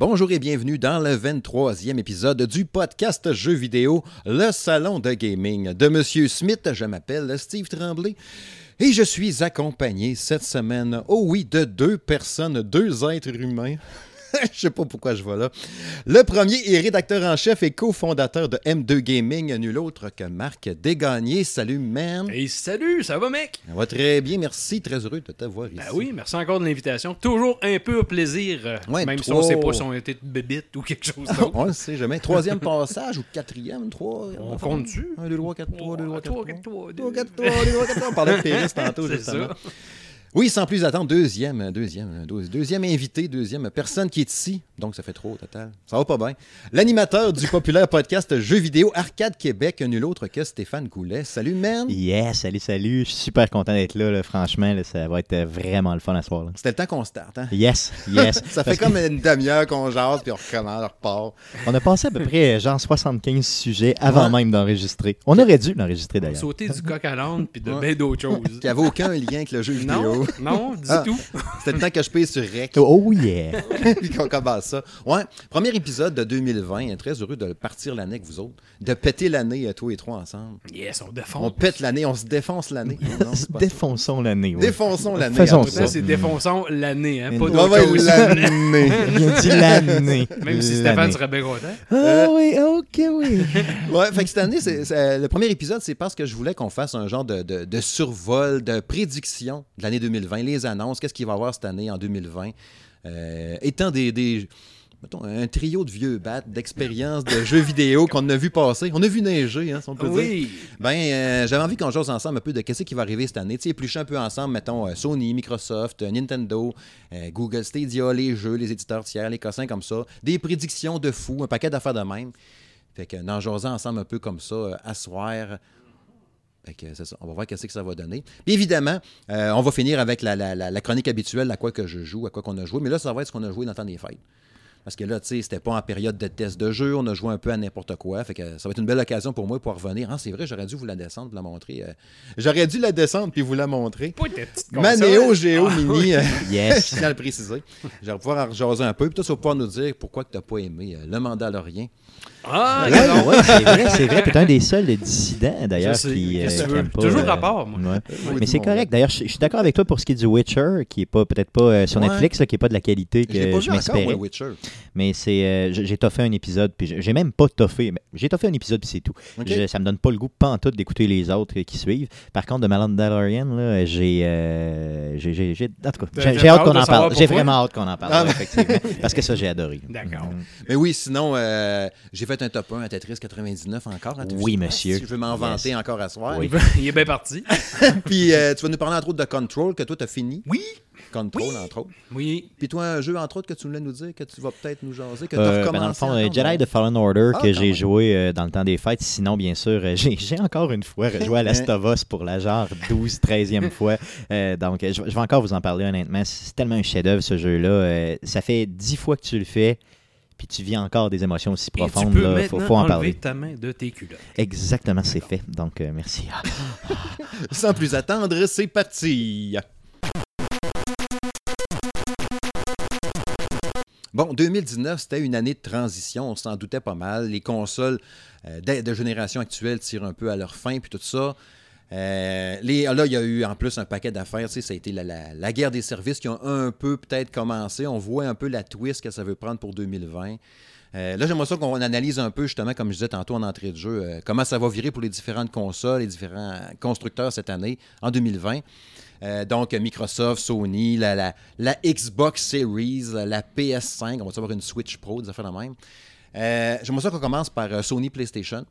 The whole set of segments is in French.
bonjour et bienvenue dans le 23e épisode du podcast Jeux vidéo, le salon de gaming de Monsieur Smith. Je m'appelle Steve Tremblay. Et je suis accompagné cette semaine, oh oui, de deux personnes, deux êtres humains. je sais pas pourquoi je vois là. Le premier est rédacteur en chef et cofondateur de M2 Gaming, nul autre que Marc Dégagné. Salut, man. Hey, salut, ça va, mec? Ça va très bien, merci. Très heureux de t'avoir ici. Ben oui, merci encore de l'invitation. Toujours un peu plaisir, euh, Ouais, même si on sait pas si on était de bébite ou quelque chose d'autre. On le sait jamais. Troisième passage ou quatrième, trois? On compte-tu? 1, 2, 3, 4, 3, 2, 3, 4, 3. 4, 3, 3, 4, 3, 2, 3, 4, 3. On parlait de pénis tantôt, justement. ça. Oui, sans plus attendre, deuxième, deuxième, deuxième, deuxième invité, deuxième personne qui est ici. Donc, ça fait trop au total. Ça va pas bien. L'animateur du populaire podcast Jeux vidéo Arcade Québec, nul autre que Stéphane Goulet. Salut, man. Yes, salut, salut. Je suis super content d'être là, là. franchement. là, ça va être euh, vraiment le fun à ce soir. C'était le temps qu'on starte, hein? Yes, yes. Ça fait Parce que comme une demi-heure qu'on jase, puis on recommence, on repart. On a passé à peu près euh, genre 75 sujets avant Ouais. même d'enregistrer. On aurait dû l'enregistrer d'ailleurs. Sauter du coq à l'âne puis de Ouais. bien d'autres choses. Il n'y avait aucun lien avec le jeu Non, non, du Ah. tout. C'était le temps que je paye sur Rec. Oh yeah! puis qu'on commence ça. Ouais, premier épisode de 2020. Très heureux de partir l'année avec vous autres. De péter l'année, euh, tous et trois ensemble. Yes, on On défonce. pète l'année, on se défonce l'année. Défonçons l'année. ouais. Défonçons l'année. Faisons en tout ça. c'est défonçons l'année, hein, pas d'autre ouais, chose. l'année. Bien dit l'année. Même si Stéphane serait bien content. Ah oui, ok, oui. Ouais, fait que cette année, le premier épisode, c'est parce que je voulais qu'on fasse un genre de, de- de survol, de prédiction de l'année 2020, les annonces, qu'est-ce qu'il va y avoir cette année en 2020. Euh, étant des, des- mettons, un trio de vieux bats d'expérience de jeux vidéo qu'on a vu passer. On a vu neiger, hein, si on peut dire. Ben, euh, j'avais envie qu'on jase ensemble un peu de qu'est-ce qui va arriver cette année. Tu sais, éplucher un peu ensemble, mettons, euh, Sony, Microsoft, Nintendo, euh, Google Stadia, les jeux, les éditeurs tiers, les cossins comme ça. Des prédictions de fous, un paquet d'affaires de même. Fait que, en jasant ensemble un peu comme ça, à soir. Que ça. On va voir qu'est-ce que ça va donner. Puis évidemment, euh, on va finir avec la, la- la- la chronique habituelle, à quoi que je joue, à quoi qu'on a joué. Mais là, ça va être ce qu'on a joué dans le temps des fêtes. Parce que là, tu sais, c'était pas en période de test de jeu, on a joué un peu à n'importe quoi. Fait que ça va être une belle occasion pour moi pour revenir. Ah, c'est vrai, j'aurais dû vous la descendre, vous la montrer. euh, J'aurais dû la descendre puis vous la montrer. Manéo Géo Ah, Mini, oui. euh, Yes. je tiens à le préciser. Je vais pouvoir en jaser un peu. Puis toi, ça va pouvoir nous dire pourquoi tu n'as pas aimé euh, Le Mandalorien. Ah, Ouais, non. ouais, c'est vrai, c'est vrai. Peut-être un des seuls dissidents d'ailleurs qui, euh, qui aime pas, Toujours euh, rapport, moi. ouais. Oui, Mais c'est correct. D'ailleurs, je suis d'accord avec toi pour ce qui est du Witcher, qui est pas peut-être pas euh, sur Ouais. Netflix, là, qui est pas de la qualité que pas je m'espérais. Mais c'est, euh, j'ai toffé un épisode, puis j'ai même pas toffé. J'ai toffé un épisode, puis c'est tout. OK. Je- ça me donne pas le goût, pas en tout, d'écouter les autres euh, qui suivent. Par contre, de Mandalorian, là, j'ai, euh, j'ai, en tout cas, j'ai, hâte qu'on en parle. J'ai vraiment hâte qu'on en parle, Ah, effectivement, parce que ça, j'ai adoré. D'accord. Mhm. Mais oui, sinon, j'ai fait un top 1 à Tetris 99 encore. tu Oui, monsieur. Si je veux m'en vanter Yes. encore à soir. Oui. Il est bien parti. Puis euh, tu vas nous parler entre autres de Control, que toi, tu as fini. Oui. Control, entre autres. Oui. Puis toi, un jeu, entre autres, que tu voulais nous dire, que tu vas peut-être nous jaser, que tu Euh, ben, recommencé. dans le fond, encore, euh? Jedi The Fallen Order Ah, que j'ai joué euh, dans le temps des fêtes. Sinon, bien sûr, euh, j'ai encore une fois rejoué à Last of Us pour la genre 12-13e fois. Euh, donc, je, je vais encore vous en parler honnêtement. C'est tellement un chef-d'œuvre ce jeu-là. Euh, ça fait 10 fois que tu le fais. Puis tu vis encore des émotions aussi Et tu profondes. peux là. maintenant Faut, faut en enlever parler. ta main de tes culottes. Exactement, c'est fait. Donc, euh, merci. Ah. Sans plus attendre, c'est parti. Bon, 2019, c'était une année de transition, on s'en doutait pas mal. Les consoles euh, de, de génération actuelle tirent un peu à leur fin, puis tout ça. Euh, là, il y a eu en plus un paquet d'affaires. Ça a été la, la- la guerre des services qui ont un peu peut-être commencé. On voit un peu la twist que ça veut prendre pour 2020. Euh, là, j'aimerais ça qu'on analyse un peu, justement, comme je disais tantôt en entrée de jeu, euh, comment ça va virer pour les différentes consoles, les différents constructeurs cette année, en 2020. Euh, donc, Microsoft, Sony, la, la, la Xbox Series, la PS5, on va avoir une Switch Pro, des affaires de même. J'aimerais ça qu'on commence par Sony PlayStation.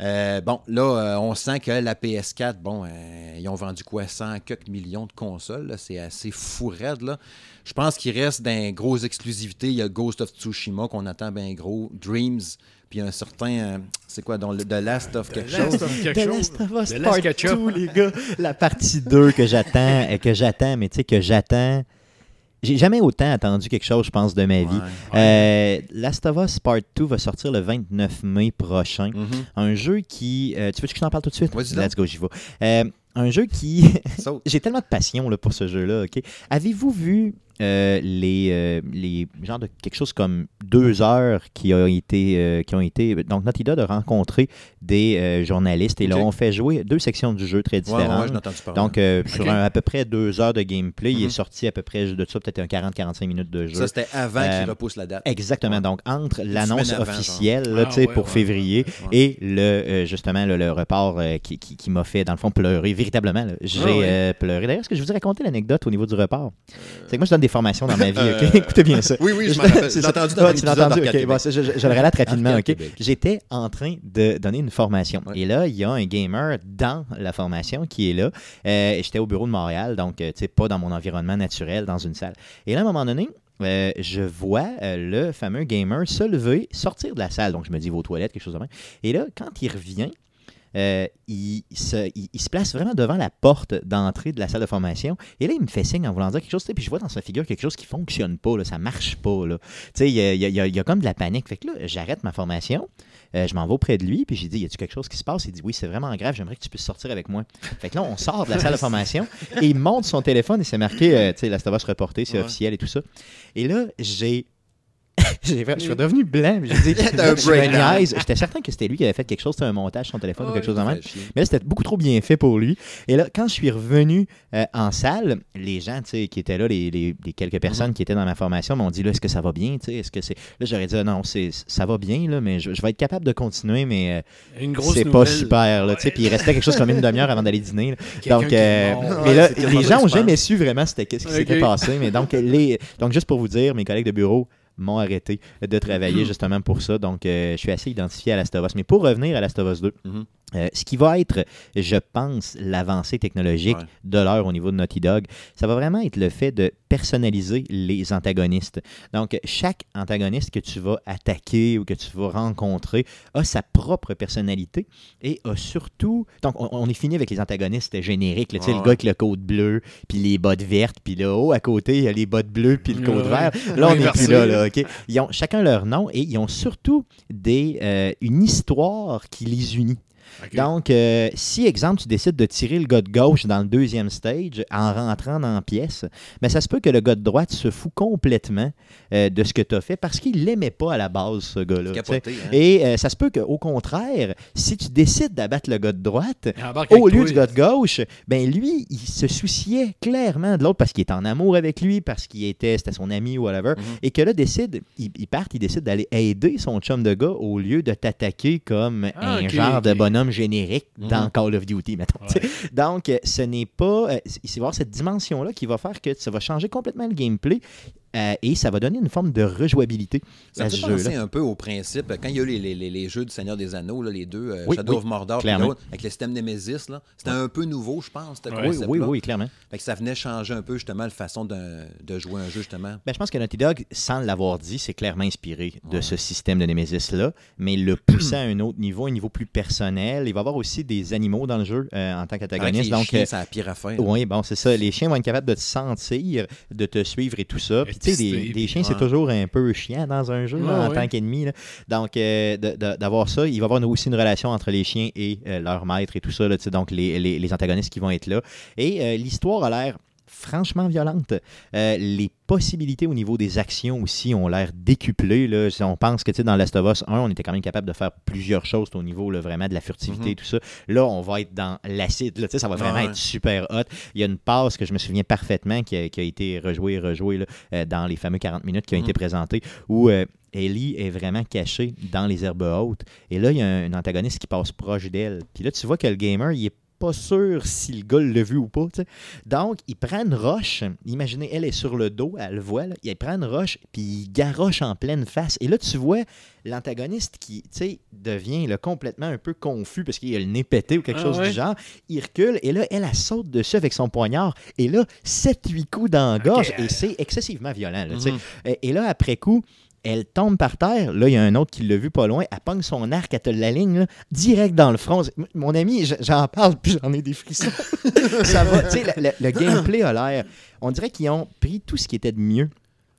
Euh, bon, là, euh, on sent que la PS4, bon, euh, ils ont vendu quoi, 100 quelques millions de consoles. là. C'est assez fou raide, là. Je pense qu'il reste d'un grosse exclusivité. Il y a Ghost of Tsushima qu'on attend bien gros, Dreams, puis un certain, euh, c'est quoi, donc, le The Last of quelque chose. The. Last of Us The Last Part Ketchup. 2, les gars. La partie 2 que j'attends, que j'attends, mais tu sais, que j'attends. J'ai jamais autant attendu quelque chose, je pense, de ma vie. Ouais. Euh, Last of Us Part 2 va sortir le 29 mai prochain. Mhm. Un jeu qui. euh, tu veux que je t'en parle tout de suite? Let's go, j'y vais. Euh, un jeu qui. J'ai tellement de passion là, pour ce jeu-là, OK? Avez-vous vu euh, les, euh, les genre de quelque chose comme deux heures qui ont été, euh, qui ont été donc Naughty Dog a rencontré des euh, journalistes et là on fait jouer deux sections du jeu très ouais, différentes. ouais, je donc sur un- à peu près deux heures de gameplay, il est Mhm. sorti à peu près de ça peut-être un 40-45 minutes de jeu. ça, c'était avant qu'il repousse la date. Exactement. Ouais. Donc, entre l'annonce officielle là, Ah, tu sais, ouais, pour février et le justement le, le report qui, qui- qui m'a fait, dans le fond, pleurer véritablement. J'ai Ah, pleuré. D'ailleurs, est-ce que je vous ai raconté l'anecdote au niveau du report? C'est que moi, je donne des formations dans ma vie. Euh, ok? Écoutez bien ça. Oui, oui, je m'en rappelle. Ça. entendu dans Ah, tu. Bon, je, je- je le relate rapidement. J'étais en train de donner une formation. Ouais. Et là, il y a un gamer dans la formation qui est là. Euh, J'étais au bureau de Montréal, donc, euh, tu sais, pas dans mon environnement naturel, dans une salle. Et là, à un moment donné, euh, je vois euh, le fameux gamer se lever, sortir de la salle. Donc, je me dis, va aux toilettes, quelque chose de même. Et là, quand il revient, euh, il, se, il- il se place vraiment devant la porte d'entrée de la salle de formation. Et là, il me fait signe en voulant dire quelque chose. Puis je vois dans sa figure quelque chose qui fonctionne pas, là, ça marche pas. Là. Il y a, il y a- il y a- comme de la panique. Fait que là, j'arrête ma formation. euh, je m'en vais auprès de lui, puis j'ai dit, y a-tu quelque chose qui se passe? Il dit, oui, c'est vraiment grave, j'aimerais que tu puisses sortir avec moi. Fait que là, on sort de la salle de formation et il monte son téléphone et c'est marqué, euh, tu sais, la se reporter, c'est Ouais. officiel et tout ça. Et là, j'ai. fait- je suis devenu blanc. J'ai dit. J'étais certain que c'était lui qui avait fait quelque chose, c'était un montage sur son téléphone ou quelque chose de même. Chier. Mais là, c'était beaucoup trop bien fait pour lui. Et là, quand je suis revenu euh, en salle, les gens tu sais, qui étaient là, les, les- les quelques Mhm. personnes qui étaient dans ma formation m'ont dit là, est-ce que ça va bien tu sais, Est-ce que c'est. Là, j'aurais dit ah, non, c'est, ça va bien, là, mais je, je vais être capable de continuer, mais euh, c'est pas super. Là, tu sais. Ouais. Puis il restait quelque chose comme une demi-heure avant d'aller dîner. là. Donc, euh, mais là, les gens n'ont jamais su vraiment c'était qu'est-ce qui s'était passé. Mais donc, les, donc, juste pour vous dire, mes collègues de bureau m'ont arrêté de travailler justement pour ça. Donc, euh, je suis assez identifié à Last of Us. Mais pour revenir à Last of Us 2, Mhm. Euh, ce qui va être, je pense, l'avancée technologique Ouais. de l'heure au niveau de Naughty Dog, ça va vraiment être le fait de personnaliser les antagonistes. Donc, chaque antagoniste que tu vas attaquer ou que tu vas rencontrer a sa propre personnalité et a surtout... Donc, on, on est fini avec les antagonistes génériques. là, tu sais, Ouais, le gars avec le code bleu, puis les bottes vertes, puis là, haut à côté, il y a les bottes bleues, puis le code Ouais. vert. Là, on n'est plus là, là, OK? Ils ont chacun leur nom et ils ont surtout des, euh, une histoire qui les unit. Donc, euh, si, exemple, tu décides de tirer le gars de gauche dans le deuxième stage en rentrant dans la pièce, ben, ça se peut que le gars de droite se fout complètement euh, de ce que tu as fait parce qu'il l'aimait pas à la base, ce gars-là. hein. Et euh, ça se peut qu'au contraire, si tu décides d'abattre le gars de droite, au lieu toi. du gars de gauche, ben lui, il se souciait clairement de l'autre parce qu'il est en amour avec lui, parce qu'il était, c'était son ami ou whatever, Mhm. et que là, décide, il, il part, il décide d'aller aider son chum de gars au lieu de t'attaquer comme Ah, un genre de ok. Bonhomme générique dans Mhm. Call of Duty, mettons. Ouais. Donc, euh, ce n'est pas. euh, c'est c'est voir cette dimension-là qui va faire que ça va changer complètement le gameplay euh, et ça va donner une forme de rejouabilité Ça à ce fait penser jeu-là. un peu au principe, quand il y a eu les, les- les- jeux du Seigneur des Anneaux, là, les deux, euh, Oui, Shadow oui, of Mordor et clairement. l'autre, avec le système Nemesis, là, c'était un peu nouveau, je pense. Oui, oui, oui, clairement. Fait que ça venait changer un peu justement la façon de, de jouer un jeu, justement. Ben, je pense que Naughty Dog, sans l'avoir dit, c'est clairement inspiré de Ouais. ce système de Nemesis-là, mais le pousser à un autre niveau, un niveau plus personnel. Il va y avoir aussi des animaux dans le jeu euh, en tant qu'antagoniste. les Donc, chiens, euh, c'est la pire affaire. oui, bon, c'est ça. Les chiens vont être capables de te sentir, de te suivre et tout ça. Sais, des, des chiens, c'est toujours un peu chiant dans un jeu là, en ouais. tant qu'ennemi. Donc, euh, d'avoir ça, il va y avoir aussi une relation entre les chiens et euh, leur maître et tout ça. là, donc, les, les- les antagonistes qui vont être là. Et euh, l'histoire a l'air franchement violente. Euh, les possibilités au niveau des actions aussi ont l'air décuplées. Là. Si on pense que dans Last of Us 1, on était quand même capable de faire plusieurs choses au niveau là, vraiment de la furtivité Mhm. et tout ça. Là, on va être dans l'acide. Ça va vraiment Ouais. être super hot. Il y a une passe que je me souviens parfaitement qui a, qui a été rejouée et rejouée là, euh, dans les fameux 40 minutes qui ont Mhm. été présentées où euh, Ellie est vraiment cachée dans les herbes hautes. Et là, il y a un, un antagoniste qui passe proche d'elle. Puis là, tu vois que le gamer, il est pas sûr si le gars l'a vu ou pas. Donc, il prend une roche. Imaginez, elle est sur le dos, elle le voit. Là. Il prend une roche, puis il garoche en pleine face. Et là, tu vois l'antagoniste qui, tu sais, devient là, complètement un peu confus parce qu'il a le nez pété ou quelque Ah chose ouais? du genre. Il recule, et là, elle, elle saute dessus avec son poignard. Et là, 7-8 coups dans la gorge. Et c'est excessivement violent. là. Et, et là, après coup, elle tombe par terre. Là, il y a un autre qui l'a vu pas loin. Elle pogne son arc, elle te l'aligne direct dans le front. Mon ami, j'en parle, puis j'en ai des frissons. Ça va. Tu sais, le, le- le gameplay a l'air. On dirait qu'ils ont pris tout ce qui était de mieux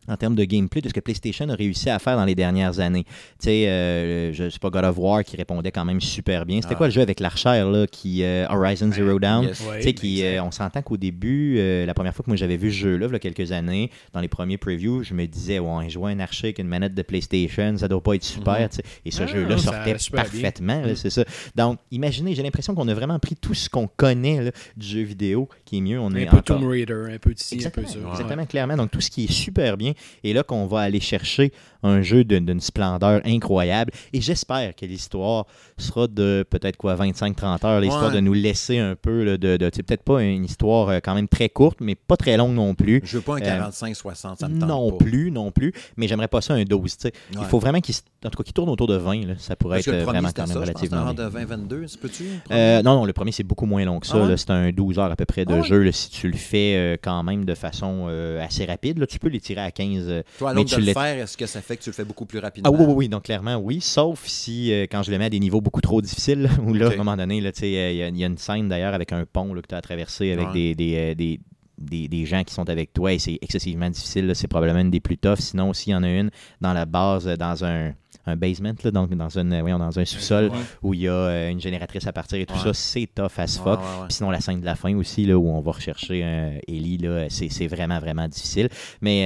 en termes de gameplay de ce que PlayStation a réussi à faire dans les dernières années. Tu sais, euh, je sais pas, God of War qui répondait quand même super bien. C'était Ah. quoi le jeu avec l'archère, là, qui, euh, Horizon Zero Dawn? Yes. Ouais, Tu sais, qui, euh, on s'entend qu'au début, euh, la première fois que moi j'avais vu ce jeu-là, il y a quelques années, dans les premiers previews, je me disais, ouais, jouer un archer avec une manette de PlayStation, ça doit pas être super. Mhm. Et ce Ah, jeu-là sortait parfaitement, Mhm. c'est ça. Donc, imaginez, j'ai l'impression qu'on a vraiment pris tout ce qu'on connaît là, du jeu vidéo, qui est mieux. On est un peu encore- Tomb Raider, un peu d'ici, un peu Exactement, de ça. Ouais. exactement, clairement. Donc, tout ce qui est super bien. Et là, qu'on va aller chercher un jeu d'une splendeur incroyable. Et j'espère que l'histoire sera de peut-être quoi, 25-30 heures. L'histoire Ouais. de nous laisser un peu, là, de, de peut-être pas une histoire euh, quand même très courte, mais pas très longue non plus. Je veux pas un Euh, 45-60, ça me tente non pas. plus, non plus. Mais j'aimerais pas ça un 12. tu sais. Il Ouais. faut vraiment qu'il en tout cas, qu'il tourne autour de 20. là. Ça pourrait Parce être euh, vraiment quand même ça, je pense, relativement de 20-22, tu peux-tu? Euh, non, non, le premier, c'est beaucoup moins long que ça. Ah ouais? C'est un 12 heures à peu près de Ah ouais? jeu. là, si tu le fais euh, quand même de façon euh, assez rapide, là, tu peux les tirer à 15. euh, Toi, à mais tu le faire, est-ce que ça fait que tu le fais beaucoup plus rapidement? Ah oui, oui, oui, donc clairement, oui. Sauf si, euh, quand je le mets à des niveaux beaucoup trop difficiles, où là, à un moment donné, euh, il y, a- il y a une scène d'ailleurs avec un pont là, que tu as à traverser avec Ouais. des, des, euh, des, des- des gens qui sont avec toi et c'est excessivement difficile. C'est probablement une des plus toughs. Sinon, aussi, il y en a une dans la base, dans un, un basement, là, donc dans, une, voyons, dans un sous-sol Ouais. où il y a euh, une génératrice à partir et tout Ouais. ça. C'est tough as fuck. ouais, ouais. Puis sinon, la scène de la fin aussi, là, où on va rechercher euh, Ellie, là, c'est, vraiment, vraiment difficile. Mais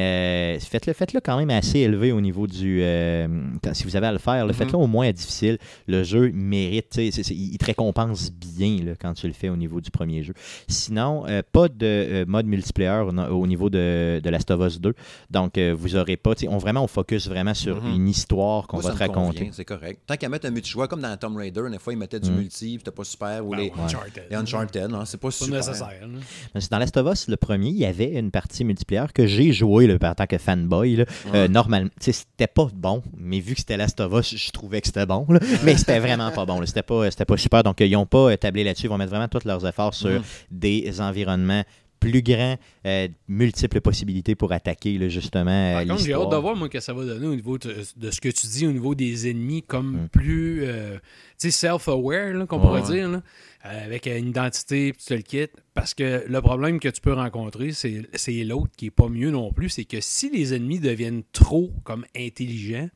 euh, faites-le, faites-le quand même assez élevé au niveau du. euh, si vous avez à le faire, là, Mhm. faites-le au moins difficile. Le jeu mérite, il te récompense bien là, quand tu le fais au niveau du premier jeu. Sinon, euh, pas de mode multiplayer au, au niveau de, de Last of Us 2. Donc, vous aurez pas. On, vraiment, on focus vraiment sur Mhm. une histoire qu'on va te raconter. c'est correct. Tant qu'à mettre un multijoueur comme dans Tomb Raider, des fois, ils mettaient du Mm. multi, c'était pas super. Ou Ben, les, Uncharted. les Uncharted, hein, c'est pas Pas super. nécessaire. là. Mais c'est Dans Last of Us, le premier, il y avait une partie multiplayer que j'ai joué là, en tant que fanboy. Là. Ouais. Euh, normalement, c'était pas bon, mais vu que c'était Last of Us, je trouvais que c'était bon. là. Mais c'était vraiment pas bon. C'était pas, c'était pas super. Donc, ils n'ont pas euh, tablé là-dessus. Ils vont mettre vraiment tous leurs efforts sur Mhm. des environnements plus grands, euh, multiples possibilités pour attaquer là, justement Par contre, j'ai hâte de voir moi, que ça va donner au niveau de, de ce que tu dis au niveau des ennemis comme Mm. plus euh, tu sais, self-aware, là, qu'on Ouais, pourrait dire, là, euh, avec une identité, puis tu te le quittes. Parce que le problème que tu peux rencontrer, c'est l'autre qui est pas mieux non plus, c'est que si les ennemis deviennent trop comme intelligents,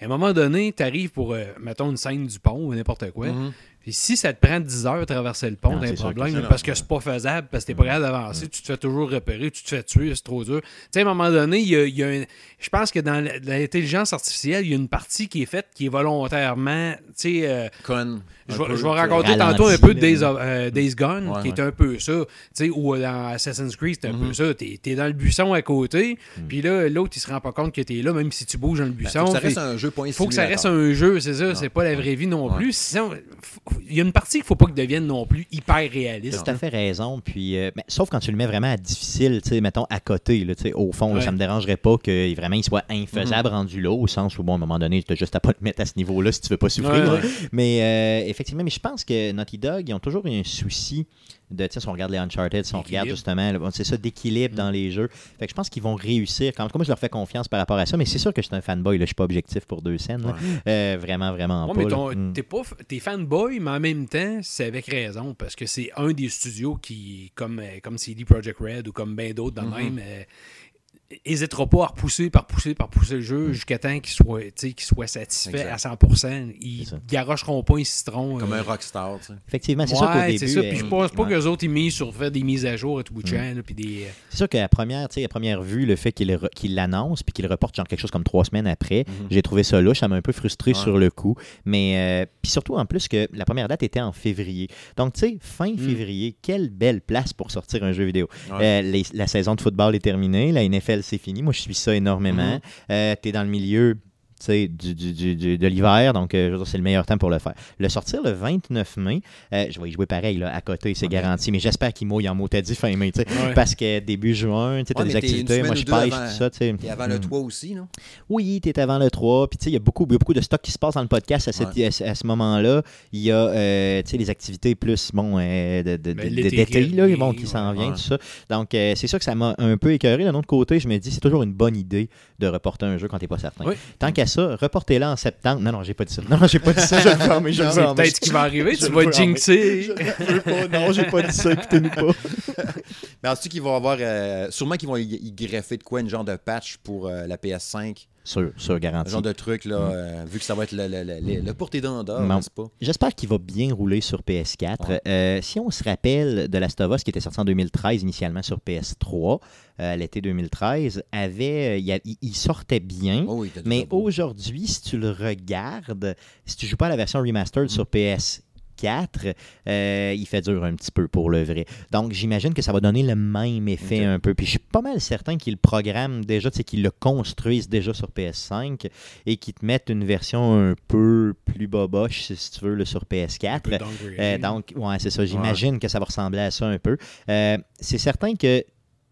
à un moment donné, tu arrives pour, euh, mettons, une scène du pont ou n'importe quoi, Mhm. Puis si ça te prend 10 heures de traverser le pont, t'as un que problème. parce que c'est pas faisable, parce que t'es pas capable d'avancer, tu te fais toujours repérer, tu te fais tuer, c'est trop dur. Tu sais, à un moment donné, il y a, il y a un- je pense que dans l'intelligence artificielle, il y a une partie qui est faite qui est volontairement, tu sais, euh, Con. Je vais, raconter ralenti, tantôt un peu là. Days, of- euh, Days Gone, Ouais, qui est un peu ça. Tu sais, ou dans Assassin's Creed, c'est un peu Mhm. ça. T'es es dans le buisson à côté, Mm. puis là, l'autre, il se rend pas compte que t'es là, même si tu bouges dans le Ben, buisson. faut que ça reste un jeu point il faut que ça reste un jeu, c'est ça. C'est pas la vraie vie non Ouais. plus. Sinon, il y a une partie qu'il faut pas qu'il devienne non plus hyper réaliste. Tu as fait raison. Puis, euh, mais, sauf quand tu le mets vraiment à difficile, tu sais, mettons à côté, là, tu sais, au fond, là, Ouais. ça me dérangerait pas que vraiment il soit infaisable rendu là, au sens où, bon, à un moment donné, tu as juste à pas le mettre à ce niveau-là si tu veux pas souffrir. Ouais, là. ouais. Mais euh, effectivement, mais je pense que Naughty Dog, ils ont toujours eu un souci de, tu sais, si on regarde les Uncharted, si on regarde justement, c'est ça, d'équilibre dans les jeux. Fait que je pense qu'ils vont réussir. Quand, en tout cas, moi, je leur fais confiance par rapport à ça, mais c'est sûr que je suis un fanboy, là, je suis pas objectif pour deux scènes. Euh, vraiment, vraiment Ouais, pas. Mm. t'es pas t'es fanboy, mais en même temps, c'est avec raison, parce que c'est un des studios qui, comme, comme CD Projekt Red ou comme bien d'autres dans le Mhm. même, euh, hésitera pas à repousser, par pousser, par pousser le jeu jusqu'à temps qu'il soit, tu sais, qu'il soit satisfait Exact. à 100%. Ils garocheront pas un citron. Comme euh, un rockstar, tu sais. Effectivement, c'est sûr qu'au Ouais, début. c'est ça. Puis je euh, pense pas ouais. que les autres ils misent sur faire des mises à jour à tout bout de Mm. champ, des. euh, C'est sûr qu'à première, tu sais, à première vue, le fait qu'il re- qu'il l'annonce puis qu'il le reporte genre quelque chose comme trois semaines après, Mhm. j'ai trouvé ça louche, ça m'a un peu frustré Ouais. sur le coup. Mais euh, puis surtout en plus que la première date était en février. Donc tu sais, fin Mm. février, quelle belle place pour sortir un jeu vidéo. Ouais. Euh, les- la saison de football est terminée, la NFL c'est fini. Moi je suis ça énormément. Mhm. Euh, T'es dans le milieu. Tu sais, Du, du- du- du- de l'hiver, donc euh, c'est le meilleur temps pour le faire. Le sortir le 29 mai, euh, je vais y jouer pareil là, à côté, c'est Ouais. garanti, mais j'espère qu'il mouille en mot t'as dit fin mai, tu sais. Ouais. Parce que début juin, tu Ouais, des t'es activités, moi je pêche, avant- tout ça, tu sais. Et avant le Mm. 3 aussi, non? Oui, t'es avant le 3, puis tu sais, il y a beaucoup, il y a beaucoup de stock qui se passe dans le podcast à, cette- Ouais. à ce- à ce moment-là. Il y a, euh, tu sais, les activités plus, bon, euh, de, de- Ben, d'été, là, bon, qui s'en ouais. vient, tout ça. Donc, euh, c'est sûr que ça m'a un peu écœuré. D'un autre côté, je me dis, c'est toujours une bonne idée de reporter un jeu quand t'es pas certain. Oui. Tant qu'à ça, reportez-le en septembre. Non, non, j'ai pas dit ça. Non, non, j'ai pas dit ça, je le promets, je le C'est peut-être ce qui va arriver, Je tu vas jinxer. Je veux pas. Non, j'ai pas dit ça, écoutez-nous pas. Mais ensuite, qu'ils vont avoir. euh, sûrement qu'ils vont y, y greffer de quoi, une genre de patch pour euh, la PS5. Sur, sur garantie. genre de truc, là, euh, vu que ça va être le, le, le, le, porte-dents d'or, n'est-ce pas? J'espère qu'il va bien rouler sur PS4. Ouais. Euh, si on se rappelle de Last of Us qui était sorti en 2013 initialement sur PS3, euh, à l'été 2013, avait, euh, il, sortait bien. Oh oui, Mm. Mais aujourd'hui, si tu le regardes, si tu joues pas à la version remastered sur PS4, euh, il fait dur un petit peu pour le vrai. Donc, j'imagine que ça va donner le même effet un peu. Puis, je suis pas mal certain qu'ils le programment déjà, tu sais, qu'ils le construisent déjà sur PS5 et qu'ils te mettent une version un peu plus boboche, si tu veux, là, sur PS4. peu downgradé. Euh, donc, ouais, c'est ça. J'imagine que ça va ressembler à ça un peu. Euh, c'est certain que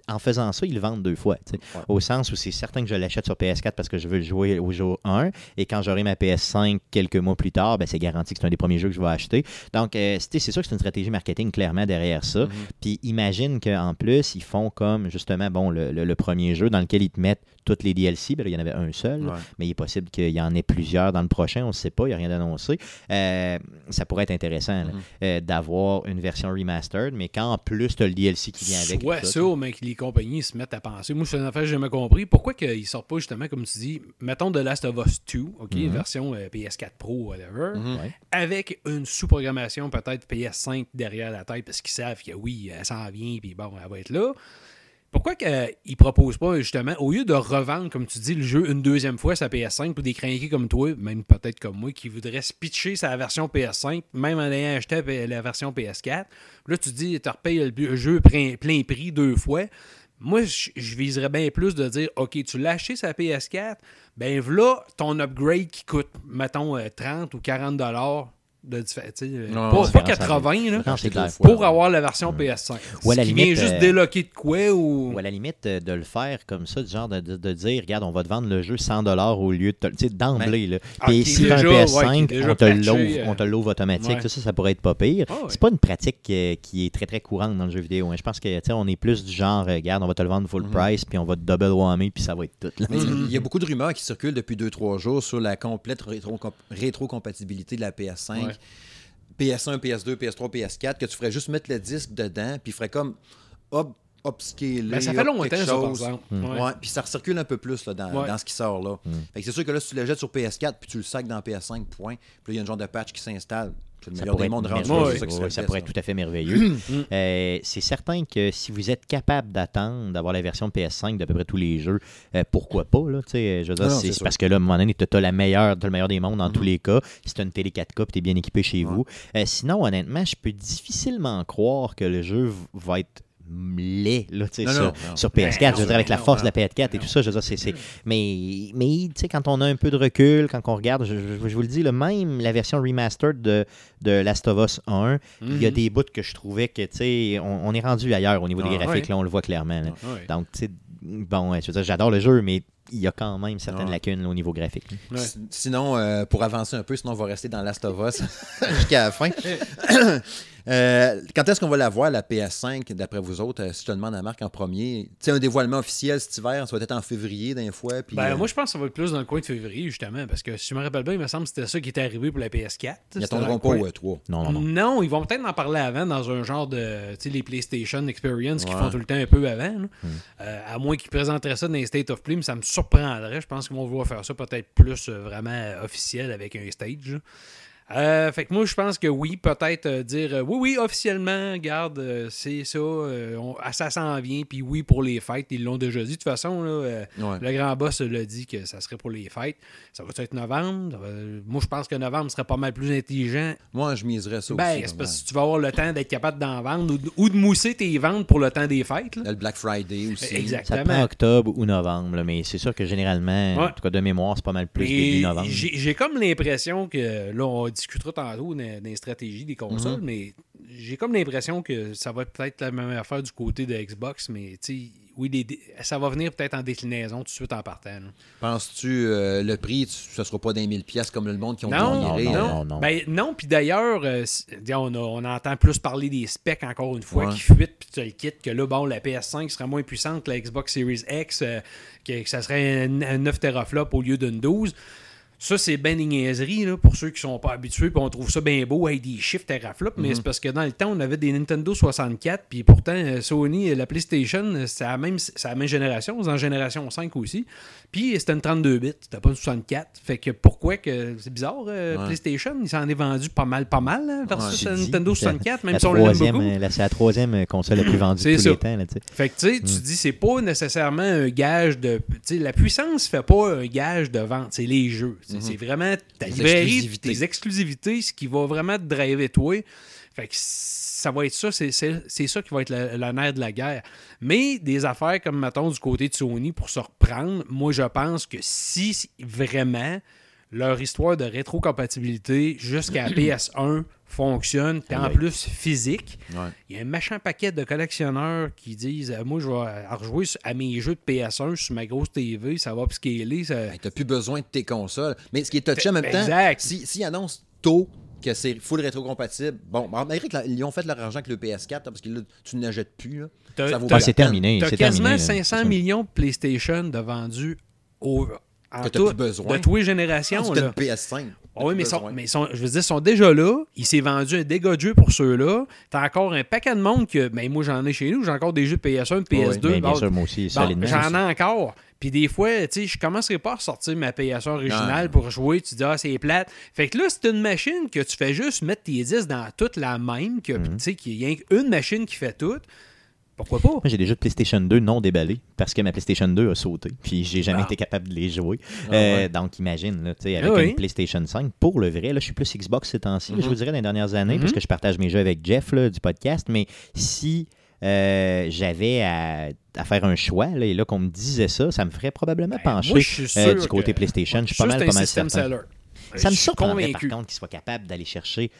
en faisant ça, ils le vendent deux fois. Ouais. Au sens où c'est certain que je l'achète sur PS4 parce que je veux le jouer au jour 1. Et quand j'aurai ma PS5 quelques mois plus tard, ben, c'est garanti que c'est un des premiers jeux que je vais acheter. Donc, euh, c'est sûr que c'est une stratégie marketing clairement derrière ça. Mhm. Puis imagine qu'en plus, ils font comme justement bon le, le- le premier jeu dans lequel ils te mettent toutes les DLC. Ben là, il y en avait un seul, Ouais. mais il est possible qu'il y en ait plusieurs dans le prochain. On ne sait pas, il n'y a rien d'annoncé. Euh, ça pourrait être intéressant Mhm. euh, d'avoir une version remastered, mais quand en plus tu as le DLC qui vient avec. Tout ça, les compagnies se mettent à penser. Moi, c'est une affaire que j'ai jamais compris. Pourquoi qu'ils sortent pas justement, comme tu dis, mettons The Last of Us 2, OK, Mhm. version euh, PS4 Pro, whatever, Mhm. Avec une sous-programmation peut-être PS5 derrière la tête parce qu'ils savent que oui, elle s'en vient, puis bon, elle va être là. Pourquoi qu'ils ne proposent pas, justement, au lieu de revendre, comme tu dis, le jeu une deuxième fois sa PS5 pour des crinqués comme toi, même peut-être comme moi, qui voudraient se pitcher sa version PS5, même en ayant acheté la version PS4, là, tu dis, tu repayes le jeu plein, prix deux fois. Moi, je viserais bien plus de dire, OK, tu l'as acheté sa PS4, ben voilà ton upgrade qui coûte, mettons, euh, 30 ou 40 dollars de euh, Non, pas, c'est pas différent, ça 80, là, Non, c'est clair. pour avoir la version PS5. Ou à la limite, vient juste euh, déloquer de quoi ou... Ou à la limite, euh, de le faire comme ça, du genre de, de- de dire, regarde, on va te vendre le jeu 100$ au lieu de. te- Tu sais, d'emblée, là. Ah, Puis si tu as un déjà- ouais, PS5, qui est déjà on te patché, l'ouvre euh, on te l'ouvre automatique. ouais. Ça, ça, ça pourrait être pas pire. Ah ouais. C'est pas une pratique euh, qui est très, très courante dans le jeu vidéo. hein. Je pense que, tu sais, on est plus du genre, regarde, on va te le vendre full Mhm. price, puis on va te double whammy, puis ça va être tout. là. Mais Il y a beaucoup de rumeurs qui circulent depuis 2-3 jours sur la complète rétro- rétrocompatibilité de la PS5. Ouais. PS1, PS2, PS3, PS4, que tu ferais juste mettre le disque dedans, puis il ferait comme up, upscaler. Ben, ça fait longtemps, quelque ça, par chose. exemple. Mm. Ouais. Puis ça recircule un peu plus là, dans, Ouais. dans ce qui sort là. Mm. Fait que c'est sûr que là, si tu le jettes sur PS4 puis tu le sacs dans PS5, point. Puis là, il y a un genre de patch qui s'installe. C'est le Ça meilleur pourrait des mondes être rendu ça ça pourrait tout à fait merveilleux. Euh, c'est certain que si vous êtes capable d'attendre d'avoir la version PS5 d'à peu près tous les jeux, euh, pourquoi pas? Là, je veux dire, Ah c'est parce que là, à un moment donné, tu as la meilleure, le meilleur des mondes dans Mhm. tous les cas. Si tu as une télé 4K tu es bien équipé chez Ouais. vous. Euh, sinon, honnêtement, je peux difficilement croire que le jeu va être laid là, tu sais, Non, sur, non, non. sur PS4. Ben, je veux dire, avec la non, force de la PS4 et tout ça, je veux dire, c'est- c'est- mais, mais tu sais, quand on a un peu de recul, quand on regarde, je, je- je vous le dis, le même la version remastered de, de Last of Us 1, il y a Mhm. des bouts que je trouvais que, tu sais, on, on est rendu ailleurs au niveau des Ah, graphiques, là, on le voit clairement. là. Ouais. Donc, tu sais, bon, je veux dire, j'adore le jeu, mais il y a quand même certaines Ouais. lacunes là, au niveau graphique. Ouais. Sinon, euh, pour avancer un peu, sinon on va rester dans Last of Us jusqu'à la fin. Euh, quand est-ce qu'on va la voir, la PS5, d'après vous autres, euh, si je te demande à Marc en premier? Tu sais, un dévoilement officiel cet hiver, ça va être en février d'un fois. Puis, Ben, euh, moi, je pense que ça va être plus dans le coin de février, justement, parce que si je me rappelle bien, il me semble que c'était ça qui était arrivé pour la PS4. ils attendront pas au E3. Non, non, non. Non, ils vont peut-être en parler avant dans un genre de. Tu sais, les PlayStation Experience qu'ils Ouais. font tout le temps un peu avant. Hmm. Euh, à moins qu'ils présenteraient ça dans les State of Play, mais ça me surprendrait. Je pense qu'ils vont vouloir faire ça peut-être plus euh, vraiment officiel avec un stage. là. Euh, fait que moi, je pense que oui, peut-être euh, dire euh, oui, oui, officiellement, regarde, euh, c'est ça, euh, on- ah, ça s'en vient, puis oui, pour les fêtes, ils l'ont déjà dit. De toute façon, là, euh, Ouais. le grand boss l'a dit que ça serait pour les fêtes. Ça va être novembre? Ça va- Moi, je pense que novembre serait pas mal plus intelligent Moi, je miserais ça ben, aussi. c'est parce que tu vas avoir le temps d'être capable d'en vendre ou de, ou de mousser tes ventes pour le temps des fêtes. là. Le Black Friday aussi. Ça te prend Exactement. octobre ou novembre, là, mais c'est sûr que généralement, Ouais. en tout cas de mémoire, c'est pas mal plus début novembre. J'ai j'ai comme l'impression que, là, on discutera tantôt dans, dans les stratégies des consoles, Mhm. mais j'ai comme l'impression que ça va être peut-être la même affaire du côté de Xbox, mais tu sais, oui, les ça va venir peut-être en déclinaison tout de suite en partant. Penses-tu euh, le prix, tu- ce sera pas d'un mille pièces comme le monde qui ont Non, non, non, non. Ben, non, puis d'ailleurs, euh, on, a- on entend plus parler des specs encore une fois Ouais. qui fuitent, puis tu le quittes, que là, bon, la PS5 serait moins puissante que la Xbox Series X, euh, que, que ça serait un, un 9 teraflops au lieu d'une 12. Ça, c'est ben des niaiseries, là, pour ceux qui sont pas habitués, puis on trouve ça bien beau avec des chiffres teraflops, mais c'est parce que dans le temps, on avait des Nintendo 64, puis pourtant, euh, Sony, euh, la PlayStation, euh, c'est la même, la même génération, c'est en génération 5 aussi. Puis c'était une 32 bits, c'était pas une 64. Fait que pourquoi que c'est bizarre, euh, Ouais. PlayStation, il s'en est vendu pas mal, pas mal, hein, versus dit, Nintendo c'est 64, même si on l'aime beaucoup. C'est la troisième console la plus vendue de tous ça. les temps. Là, tu sais. Fait que tu sais, tu dis, c'est pas nécessairement un gage de. Tu sais, la puissance fait pas un gage de vente, c'est les jeux. C'est- C'est vraiment ta librairie, exclusivités. tes exclusivités, ce qui va vraiment te driver toi. Fait que ça va être ça, c'est ça qui va être le, le nerf de la guerre. Mais des affaires comme, mettons, du côté de Sony, pour se reprendre, moi, je pense que si vraiment leur histoire de rétrocompatibilité jusqu'à la PS1 fonctionne, puis en plus physique, Ouais. il y a un machin paquet de collectionneurs qui disent euh, Moi, je vais rejouer à mes jeux de PS1 sur ma grosse TV, ça va upscaler. Ça... Ben, t'as plus besoin de tes consoles. Mais ce qui est touché en même temps, Exact. si- s'ils annoncent tôt que c'est full rétro-compatible, bon, malgré qu'ils ont fait leur argent avec le PS4, là, parce que là, tu ne jettes plus. Là, T'as- ça vaut t'as- Ah, pas c'est terminé. T'as quasiment terminé, là. 500 millions de PlayStation de vendus au, en Que t'as tout, plus besoin. de toutes les Ah, générations. tu as là. une PS5. Ah oui, mais, sont, mais ils sont- je veux dire, ils sont déjà là. Il s'est vendu un dégât de jeu pour ceux-là. T'as encore un paquet de monde que. Ben, moi, j'en ai chez nous. J'ai encore des jeux de PS1, de PS2. Ben, bien Bon, sûr, moi aussi, Bon. J'en ai encore. Puis des fois, tu sais, je commencerai pas à ressortir ma PS1 originale Non. pour jouer. Tu dis, ah, c'est plate. Fait que là, c'est une machine que tu fais juste mettre tes disques dans toute la même, que, Mhm. tu sais, qu'il y a une machine qui fait tout. Pourquoi pas? Moi, j'ai des jeux de PlayStation 2 non déballés parce que ma PlayStation 2 a sauté. Puis j'ai jamais Ah. été capable de les jouer. Ah Euh, ouais. Donc imagine, là, tu sais, avec Ah oui. une PlayStation 5, pour le vrai, là, je suis plus Xbox ces temps-ci, je Mhm. vous dirais dans les dernières années, Mhm. parce que je partage mes jeux avec Jeff là, du podcast. Mais si euh, j'avais à, à faire un choix, là, et là qu'on me disait ça, ça me ferait probablement Ben, pencher moi, euh, du côté que- PlayStation. Je suis pas mal, pas un mal certain. seller. Ça me Je suis surprendrait par contre qu'ils soient capables d'aller chercher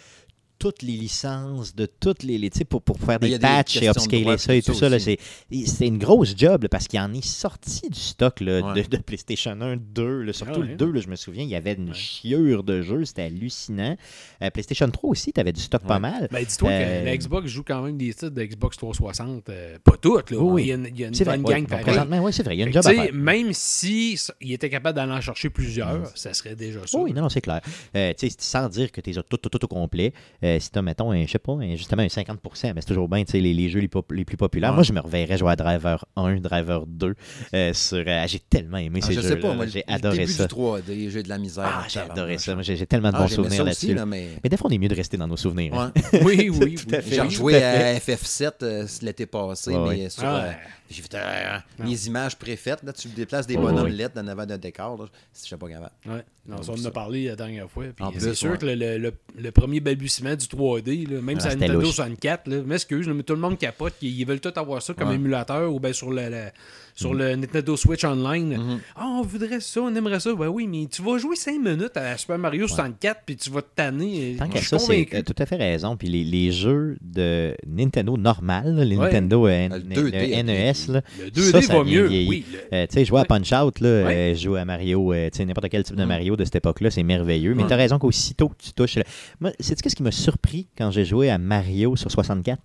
toutes les licences de toutes les, les tu sais, pour, pour faire des patchs et upscaler droit, ça et tout tout ça c'est, c'est une grosse job là, parce qu'il en est sorti du stock là, Ouais. de, de PlayStation 1, 2. là, surtout Ah ouais. le 2, là, je me souviens, il y avait une Ouais. chiure de jeux, c'était hallucinant. Euh, PlayStation 3 aussi, tu avais du stock pas mal. Ben, dis-toi Euh, que la Xbox joue quand même des titres de Xbox 360. euh, pas toutes, là. Oui. Il y a une, il y a une vrai, gang présentement, oui, c'est vrai, il y a une job à tu sais, faire. Même si il était capable d'aller en chercher plusieurs, ça serait déjà ça. Oui, non, non, c'est clair. Euh, tu sais, sans dire que tu les as tout, tout, tout au complet, euh, si tu as, mettons, un, je sais pas, un- justement un 50 mais c'est toujours bien, tu sais, les, les jeux les, pop- les plus populaires. Ouais. Moi, je me reverrais jouer à Driver 1, Driver 2. euh, sur, euh, j'ai tellement aimé Ah, ces je jeux sais pas, moi, J'ai adoré début ça. du 3D, j'ai de la misère. Ah, j'ai adoré ça. Moi, J'ai tellement de Ah, bons souvenirs ça là-dessus. là, mais... Mais des fois, on est mieux de rester dans nos souvenirs. hein. Oui, oui, Tout à oui. fait. J'ai rejoué à à FF7 euh, l'été passé, mais sur, Ah. J'ai fait euh, Non. mes images préfaites. Là, tu déplaces des bonhommes lettres dans avant d'un décor. Là, je sais pas capable. Ouais. Non, ça, on en a parlé la dernière fois. C'est sûr ouais. que le, le- le- le premier balbutiement du 3D, là, même Ah, sur la Nintendo louche. 64, là, m'excuse, mais tout le monde capote. Ils, ils veulent tout avoir ça comme Ouais. émulateur ou bien sur le- sur Mm. le Nintendo Switch Online. Mhm. Ah, on voudrait ça, on aimerait ça. Ben oui, mais tu vas jouer 5 minutes à Super Mario 64 puis tu vas te tanner. Tant qu'à ça, c'est euh, tout à fait raison. Puis les, les jeux de Nintendo normal, là, les Ouais. Nintendo euh, Le N- 2D, le NES, là, Le 2D ça, ça va mieux. Oui, le- Euh, tu sais, jouer à Punch Out, là, Ouais. euh, jouer à Mario, euh, tu sais, n'importe quel type de Mm. Mario de cette époque-là, c'est merveilleux. Mais Ouais. tu as raison qu'aussitôt que tu touches. Moi, c'est ce qui m'a surpris quand j'ai joué à Mario sur 64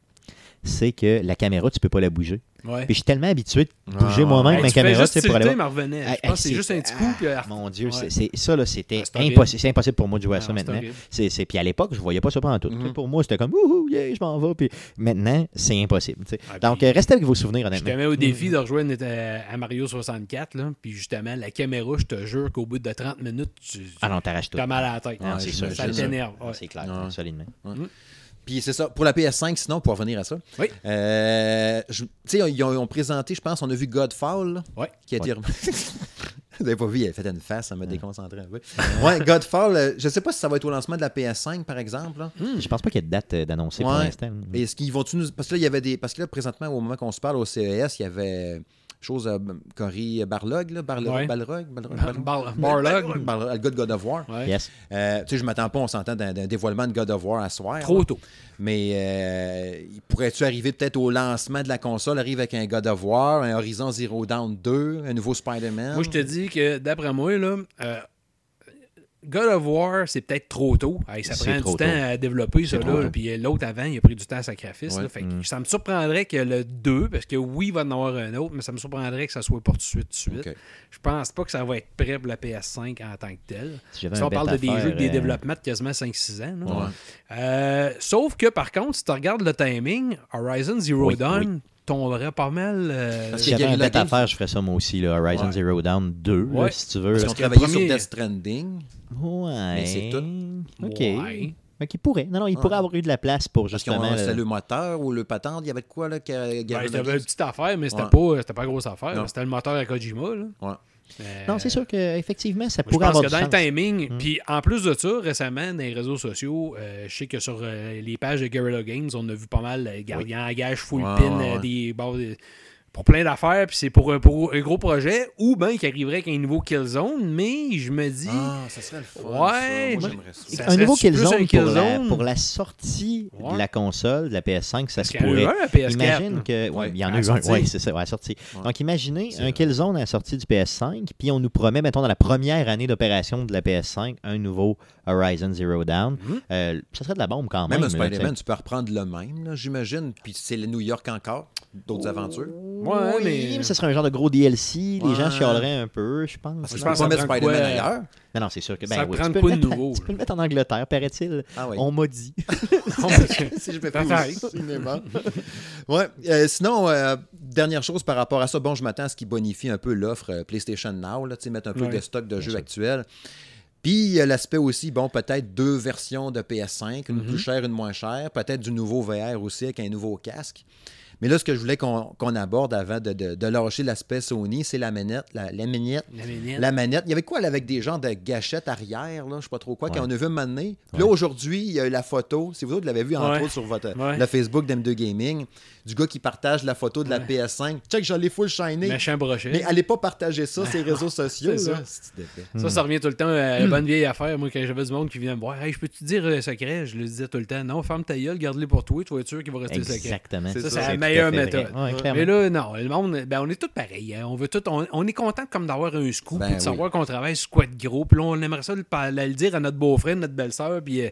c'est que la caméra, tu peux pas la bouger. ouais. Puis je suis tellement habitué de bouger Ah, moi-même Hey, ma tu caméra, sais, pour aller voir. revenait. Je pense que c'est juste un petit coup. ah, puis, ah, Mon Dieu, Ouais. c'est- c'est ça là, c'était Ah, c'est impossible, c'est impossible pour moi de jouer à ça c'est maintenant. C'est, c'est- puis à l'époque, je voyais pas ça pendant tout. Mhm. Pour moi, c'était comme ouhou, yeah, je m'en vais. Puis maintenant, c'est impossible. Ah, Donc, puis- restez avec vos souvenirs, Je te honnêtement. mets au défi de rejoindre euh, à Mario 64, là, puis justement, la caméra, je te jure qu'au bout de 30 minutes, tu Ah non, t'arraches tout. mal à la tête. C'est ça c'est sûr. t'énerve. Ah. C'est clair, solidement. Puis c'est ça. Pour la PS5, sinon, pour revenir à ça. Oui. euh, tu sais, ils ont, ils ont présenté, je pense, on a vu Godfall. Ouais. Qui a été. Vous avez pas vu, il a fait une face, ça m'a déconcentré un peu. Ouais, Godfall, euh, je sais pas si ça va être au lancement de la PS5, par exemple. là. Je pense pas qu'il y ait de date euh, d'annoncer pour l'instant. Et est-ce qu'ils vont nous. Parce que là, il y avait des. Parce que là, présentement, au moment qu'on se parle au CES, il y avait chose euh, Cory Barlog, là, Barlog, Ouais. Balrog, Balrog, Bar- Barlog. Barlog, le gars de God of War. Ouais. Yes. Euh, tu sais, je m'attends pas, on s'entend d'un dévoilement de God of War à soir. Trop là. tôt. Mais euh, il pourrait-tu arriver peut-être au lancement de la console, arrive avec un God of War, un Horizon Zero Dawn 2, un nouveau Spider-Man? Moi, je te dis que d'après moi, là, euh, God of War, c'est peut-être trop tôt. Hey, ça prend du temps tôt. à développer, ça. Là, puis l'autre avant, il a pris du temps à sacrifice. Ouais. là. Fait que Mm. Ça me surprendrait que le 2, parce que oui, il va en avoir un autre, mais ça me surprendrait que ça soit pas tout de suite. Tout suite. Je pense pas que ça va être prêt pour la PS5 en tant que tel. Si on parle de des faire, jeux, des euh, développements de quasiment 5-6 ans. Ouais. Euh, sauf que par contre, si tu regardes le timing, Horizon Zero Oui, Dawn tomberait pas mal. euh, Parce Si y j'avais un bet à faire, je ferais ça moi aussi, là, Horizon Ouais. Zero Dawn 2, là, Ouais. si tu veux. Parce là. qu'on le travaillait premier- sur Death Stranding. Ouais. Mais c'est tout. OK. Ouais. OK, il pourrait. Non, non, il Ouais. pourrait avoir eu de la place pour Parce justement. c'est le- le moteur ou le patente. Il y avait de quoi, là, que Ben, Guerrilla c'était une Games? petite affaire, mais c'était Ouais. pas, c'était pas grosse affaire. C'était le moteur à Kojima. Là. Ouais. Non, c'est sûr qu'effectivement, ça Je pourrait pense avoir que du dans le timing, Mm. puis en plus de ça, récemment, dans les réseaux sociaux, euh, je sais que sur euh, les pages de Guerrilla Games, on a vu pas mal euh, gardiens à gage, full Ouais, pin, ouais, euh, ouais. des, bon, des- pour plein d'affaires, puis c'est pour, un- pour un gros projet, ou bien qu'il arriverait avec un nouveau Killzone, mais je me dis, Ah, ça serait le fun. Ouais, ça. Moi, j'aimerais ça. Ça un nouveau Killzone pour la, Killzone? pour la sortie Ouais. de la console, de la PS5, ça parce se qu'il y en a eu pourrait. un à PS4. Imagine que. Ouais, Ouais, il y en a eu un. sortie. Oui, c'est ça, à la sortie. Ouais. Donc, imaginez un vrai. Killzone à la sortie du PS5, puis on nous promet, mettons, dans la première année d'opération de la PS5, un nouveau Horizon Zero Dawn. Mhm. Euh, ça serait de la bombe quand même. Même Spider-Man, tu peux reprendre le même, j'imagine. Puis c'est le New York encore. D'autres aventures. sais. Ouais, oui, mais- mais... ce serait un genre de gros DLC. Les gens chialeraient un peu, je pense. Parce que Je pense peux pas mettre Spider-Man quoi, ailleurs. Non, non, c'est sûr que. Ben, Ça oui, prend tu de peux quoi le de mettre- nouveau, Tu peux le mettre en Angleterre, paraît-il. Ah oui. On m'a dit. si je me au cinéma. ouais. euh, sinon, euh, dernière chose par rapport à ça, bon, je m'attends à ce qu'ils bonifient un peu l'offre euh, PlayStation Now, là, tu sais, mettre un peu Ouais. de stock de jeux sûr. actuels. Puis il y a l'aspect aussi, bon, peut-être deux versions de PS5, une Mhm. plus chère, une moins chère, peut-être du nouveau VR aussi avec un nouveau casque. Mais là, ce que je voulais qu'on aborde avant de, de, de lâcher l'aspect Sony, c'est la manette. La, la manette. La manette. La manette. Il y avait quoi là, avec des genres de gâchettes arrière, là, je sais pas trop quoi, Ouais. qu'on a vu un. Puis là, aujourd'hui, il y a eu la photo. Si vous autres l'avez vu, entre Ouais. autres, sur votre, Ouais. le Facebook d'M2 Gaming, du gars qui partage la photo de la Ouais. PS5. Check, je l'ai full shiny. Méchant brochet. Mais allez pas partager ça sur les réseaux sociaux. Là. ça. Ça, ça revient tout le temps à la bonne vieille affaire. Moi, quand j'avais du monde qui venait me voir, hey, je peux te dire le secret Je le disais tout le temps. Non, ferme ta gueule, garde-le pour toi, tu vas être sûr qu'il va rester secret. Exactement. Ça. Meilleure méthode. Ouais. Mais là, non, le monde, ben, on est tous pareils. hein. On veut tout, on, on est content comme d'avoir un scoop, Ben puis de oui. savoir qu'on travaille sur quoi de gros. Puis là, on aimerait ça le, dire à notre beau-frère, notre belle-sœur, puis euh,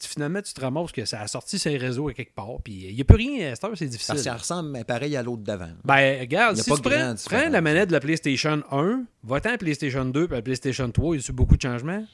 tu- finalement, tu te ramasses que ça a sorti sur les réseaux à quelque part, puis il n'y a plus rien à cette heure, c'est difficile. Parce que ça ressemble mais pareil à l'autre d'avant. Ben, regarde, Il a si tu prends, la manette de la PlayStation 1, va-t'en à la PlayStation 2 puis à la PlayStation 3, y a-tu beaucoup de changements?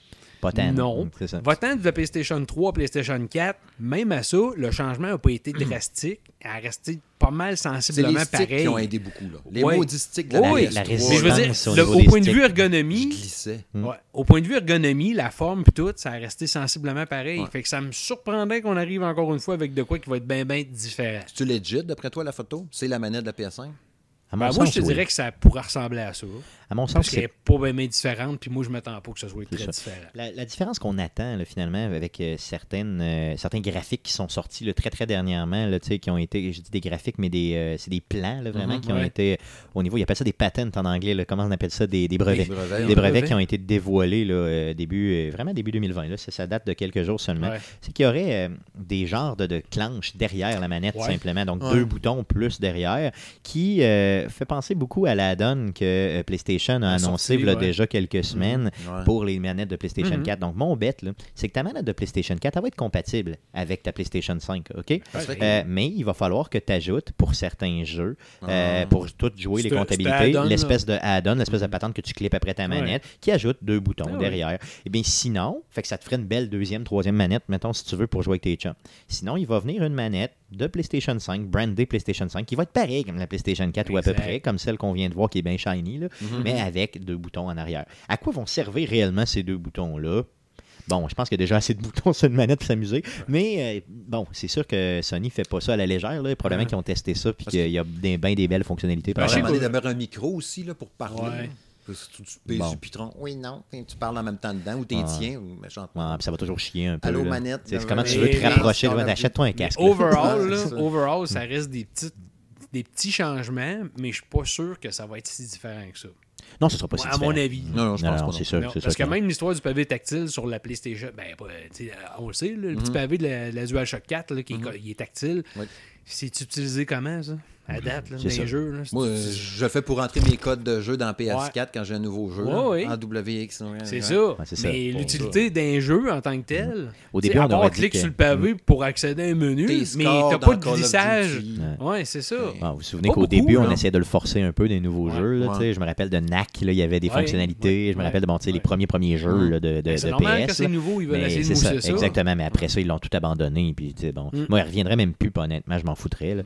Pas tant. Non. Ça. Va-t'en de la PlayStation 3 à PlayStation 4, même à ça, le changement n'a pas été drastique, elle a resté pas mal sensiblement les sticks pareil. qui ont aidé beaucoup. Là. Les Ouais. maudits sticks de la, Oui, PS3. la Mais je veux dire, résistance au le- point de vue Je ergonomie, glissais. Mm. ouais, au point de vue ergonomie, la forme puis tout, ça a resté sensiblement pareil. Ouais. Fait que ça me surprendrait qu'on arrive encore une fois avec de quoi qui va être bien bien différent. C'est-tu legit, d'après toi, la photo? C'est la manette de la PS5? À mon Ben, moi, je te oui. dirais que ça pourrait ressembler à ça. À mon sens, c'est pas bien, différente, puis moi, je m'attends pas que ce soit très ça. différent. La, la différence qu'on attend là, finalement avec euh, certaines, euh, certains graphiques qui sont sortis là, très très dernièrement, là, tu sais, qui ont été, je dis des graphiques, mais des, euh, c'est des plans là, vraiment Mhm, qui ont été au niveau, ils appellent ça des patents en anglais, là, comment on appelle ça, des, des brevets. Des brevets, Des brevets brevets. qui ont été dévoilés là, euh, début, euh, vraiment début 2020. Là, ça, ça date de quelques jours seulement. Ouais. C'est qu'il y aurait euh, des genres de, de clenches derrière la manette, Ouais. simplement. Donc, Ouais. deux boutons plus derrière, qui fait penser beaucoup à la donne que euh, PlayStation a annoncé sorti, il y a ouais. déjà quelques semaines Ouais. pour les manettes de PlayStation Mhm. 4. Donc, mon bet, là, c'est que ta manette de PlayStation 4, elle va être compatible avec ta PlayStation 5, OK? Euh, mais il va falloir que tu ajoutes pour certains jeux, euh, Ah. pour tout jouer les comptabilités, l'espèce de add-on, l'espèce de patente que tu clips après ta Ouais. manette, qui ajoute deux boutons Ah ouais. derrière. Et bien sinon, fait que ça te ferait une belle deuxième, troisième manette, mettons, si tu veux, pour jouer avec tes chums. Sinon, il va venir une manette de PlayStation 5, brandée PlayStation 5, qui va être pareille comme la PlayStation 4 ou à peu près, comme celle qu'on vient de voir qui est bien shiny, là, Mhm. mais avec deux boutons en arrière. À quoi vont servir réellement ces deux boutons-là? Bon, je pense qu'il y a déjà assez de boutons sur une manette pour s'amuser. Mais euh, bon, c'est sûr que Sony fait pas ça à la légère. Là. Probablement Ouais. qu'ils ont testé ça puis qu'il y a des, bien des belles fonctionnalités. Je sais un micro aussi là, pour parler. Ouais. Tu, tu pèses Bon. le pitron. Oui, non. Tu parles en même temps dedans ou t'es tiens ou méchantement. Ouais, puis ça va toujours chier un peu. Allô, là. manette. C'est euh, comment tu veux te rapprocher. Achète-toi un casque. Overall, là, ça. overall, ça reste des petites des petits changements, mais je suis pas sûr que ça va être si différent que ça. Non, ce sera pas si à mon avis. Non, non, je pense pas. c'est non. sûr. Non, parce sûr que non. même l'histoire du pavé tactile sur la PlayStation, ben, sais, on le sait, là, le petit Mhm. pavé de la, la DualShock 4 là, qui est, Mhm. il est tactile. Oui. C'est utilisé comment, ça? À date, là, dans les ça. jeux. Là, Moi, je le fais pour rentrer mes codes de jeu dans PS4 Ouais. quand j'ai un nouveau jeu. Ouais, là, ouais. En WX. c'est ça. ça. Mais l'utilité d'un jeu en tant que tel, Au tu sais, début, on aurait dit cliquer que- sur le pavé pour accéder à un menu, mais t'as pas de glissage. Ouais, c'est ça. Ah, vous vous souvenez qu'au début, on essayait de le forcer un peu des nouveaux Ouais, jeux. Je me rappelle de NAC, il y avait des fonctionnalités. je me rappelle de bon, tu sais, les premiers premiers jeux Mm. de, de, Ben, c'est normal PS. c'est nouveau, ils veulent essayer de ça, exactement. Mais après ça, ils l'ont tout abandonné. Mm. Moi, il reviendrait même plus, pas honnêtement, je m'en foutrais.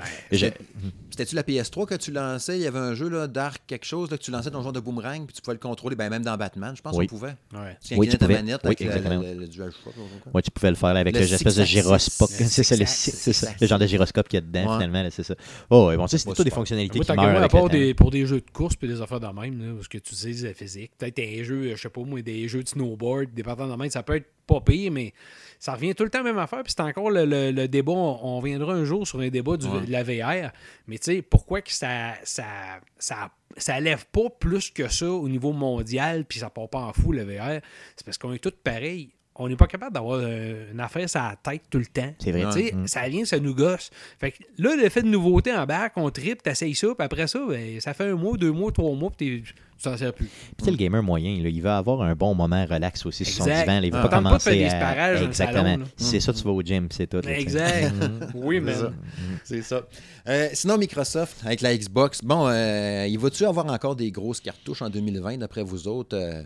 C'était-tu la PS3 que tu lançais? Il y avait un jeu, là, Dark quelque chose, là, que tu lançais ton genre de boomerang, puis tu pouvais le contrôler, ben, même dans Batman, je pense Oui. qu'on pouvait. Ouais. Tu Oui, tu ta pouvais. manette Oui, avec exactement. le, le DualShock. ou quoi. Ouais, tu pouvais le faire là, avec Le le- l'espèce de gyroscope. Le C'est ça, le, le genre de gyroscope qu'il y a dedans, Ouais. finalement. C'est ça. Oh, ouais, bon, ça, c'est des fonctionnalités Moi, qui meurent à le part des, pour des jeux de course puis des affaires de même, parce que tu utilises la physique. Peut-être des jeux, je sais pas moi, des jeux de snowboard, des patins de même, ça peut être pas pire, mais ça revient tout le temps à la même affaire. Puis c'est encore le, le- le débat, on, on reviendra un jour sur un débat du- Ouais. de la VR. Mais tu sais, pourquoi que ça, ça, ça, ça lève pas plus que ça au niveau mondial, puis ça part pas en fou, le VR? C'est parce qu'on est tous pareils. On n'est pas capable d'avoir euh, une affaire sur la tête tout le temps. C'est vrai. Tu sais. Ça vient, ça nous gosse. Fait que là, l'effet de nouveauté en bac, on tripe, t'essayes ça, puis après ça, ben, ça fait un mois, deux mois, trois mois, puis t'es- tu t'en sers plus. Puis, tu sais, le gamer moyen, là, il va avoir un bon moment relax aussi sur son divan. il va Ah. pas pas commencer faire des à... le Exactement. salon. C'est ça, tu vas au gym, c'est tout. Exact. oui, mais. ça. C'est ça. Euh, sinon, Microsoft, avec la Xbox, bon, euh, il va-tu avoir encore des grosses cartouches en 2020, d'après vous autres, euh,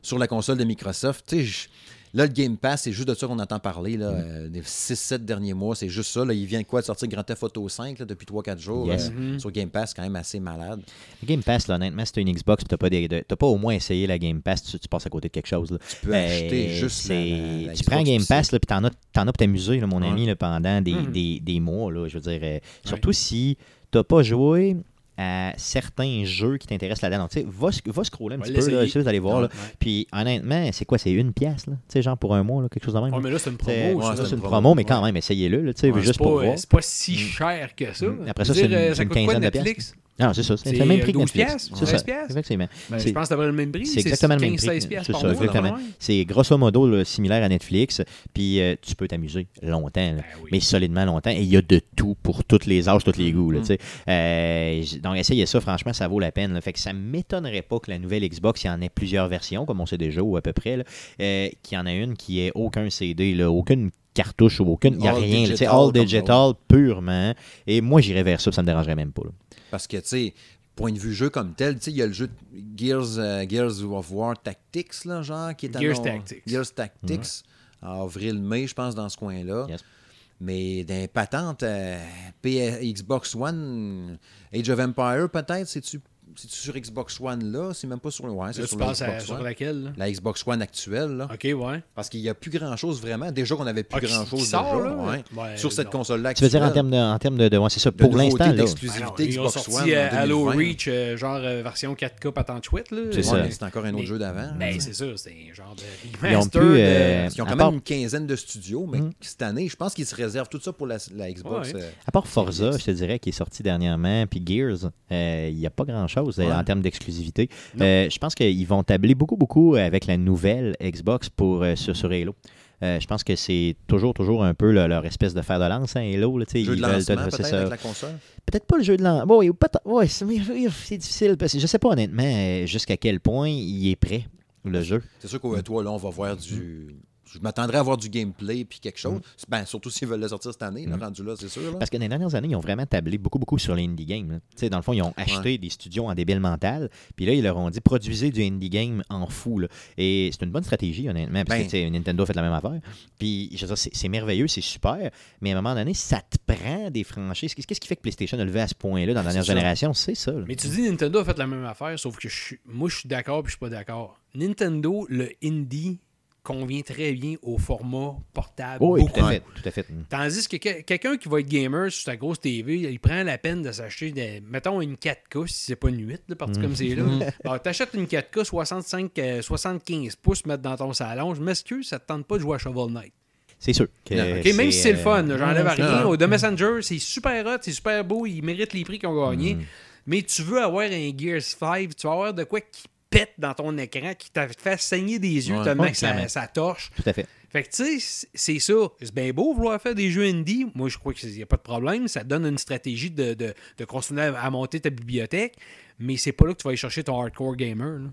sur la console de Microsoft? Tu sais, je- Là, le Game Pass, c'est juste de ça qu'on entend parler. Là, euh, des 6-7 derniers mois, c'est juste ça. Là. Il vient de quoi de sortir Grand Theft Auto 5 là, depuis 3-4 jours Yes. euh, sur Game Pass, quand même assez malade. Le Game Pass, là, honnêtement, si tu une Xbox, tu n'as pas, des- au moins essayé la Game Pass, tu, tu passes à côté de quelque chose. Là. Tu peux acheter juste la- la- la Tu Xbox prends Game. Pass, là, puis t'en as, t'en as pour t'amuser, là, mon Ouais. ami, là, pendant des, Mhm. des, des mois. Là, je veux dire, euh, surtout si tu n'as pas joué à certains jeux qui t'intéressent là-dedans. Donc, tu sais, va, va scroller un Va petit peu, là, allez voir. là. Ouais. Puis, honnêtement, c'est quoi C'est une pièce, là? Tu sais, genre pour un mois, là, quelque chose de même. Ouais, mais là, c'est une promo. ouais, c'est une promo. promo, mais quand même, essayez-le, tu sais, Ouais, juste pour pas, voir. euh, c'est pas si cher que ça. Mm. Après Je ça, c'est une- une quinzaine de Netflix? Non, c'est ça. C'est C'est, le même prix que 12 Netflix. C'est 13 ça. piastres? Effectivement. Ben, C'est- je pense que ça va le même prix. c'est exactement le même 15-16 prix. C'est ça, exactement. C'est grosso modo là, similaire à Netflix, puis euh, tu peux t'amuser longtemps, là. Ben oui. mais solidement longtemps, et il y a de tout pour tous les âges, tous les goûts. là, Mm. Euh, donc, essayez ça, franchement, ça vaut la peine. là. Fait que ça m'étonnerait pas que la nouvelle Xbox, il y en ait plusieurs versions, comme on sait déjà, ou à peu près, euh, qu'il y en a une qui ait aucun CD, là, aucune cartouche ou aucune, il n'y a All rien, là, tu sais, digital all digital purement. Et moi, j'irais vers ça, ça me dérangerait même pas. là. Parce que, tu sais, point de vue jeu comme tel, tu sais, il y a le jeu de Gears, euh, Gears of War Tactics, là, genre, qui est Gears annon- Tactics. Gears Tactics, en avril-mai, je pense, dans ce coin-là. Yes. Mais des patentes euh, PS Xbox One, Age of Empire, peut-être, c'est-tu c'est-tu sur Xbox One là? C'est même pas sur le. Ouais, c'est Là, sur la à- Xbox sur One. laquelle? là? La Xbox One actuelle, là. OK, ouais. Parce qu'il n'y a plus grand-chose vraiment. Déjà qu'on avait plus Ah, grand-chose qui sort, déjà, là? ouais. Ouais, sur cette non. console-là Tu veux dire en termes de. En termes de, de- ouais, c'est ça. de Pour l'instant, là. Ah d'exclusivité ils ont Xbox sorti One euh, Halo 2020. Reach, euh, genre euh, version 4K patente chouette. là. C'est Ouais, ça. mais c'est encore un autre Mais- jeu d'avant. Ben, là. c'est ça, c'est un genre de Ils ont remaster. Ils quand même une quinzaine de studios, mais Mhm. cette année, je pense qu'ils se réservent tout ça pour la, Xbox. À part Forza, je te dirais, qui est sorti dernièrement, puis Gears, il n'y a pas grand-chose euh, Ouais. en termes d'exclusivité. Euh, je pense qu'ils vont tabler beaucoup, beaucoup avec la nouvelle Xbox pour, euh, sur, sur Halo. Euh, je pense que c'est toujours, toujours un peu le- leur espèce de fer de lance, hein, Halo. Là, jeu de ils veulent- lancement, c'est peut-être, ça. avec la console? Peut-être pas le jeu de lancement. Bon, ouais, c'est difficile. Parce que je sais pas honnêtement euh, jusqu'à quel point il est prêt, le jeu. C'est sûr que toi, là, on va voir du... Je m'attendrais à voir du gameplay puis quelque chose. Ben, surtout s'ils veulent le sortir cette année, là, rendu là, c'est sûr. là. Parce que dans les dernières années, ils ont vraiment tablé beaucoup, beaucoup sur l'indie game. là. Tu sais, Dans le fond, ils ont acheté des studios en débile mental, puis là, ils leur ont dit produisez du indie game en fou. là. Et c'est une bonne stratégie, honnêtement, parce Ben- que Nintendo a fait la même affaire. Puis, je veux dire, c'est merveilleux, c'est super, mais à un moment donné, ça te prend des franchises. Qu'est-ce qui fait que PlayStation a levé à ce point-là dans la dernière génération? C'est ça. là. Mais tu dis Nintendo a fait la même affaire, sauf que je suis- moi, je suis d'accord puis je suis pas d'accord. Nintendo, le indie, convient très bien au format portable. oui, beaucoup. tout à fait. Tout à fait. Mm. Tandis que que- quelqu'un qui va être gamer sur sa grosse TV, il prend la peine de s'acheter, des- mettons, une 4K, si c'est pas une 8, là, parti comme c'est là. Alors, t'achètes une 4K 65, euh, 75 pouces, mettre dans ton salon. Je m'excuse, ça te tente pas de jouer à Shovel Knight. C'est sûr. que Non, même si c'est le euh, fun, là, j'enlève rien. Au The Messenger, c'est super hot, c'est super beau, ils méritent les prix qu'ils ont gagnés. Mm. Mais tu veux avoir un Gears 5, tu vas avoir de quoi qui pète dans ton écran, qui t'a fait saigner des yeux Ouais. tellement que ça, torche. Tout à fait. Fait que, tu sais, c'est ça. C'est bien beau vouloir faire des jeux indie. Moi, je crois qu'il n'y a pas de problème. Ça donne une stratégie de, de, de continuer à monter ta bibliothèque. Mais c'est pas là que tu vas aller chercher ton hardcore gamer. là.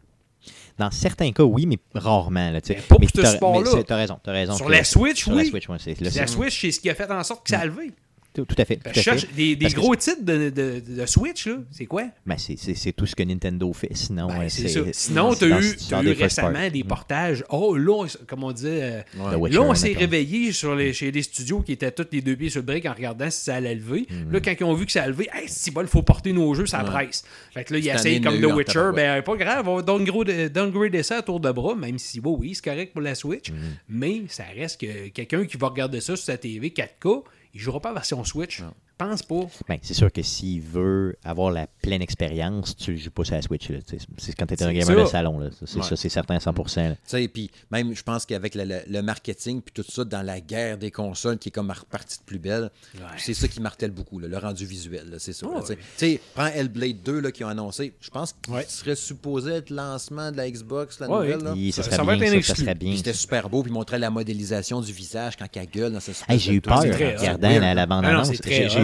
Dans certains cas, oui, mais rarement. Là, tu sais. Mais pas mais pour ce sport-là. t'as raison, t'as raison. Sur que- la Switch, sur oui. la Switch, ouais, La Switch, c'est ce qui a fait en sorte que ça a levé. Tout, tout à fait. Tout à je cherche fait. des, des Parce que gros titres de, de, de Switch, là. C'est quoi? Ben, c'est- c'est c'est tout ce que Nintendo fait. Sinon, Ben, euh, c'est. Sinon, c'est tu as eu, récemment des portages. Oh, là, comme on disait, euh, là, on s'est réveillé sur les, chez les studios qui étaient tous les deux pieds sur le break en regardant si ça allait lever. Mm. Là, quand ils ont vu que ça allait lever, hey, c'est bon, il faut porter nos jeux, ça presse. Fait que là, ils essayent comme il y en The Witcher. Ben, pas grave, on va downgrade, downgrader ça à tour de bras, même si, bon, oui, c'est correct pour la Switch. Mm. Mais ça reste que quelqu'un qui va regarder ça sur sa TV 4K, il jouera pas version Switch. Pense pas. Ben, c'est sûr que s'il veut avoir la pleine expérience, tu le joues pas sur la Switch. là. C'est quand tu es un gamer de salon. là. C'est Ouais. ça, c'est certain à 100%. là. Tu sais, puis même, je pense qu'avec le, le- le marketing, puis tout ça, dans la guerre des consoles qui est comme repartie de plus belle, Ouais. c'est ça qui martèle beaucoup, là, le rendu visuel, là, c'est ça. tu sais. Prends Hellblade 2 là, qui ont annoncé, je pense qu'il Ouais. serait supposé être le lancement de la Xbox, la Ouais. nouvelle. Là. Puis ça, Ça- serait ça va bien, être un ça, ça exclu. serait bien. C'était super beau, puis il montrait la modélisation du visage quand elle gueule dans ce Hey, j'ai eu peur en regardant la, Ah non, bande-annonce.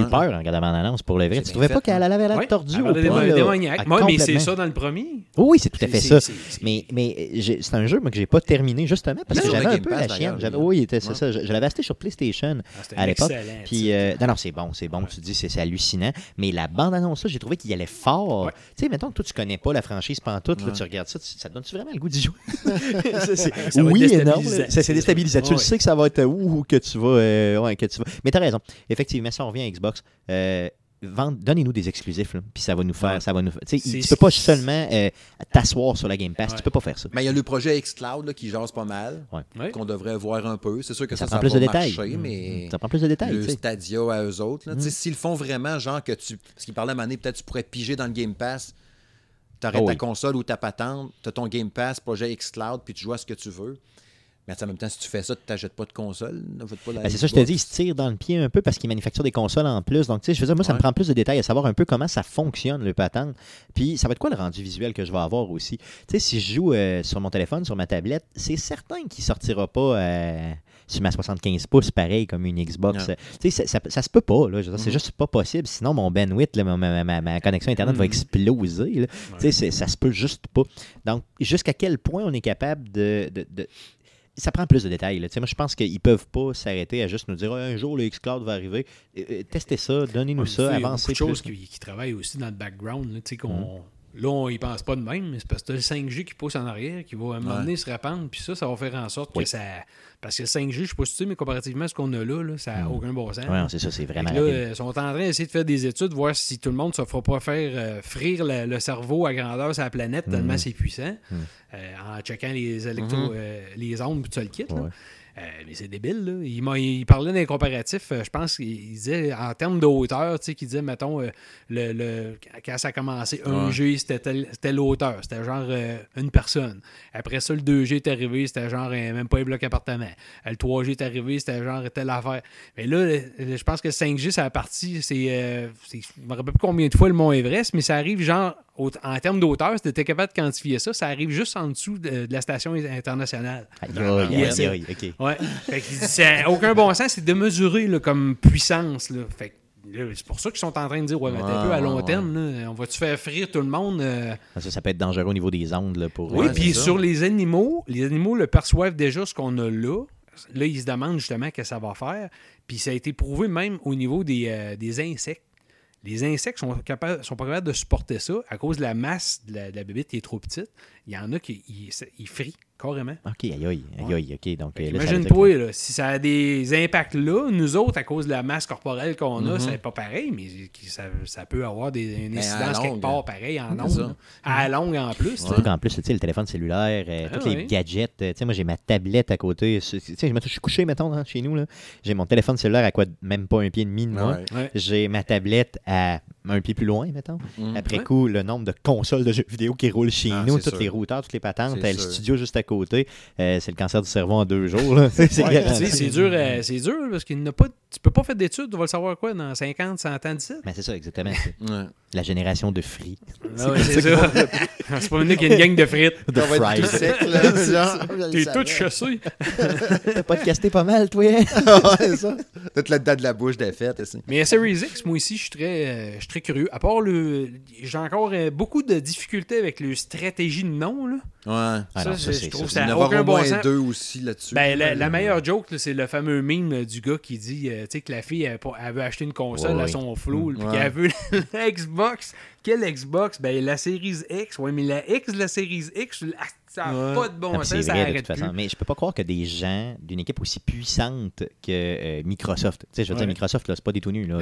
Eu peur en regardant la bande-annonce, pour le vrai. Tu trouvais pas qu'elle avait l'air Ouais, tordue là? démoniaque. Ouais, mais c'est ça dans le premier. Oui, oui, c'est tout à fait ça. Mais, c'est un jeu moi, que j'ai pas terminé justement parce que j'avais un peu la chienne. Oui, c'était- c'est ça. Je, l'avais acheté sur PlayStation Ah, à l'époque. Puis euh, non, non, c'est bon, c'est bon. Tu dis c'est c'est hallucinant. Mais la bande annonce, j'ai trouvé qu'il y allait fort. Ouais. Tu sais, mettons que toi tu connais pas la franchise pantoute, là, Ouais. tu regardes ça, tu- ça te donne-tu vraiment le goût d'y jouer? Ça, ça Oui et non. là. C'est déstabilisant. Tu le sais que ça va être que tu vas, euh, ouais, que tu vas. Mais t'as raison. Effectivement, si on revient à Xbox. Euh, Donnez-nous des exclusifs, là, puis ça va nous faire. Ouais. Ça va nous, tu tu peux pas seulement euh, t'asseoir sur la Game Pass, Ouais. tu peux pas faire ça. Mais il y a le projet xCloud là, qui jase pas mal, Ouais. qu'on devrait voir un peu. C'est sûr que Ça ça, prend ça, plus va de détails. marcher, Mm. mais Ça prend plus de détails. le tu sais. Stadia à eux autres. là, tu Mm. S'ils le font vraiment, genre que tu. Parce qu'ils parlaient à donné, peut-être tu pourrais piger dans le Game Pass. T'arrêtes Oh ta oui. console ou ta patente, t'as ton Game Pass, projet xCloud, puis tu joues à ce que tu veux. Mais en même temps, si tu fais ça, tu t'achètes pas de console. n'achètes Ben, c'est ça, je te dis, ils se tirent dans le pied un peu parce qu'ils manufacturent des consoles en plus. Donc, tu sais, je veux dire, moi, ça me prend plus de détails à savoir un peu comment ça fonctionne, le patente. Puis, ça va être quoi le rendu visuel que je vais avoir aussi? Tu sais, si je joue euh, sur mon téléphone, sur ma tablette, c'est certain qu'il sortira pas euh, sur ma 75 pouces, pareil, comme une Xbox. Tu sais, ça, ça, ça se peut pas, là. C'est Mhm. juste pas possible. Sinon, mon bandwidth, là, ma, ma- ma- ma connexion Internet va Mhm. exploser. là. Tu sais, ça se peut juste pas. Donc, jusqu'à quel point on est capable de- de- de ça prend plus de détails. Là. Moi, je pense qu'ils peuvent pas s'arrêter à juste nous dire Ah, un jour le xCloud va arriver. Euh, euh, testez ça, donnez-nous Ouais, ça, il y a avancez beaucoup de plus. choses qui, qui travaillent aussi dans le background. Là, tu sais, qu'on, Mm. Là, on y pense pas de même, mais c'est parce que t'as le 5G qui pousse en arrière, qui va à un moment Ouais. donné se répandre, puis ça, ça va faire en sorte Oui. que ça. Parce que le 5G, je sais pas si tu sais, mais comparativement à ce qu'on a là, là ça n'a Mm. aucun bon sens. Non, c'est ça, c'est vraiment là, euh, ils sont en train d'essayer de faire des études, voir si tout le monde se fera pas faire euh, frire le, le cerveau à grandeur sur la planète tellement Mhm. c'est puissant, Mhm. euh, en checkant les électro, euh, les ondes, puis tout le kit. là. Ouais. Euh, mais c'est débile, là. Il, m'a- il parlait d'un comparatif, euh, je pense qu'il il disait en termes de hauteur, tu sais, qu'il disait, mettons, euh, le, le- quand ça a commencé, 1G, c'était telle, telle hauteur, c'était genre une personne. Après ça, le 2G est arrivé, c'était genre même pas un bloc appartement. Le 3G est arrivé, c'était genre telle affaire. Mais là, je pense que le 5G, ça a parti, c'est, euh, je me rappelle plus combien de fois le Mont Everest, mais ça arrive genre, en termes d'auteur, si tu étais capable de quantifier ça, ça arrive juste en dessous de, de la station internationale. Aïe, Yes. aïe, aïe, ok. Ouais. Fait ça n'a aucun bon sens, c'est de mesurer là, comme puissance. Là. Fait que, c'est pour ça qu'ils sont en train de dire, ouais, mais un peu à long ouais, terme, là, on va-tu faire frire tout le monde? euh? Ça, ça peut être dangereux au niveau des ondes là, pour. Oui, Ouais, puis sur les animaux, les animaux le perçoivent déjà ce qu'on a là. Là, ils se demandent justement ce que ça va faire. Puis ça a été prouvé même au niveau des, euh, des insectes. Les insectes sont, capables, sont pas capables de supporter ça à cause de la masse de la, de la bébite qui est trop petite. Il y en a qui ils, frient carrément. Ok, aïe, aïe, aïe, aïe, ok. Donc, euh, là, Imagine-toi, là, si ça a des impacts là, nous autres, à cause de la masse corporelle qu'on a, Mhm. c'est pas pareil, mais ça, ça peut avoir des, une Ben, incidence quelque part pareil en ondes. À la longue en plus. Surtout qu'en plus, tu sais, le téléphone cellulaire, euh, Ah tous les gadgets. euh, tu sais, moi, j'ai ma tablette à côté. Tu sais, je suis couché, mettons, hein, chez nous. là. J'ai mon téléphone cellulaire à quoi Même pas un pied et demi de moi. Ouais. J'ai ma tablette à un pied plus loin, mettons. Mhm. Après Ouais. coup, le nombre de consoles de jeux vidéo qui roulent chez Ah, nous, c'est tous sûr. les routeurs, toutes les patentes, C'est le sûr. studio juste à côté, euh, c'est le cancer du cerveau en deux jours. c'est c'est Ouais, c'est dur, euh, c'est dur parce qu'il n'a pas, tu peux pas faire d'études, tu vas le savoir quoi dans 50, 100 ans d'ici? Mais c'est ça, exactement. c'est Ouais. La génération de free. Ah c'est ça. c'est pas venu qu'il y a une gang de frites. De le T'es tout chassé. T'as pas casté pas mal, toi? hein? ouais, ça. Toute la date de la bouche de fête. aussi. Mais à Series X, moi aussi, je suis très, euh, très curieux. À part le. J'ai encore euh, beaucoup de difficultés avec le stratégie de nom. Là. Ouais. Ah Ça, je- ça, je c'est- trouve ça, ça Il n'a y en aucun bon moins sens. deux aussi là-dessus. Ben, la, la meilleure joke, c'est le fameux meme du gars qui dit euh, tu sais, que la fille, elle, elle veut acheter une console Ouais, à son flow, puis Ouais. qu'elle veut la Xbox. Quelle Xbox? Ben, la Series X. Ouais, mais la X de la Series X, la- ça n'a Ouais. pas de bon Non, mais sens, ça vrai de arrête toute façon. plus. Mais je peux pas croire que des gens d'une équipe aussi puissante que euh, Microsoft, tu sais, je veux Ouais. dire, Microsoft, là, c'est pas des tout nus, là.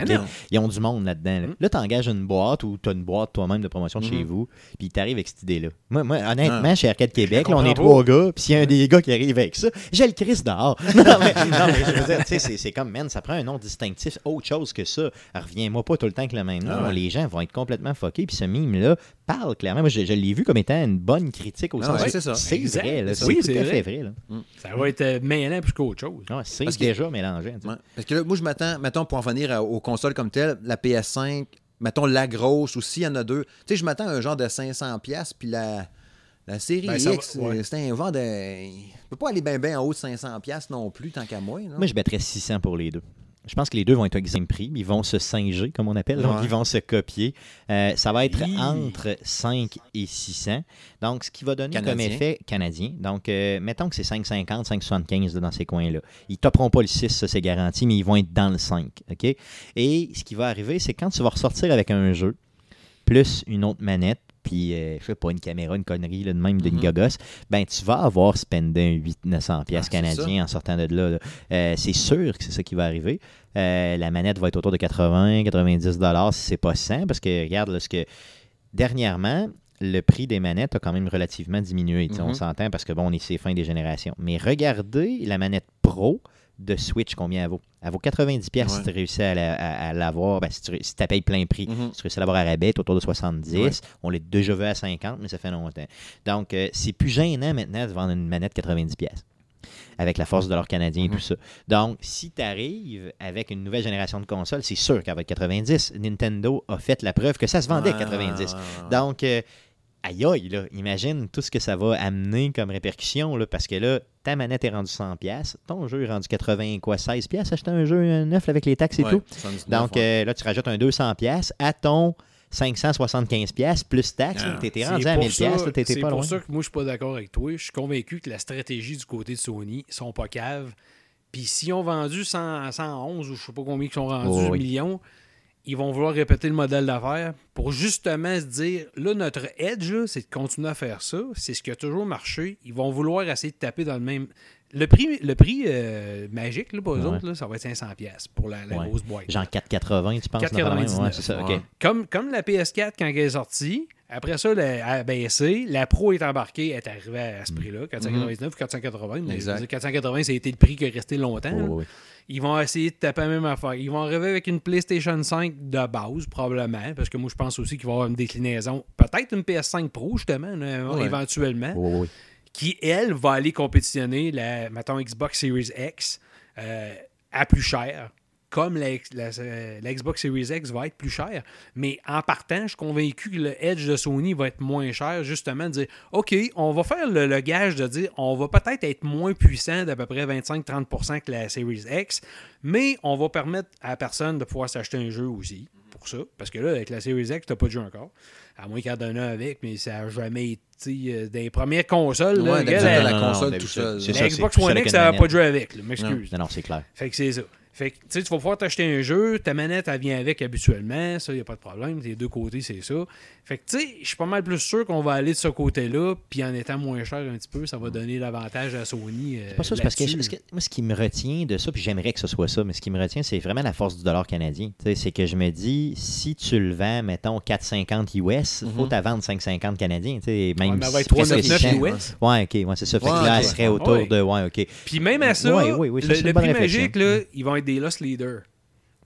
Ils ont du monde là-dedans. Là, Mm. Là, t'engages une boîte ou t'as une boîte toi-même de promotion de chez Mhm. vous, puis t'arrives avec cette idée-là. Moi, moi honnêtement, Ah. chez Arcade Québec, là, on est trois gars, puis s'il y a un des gars qui arrive avec ça, j'ai le Chris dehors. non, mais, non, mais je veux dire, tu sais, c'est- comme, man, ça prend un nom distinctif, autre chose que ça. Reviens-moi pas tout le temps avec le même nom. Ah. Les gens vont être complètement fuckés, puis ce mime-là parle clairement. Moi, je, je l'ai vu comme étant une bonne critique au Ah sens ouais, c'est ça. C'est vrai, là. Oui, c'est vrai. là. Ça va être euh, mêlant plus qu'autre chose. Ouais, c'est que- déjà mélangé. Ouais. Parce que là, moi, je m'attends, mettons, pour en venir à- aux consoles comme telles, la PS5, mettons la grosse aussi, il y en a deux. Tu sais, je m'attends à un genre de 500$, piastres, puis la, la série Ben, X, ouais. c'est un vent de. Il peut pas aller bien bien en haut de 500$ piastres non plus, tant qu'à moi. non? Moi, je mettrais 600 pour les deux. Je pense que les deux vont être au même prix. Ils vont se singer, comme on appelle. Donc, Ouais. ils vont se copier. Euh, ça va être entre 5 et 600. Donc, ce qui va donner comme effet canadien. Donc, euh, mettons que c'est 5,50, 5,75 là, dans ces coins-là. Ils ne topperont pas le 6, ça c'est garanti, mais ils vont être dans le 5. OK? Et ce qui va arriver, c'est quand tu vas ressortir avec un jeu, plus une autre manette, puis, euh, je sais pas, une caméra, une connerie là, de même d'une gogos, ben tu vas avoir spendé un 800-900$ piastres Ah, canadiens en sortant de là. là. Euh, c'est sûr que c'est ça qui va arriver. Euh, la manette va être autour de 80-90$ si c'est pas 100$, parce que regarde, là, ce que dernièrement, le prix des manettes a quand même relativement diminué. On Mhm. s'entend parce que bon, on est ces fins des générations. Mais regardez la manette Pro de Switch, combien elle vaut? Elle vaut 90$ pièces si tu réussis à la- à- à l'avoir. Ben, si tu si payes plein prix. Mhm. Si tu réussis à l'avoir à rabais, autour de 70. Ouais. On l'a déjà vu à 50, mais ça fait longtemps. Donc, euh, c'est plus gênant maintenant de vendre une manette 90$. pièces Avec la force de l'or canadien et tout ça. Donc, si tu arrives avec une nouvelle génération de consoles, c'est sûr qu'elle va être 90. Nintendo a fait la preuve que ça se vendait Ouais, 90. ouais, ouais, ouais. Donc, euh, aïe aïe, là, imagine tout ce que ça va amener comme répercussion, là, parce que là, ta manette est rendue 100$, pièces, ton jeu est rendu 80, quoi, 16$, pièces, acheter un jeu neuf avec les taxes et Ouais, tout. 79, Donc, ouais. euh, là, tu rajoutes un 200$ pièces à ton 575$ pièces plus taxes. Ah, Tu étais rendu à pour 1000$, ça- pièces, là, t'étais C'est pas pour loin. ça que moi, je suis pas d'accord avec toi. Je suis convaincu que la stratégie du côté de Sony, ils sont pas caves. Puis s'ils ont vendu 100, 111 ou je sais pas combien ils sont rendus Oh, oui. millions, ils vont vouloir répéter le modèle d'affaires pour justement se dire là, notre edge, c'est de continuer à faire ça. C'est ce qui a toujours marché. Ils vont vouloir essayer de taper dans le même. Le prix, le prix euh, magique là, pour eux Ouais. autres, là, ça va être 500$ pièces pour la, la Ouais. grosse boîte. Genre 4,80, tu penses? 4,99, normalement? Ouais, c'est ça. Comme, comme la PS4 quand elle est sortie, après ça, elle a baissé. La Pro est embarquée, elle est arrivée à ce prix-là, 499 ou 480. Mais Exact. je veux dire, 480, ça a été le prix qui est resté longtemps. Ils vont essayer de taper la même affaire. Ils vont arriver avec une PlayStation 5 de base, probablement, parce que moi, je pense aussi qu'il va y avoir une déclinaison. Peut-être une PS5 Pro, justement, Ouais. éventuellement, Ouais, ouais, ouais. qui, elle, va aller compétitionner la, mettons, Xbox Series X euh, à plus cher. Comme la, la- euh, la Xbox Series X va être plus chère. Mais en partant, je suis convaincu que le Edge de Sony va être moins cher, justement, de dire OK, on va faire le, le gage de dire on va peut-être être moins puissant d'à peu près 25-30% que la Series X, mais on va permettre à la personne de pouvoir s'acheter un jeu aussi pour ça. Parce que là, avec la Series X, tu pas de jeu encore. À moins qu'il y en donne un avec, mais ça n'a jamais été euh, des premières consoles. Ouais, la- la Non, non, non, console tout seul. la Xbox One X, ça n'a manette. pas de jeu avec, m'excuse. Non, non, c'est clair. Fait que c'est ça. Fait que tu sais, tu vas pouvoir t'acheter un jeu, ta manette, elle vient avec habituellement, ça, il n'y a pas de problème. Des deux côtés, c'est ça. Fait que tu sais, je suis pas mal plus sûr qu'on va aller de ce côté-là, puis en étant moins cher un petit peu, ça va donner l'avantage à Sony. euh, C'est pas ça, c'est parce que, là-dessus. parce que moi, ce qui me retient de ça, puis j'aimerais que ce soit ça, mais ce qui me retient, c'est vraiment la force du dollar canadien. Tu sais, C'est que je me dis, si tu le vends, mettons, 4,50 US, il faut Mhm. t'en vendre 5,50 canadiens. tu sais, Même Ouais, mais elle va si- être qu'est-ce que 3,99 c'est? US. Ouais, ok, ouais, c'est ça. Fait que là, elle serait autour Ouais. de. Ouais, ok. Puis même à ça, Ouais, oui, oui, ça, le, prix magique, là, ils vont être des loss leaders.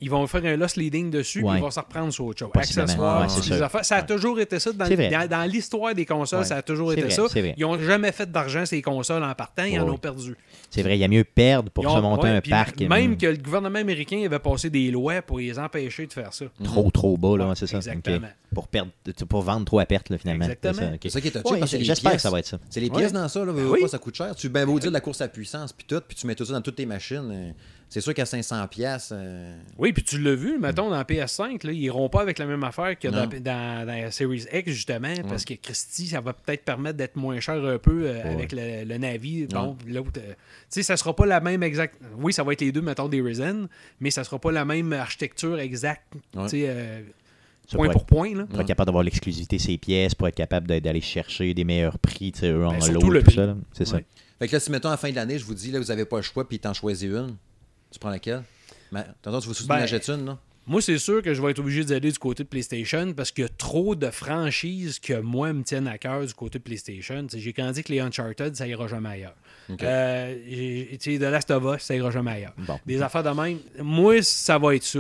ils vont faire un loss leading dessus, puis ils vont se reprendre sur autre chose. Accessoires, affaires. Ça a toujours été ça. Dans, l'histoire des consoles, Ouais. ça a toujours été vrai, ça. Ils n'ont jamais fait d'argent, ces consoles, en partant. Ils en ont perdu. C'est vrai, il y a mieux perdre pour Ils se ont- monter ouais, un parc. Même hum, que le gouvernement américain avait passé des lois pour les empêcher de faire ça. Trop, trop bas, là, Ouais, c'est ça. exactement. Pour, perdre, pour vendre trop à perte, là, finalement. Exactement. C'est ça, qui est touché Ouais, parce que les J'espère que ça va être ça. C'est les Ouais. pièces dans ça, là, veux, veux Oui. pas, ça coûte cher. Tu ben beau dire de la course à puissance, puis tout, puis tu mets tout ça dans toutes tes machines. C'est sûr qu'à 500$, pièces euh, Oui, puis tu l'as vu, mettons, dans PS5, là, ils iront pas avec la même affaire que dans, dans- dans la Series X, justement, parce que Christy, ça va peut-être permettre d'être moins cher un peu euh, avec le, le Navi. Bon, l'autre, euh, tu sais, ça sera pas la même exacte. Oui, ça va être les deux, mettons, des Ryzen, mais ça sera pas la même architecture exacte, tu sais, point pour point. Là. Pour être capable d'avoir l'exclusivité ces pièces, pour être capable d'a- d'aller chercher des meilleurs prix, tu sais, eux en Ben, lot, surtout le tout prix. ça. C'est ça. Fait que là, si mettons à la fin de l'année, je vous dis, là, vous avez pas le choix, puis t'en choisis une, tu prends laquelle? Mais, Tantôt, tu vas soutenir Ben, la une, non Moi, c'est sûr que je vais être obligé d'aller du côté de PlayStation parce qu'il y a trop de franchises que moi me tiennent à cœur du côté de PlayStation. J'ai quand dit que les Uncharted, ça ira jamais ailleurs. Ok. Euh, j'ai- tu sais, The Last of Us, ça ira jamais ailleurs. Bon. Des affaires de même. Moi, ça va être ça.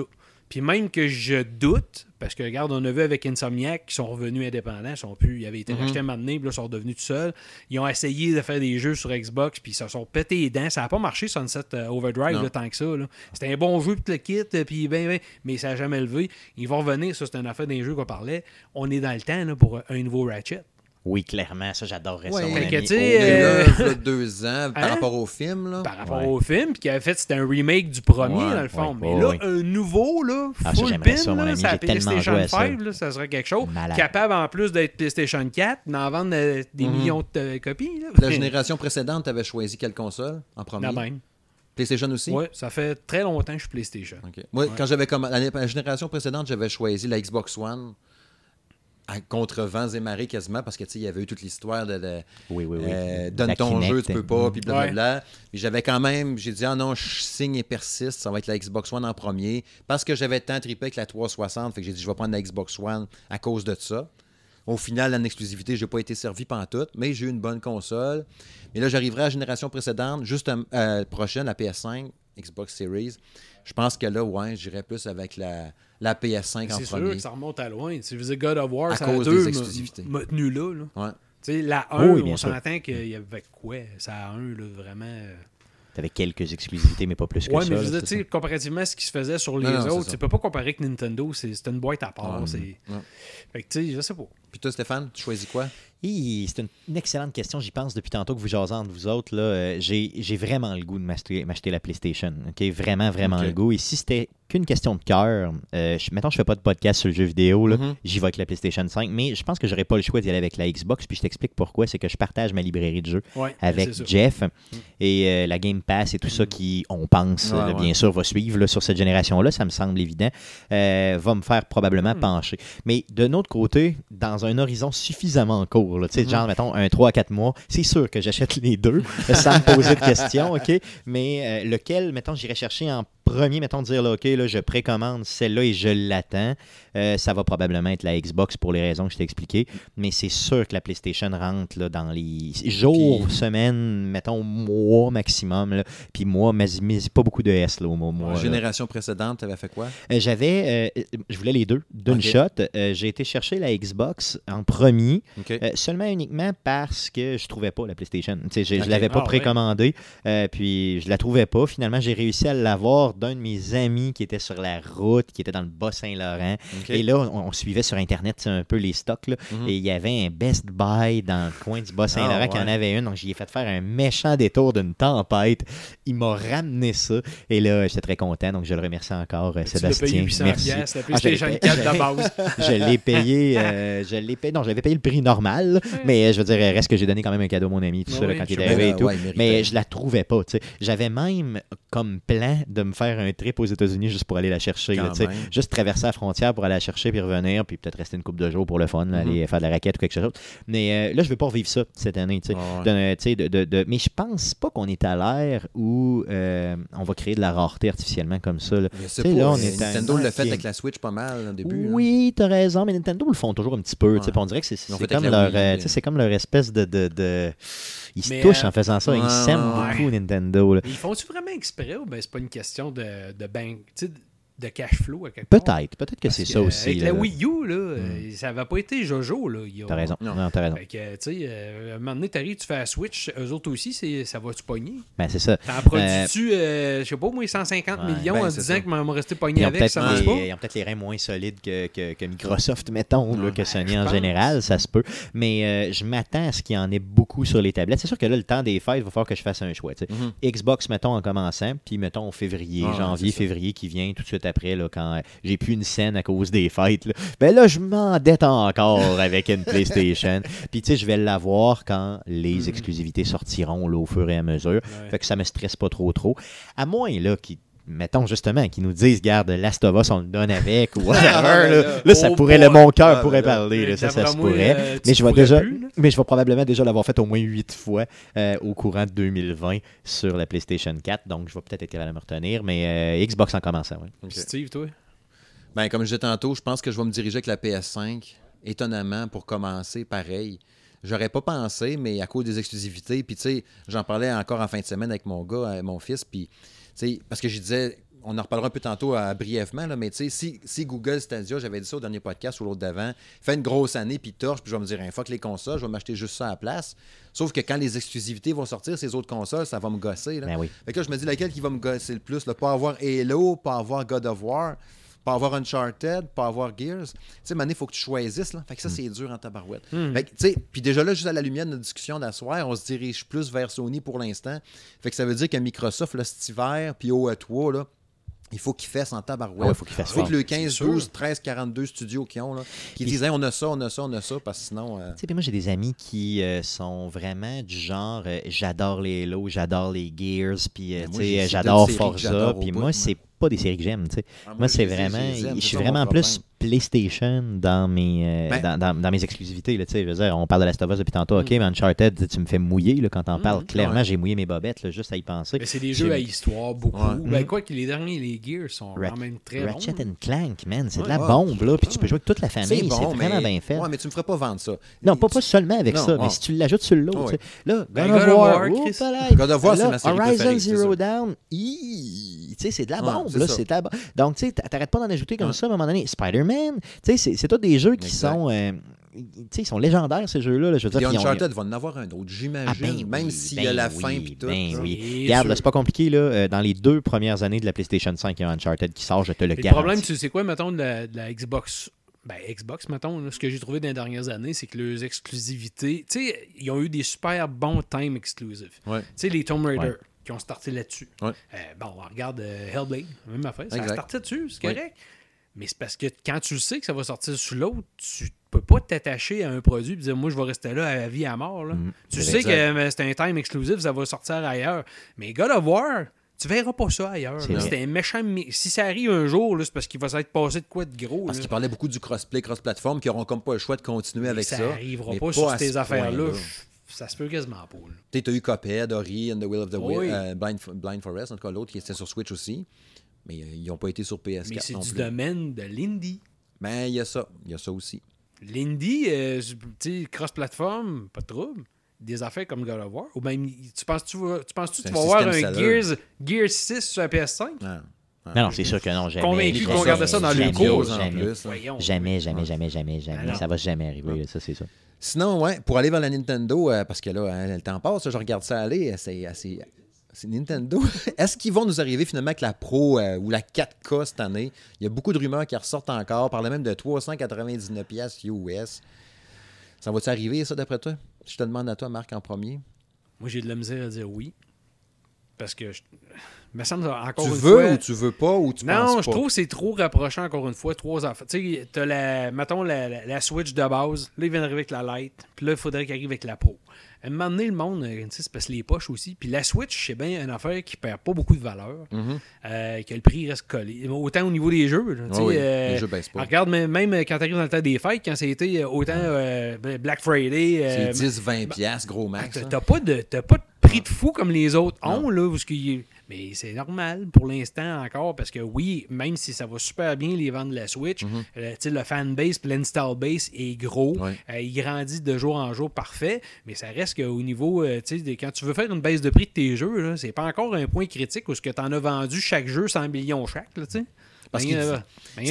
Puis même que je doute, parce que regarde, on a vu avec Insomniac qui sont revenus indépendants, ils, sont plus, ils avaient été rachetés un moment donné, puis là, ils sont redevenus tout seuls. Ils ont essayé de faire des jeux sur Xbox, puis ils se sont pété les dents. Ça n'a pas marché, Sunset euh, Overdrive, là, tant que ça. C'était un bon jeu, puis le kit, euh, puis ben, ben, mais ça n'a jamais levé. Ils vont revenir, ça, c'est une affaire des jeux qu'on parlait. On est dans le temps là, pour un nouveau Ratchet. Oui, clairement, ça, j'adorerais ça, mon ami. euh, là, là, deux ans, par Hein? rapport au film, là. Par rapport Ouais. au film, puis qui avait fait, c'était un remake du premier, Ouais, dans le fond. mais là, un nouveau, là, Ah, full j'aimerais pin, ça, là, PlayStation joué à ça. 5, là, ça serait quelque chose. Malade. Capable, en plus d'être PlayStation 4, d'en vendre euh, des Mhm. millions de euh, copies. Là. La génération précédente, t'avais choisi quelle console en premier? La même. PlayStation aussi? Ouais, ça fait très longtemps que je suis PlayStation. Moi, quand j'avais comm- l'année- la génération précédente, j'avais choisi la Xbox One à contre vents et marées quasiment parce que tu sais, il y avait eu toute l'histoire de, de- Oui, oui, oui. euh, La donne ton Kinect. jeu, tu peux pas, puis blablabla. Puis j'avais quand même, j'ai dit ah non, je signe et persiste, ça va être la Xbox One en premier parce que j'avais tant trippé avec la 360, fait que j'ai dit je vais prendre la Xbox One à cause de ça. Au final, en exclusivité, j'ai pas été servi pendant tout, mais j'ai eu une bonne console. Mais là, j'arriverai à la génération précédente, juste euh, prochaine, la PS5, Xbox Series. Je pense que là, ouais, j'irais plus avec la, la PS5 en C'est sûr premier. que ça remonte à loin. Tu faisais God of War, À ça a cause deux des exclusivités. m'a tenu là. là. Ouais. Tu sais, la 1, Oui, on s'entend qu'il y avait quoi? Ça a 1, là, vraiment. euh, T'avais quelques exclusivités, mais pas plus que Ouais, ça. mais je veux dire, comparativement à ce qui se faisait sur les Non, non, c'est autres, tu peux pas comparer avec Nintendo, c'est c'est une boîte à part. Ouais. c'est- Ouais. Fait que, tu sais, je sais pas. Puis toi, Stéphane, tu choisis quoi? C'est une, une excellente question. J'y pense depuis tantôt que vous jasez entre vous autres. Euh, J'ai vraiment le goût de m'acheter la PlayStation. Vraiment, vraiment le goût. Et si c'était qu'une question de cœur, euh, je- mettons, je fais pas de podcast sur le jeu vidéo, Mhm. j'y vais avec la PlayStation 5, mais je pense que j'aurais pas le choix d'y aller avec la Xbox. Puis je t'explique pourquoi. C'est que je partage ma librairie de jeux Ouais, avec. Jeff et euh, la Game Pass et tout ça qui, on pense, Ouais, là, ouais. bien sûr, va suivre là, sur cette génération-là, ça me semble évident, euh, va me faire probablement pencher. Mais de notre côté, dans un horizon suffisamment court, tu sais, genre, mettons, un 3 à 4 mois, c'est sûr que j'achète les deux, sans me poser de questions, OK? Mais euh, lequel, mettons, j'irais chercher en premier, mettons, dire, là, OK, là, je précommande celle-là et je l'attends, euh, ça va probablement être la Xbox pour les raisons que je t'ai expliquées. Mais c'est sûr que la PlayStation rentre là, dans les jours, semaines, mettons, mois maximum. là. Puis moi, mais, mais pas beaucoup de S là, au mois. là. Génération précédente, t'avais fait quoi? Euh, J'avais, euh, je voulais les deux d'une shot. J'ai été chercher la Xbox en premier, seulement uniquement parce que je trouvais pas la PlayStation. Tu je, Ok. l'avais pas Ah, précommandée, puis je la trouvais pas. Finalement, j'ai réussi à l'avoir d'un de mes amis qui était sur la route, qui était dans le Bas-Saint-Laurent. Et là, on, on suivait sur Internet un peu les stocks. là, Mhm. Et il y avait un Best Buy dans le coin du Bas-Saint-Laurent Ah, qui en avait une. Donc, j'y ai fait faire un méchant détour d'une tempête. Il m'a ramené ça. Et là, j'étais très content. Donc, je le remercie encore, euh, Tu Sébastien. payé 800 Merci. Ah, je l'ai payé- 4 de base. je l'ai payé, euh, je l'ai payé, non, je l'avais payé le prix normal, mais euh, je veux dire, reste que j'ai donné quand même un cadeau à mon ami, tout ça, là, oui, quand il je est arrivé et tout. ouais, mais je la trouvais pas, tu sais. J'avais même comme plan de me faire un trip aux États-Unis juste pour aller la chercher, là, tu. Juste traverser la frontière pour aller la chercher puis revenir, puis peut-être rester une couple de jours pour le fun, là, Mhm. aller faire de la raquette ou quelque chose. Mais euh, là, je veux pas revivre ça cette année, tu sais. Ouais. De- tu de- de- mais je pense pas qu'on est à l'ère où euh, on va créer de la rareté artificiellement comme ça. là. Tu pas, on est Nintendo l'a fait avec la Switch pas mal au début. là. Oui, t'as raison, mais Nintendo le font toujours un petit peu. tu sais, Ouais. On dirait que c'est comme, leur, euh, tu c'est comme leur espèce de, de- Ils se touchent euh, en faisant ça. Ils s'aiment ouais. beaucoup, Nintendo. là. Ils font-tu vraiment exprès ou ben c'est pas une question de, de bank? Tu sais, de cash flow à quelque part. Peut-être, peut-être que c'est ça aussi. Avec là. la Wii U, là, euh, ça n'avait pas été Jojo. Là, a- T'as raison. Non. Non, t'as raison. Fait que, tu sais, euh, à un moment donné, t'arrives, tu fais la Switch, eux autres aussi, c'est- ça va-tu pogner? Ben, c'est ça. T'en produis-tu, euh, je sais pas, moi, 150 Ouais, millions ben, en disant ça. que m'en rester pogné avec, ça marche pas? ils ont peut-être les reins moins solides que, que- que Microsoft, mettons, là, que Sony je en pense. général, ça se peut. Mais euh, je m'attends à ce qu'il y en ait beaucoup sur les tablettes. C'est sûr que là, le temps des fêtes, il va falloir que je fasse un choix. Mhm. Xbox, mettons, en commençant, puis mettons, février, Ouais, janvier, février qui vient tout de suite après, là, quand j'ai plus une scène à cause des fêtes. Là. Ben là, je m'endette encore avec une PlayStation. Puis, tu sais, je vais l'avoir quand les Mhm. exclusivités sortiront là, au fur et à mesure. Ouais. Fait que ça me stresse pas trop trop. À moins là qu'ils mettons justement qu'ils nous disent garde Last of Us on le donne avec ou whatever Ah, là, là, Là, ça oh pourrait boy. le mon cœur Ah, pourrait là. parler là, ça ça se pourrait euh, mais je vais déjà plus, mais je vais probablement déjà l'avoir fait au moins huit fois euh, au courant de 2020 sur la PlayStation 4 donc je vais peut-être être capable de me retenir mais euh, Xbox en commençant. Ok. Steve, toi? Ben, comme je disais tantôt, je pense que je vais me diriger avec la PS5. Étonnamment, pour commencer, pareil. J'aurais pas pensé, mais à cause des exclusivités, puis tu sais, j'en parlais encore en fin de semaine avec mon gars, mon fils, puis sais, parce que je disais, on en reparlera un peu tantôt euh, brièvement, là, mais tu sais, si, si Google Stadia, j'avais dit ça au dernier podcast ou l'autre d'avant, fait une grosse année, puis torche, puis je vais me dire, un fuck les consoles, je vais m'acheter juste ça à la place. Sauf que quand les exclusivités vont sortir, ces autres consoles, ça va me gosser. Là. Ben oui. Fait que là, je me dis, laquelle qui va me gosser le plus? Là, pas avoir Halo, pas avoir God of War, pas avoir Uncharted, pas avoir Gears. Tu sais, Mané, il faut que tu choisisses. Là. Fait que ça, c'est dur en tabarouette. Fait que, tu sais, puis déjà là, juste à la lumière de notre discussion d'asseoir, on se dirige plus vers Sony pour l'instant. Fait que ça veut dire que Microsoft, là, cet hiver, puis au 3 là, il faut qu'ils fassent en tabarouette. Ah ouais, faut qu'ils fassent Il faut que le 15, C'est 12, sûr. 13, 42 studios qu'ils ont, là, qui Puis- disent, Hey, on a ça, on a ça, on a ça, parce que sinon. euh, Tu sais, puis moi, j'ai des amis qui euh, sont vraiment du genre euh, j'adore les Halo, j'adore les Gears, puis Ben, j'adore Forza, puis moi. c'est pas des séries que j'aime, tu sais. ah, Moi, je c'est vraiment. Je c'est suis vraiment plus. PlayStation dans mes, euh, Ben- dans, dans- dans mes exclusivités. Là, tu sais, je veux dire, on parle de Last of Us depuis tantôt, ok, Mm. mais Uncharted, tu me fais mouiller là, quand t'en parles. Clairement, ouais. j'ai mouillé mes bobettes là, juste à y penser. Mais c'est des jeux à histoire, beaucoup. Ouais. Ben, Mhm. quoi que les derniers, les Gears sont Ra- quand même très Ratchet bons. and Clank, man, c'est de la ouais. bombe, là, puis tu peux jouer avec toute la famille, c'est bon, vraiment mais... bien fait. Ouais, mais tu me ferais pas vendre ça. Non, pas, pas seulement avec Non, ça, ouais. mais si tu l'ajoutes sur l'autre. Là, Ben, God of God of War. God of War, c'est Là, ma série Horizon Zero ça. Down, hi, tu sais, c'est de la bombe, c'est là, ça. c'est de la bombe. Donc, tu sais, t'arrêtes pas d'en ajouter comme ça à un moment donné. Spider-Man, tu sais, c'est- tous des jeux qui Exact. sont, euh, tu sais, ils sont légendaires, ces jeux-là, là, je veux dire. ils ont- Uncharted va en avoir un autre, Ah, j'imagine. ben même oui, s'il ben y a la oui, fin puis tout. ben là. oui. Regarde, c'est pas compliqué, là. euh, Dans les deux premières années de la PlayStation 5, il y a Uncharted qui sort, je te le Et Le garantis. problème, tu sais quoi, mettons, de la, de la Xbox? Ben, Xbox, mettons, là, ce que j'ai trouvé dans les dernières années, c'est que leurs exclusivités. Tu sais, ils ont eu des super bons time exclusives. Ouais. Tu sais, les Tomb Raider Ouais. qui ont starté là-dessus. Ouais. Euh, bon, on regarde euh, Hellblade, même affaire. Ça a starté dessus, c'est Ouais. correct. Mais c'est parce que quand tu le sais que ça va sortir sur l'autre, tu peux pas t'attacher à un produit et dire moi je vais rester là à la vie à mort. là. Mhm. Tu sais exact. que euh, c'est un time exclusive, ça va sortir ailleurs. Mais God of War, tu verras pas ça ailleurs. C'est un méchant. Si ça arrive un jour, c'est parce qu'il va s'être passé de quoi de gros. Parce qu'il parlait beaucoup du crossplay, cross-platform, qui n'auront comme pas le choix de continuer Mais avec ça ça. arrivera pas, pas sur ces ce affaires-là. Ça se peut quasiment pas. Tu t'as eu Cuphead, Ori, and the Will of the Oui. euh, Blind, Blind Forest, en tout cas l'autre qui était sur Switch aussi. Mais euh, ils n'ont pas été sur PS4 Mais c'est non du plus. domaine de l'indie. Mais il y a ça. Il y a ça aussi. L'indie, euh, tu sais, cross-platform, pas de trouble. Des affaires comme God of War. Ou même, tu penses-tu vas- tu penses -tu, vas voir un. Gears, Gears 6 sur la PS5? Ah. Ah. Non, non, c'est sûr que non, jamais. Convaincu jamais, qu'on regardait ça dans le jamais, cours, en jamais. plus. Voyons. Jamais, jamais, jamais, jamais, jamais. Ah non. ça va jamais arriver, là, ça, c'est ça. Sinon, ouais, pour aller vers la Nintendo, euh, parce que là, hein, le temps passe, je regarde ça aller, c'est assez. C'est Nintendo. Est-ce qu'ils vont nous arriver finalement avec la Pro euh, ou la 4K cette année? Il y a beaucoup de rumeurs qui ressortent encore. On parlait même de 399$ piastres US. Ça va-tu arriver, ça, d'après toi? Je te demande à toi, Marc, en premier. Moi, j'ai de la misère à dire oui. Parce que, je... me semble, encore tu une veux fois... ou tu veux pas ou tu penses Non, pas? je trouve que c'est trop rapprochant, encore une fois, trois affaires. Tu sais, t'as la, mettons, la, la- la Switch de base. Là, il vient d'arriver avec la Lite. Puis là, il faudrait qu'il arrive avec la Pro. À un moment donné, le monde, euh, c'est parce que les poches aussi. Puis la Switch, c'est bien une affaire qui perd pas beaucoup de valeur. Mhm. euh, que le prix reste collé. Autant au niveau des jeux. là, Ah oui, euh, les jeux baissent pas. Regarde, même, même quand tu arrives dans le temps des fêtes, quand c'était autant euh, Black Friday. C'est 10-20$, piastres, gros max. T'as hein. t'as pas, de, pas de prix de fou comme les autres ont, là, parce qu'il- mais c'est normal pour l'instant encore, parce que oui, même si ça va super bien les ventes de la Switch, euh, tu sais, le fanbase l'install base est gros, Ouais. Euh, il grandit de jour en jour parfait, mais ça reste qu'au niveau, euh, des- quand tu veux faire une baisse de prix de tes jeux, c'est pas encore un point critique où ce que tu en as vendu chaque jeu 100 millions chaque, là. Parce qu'il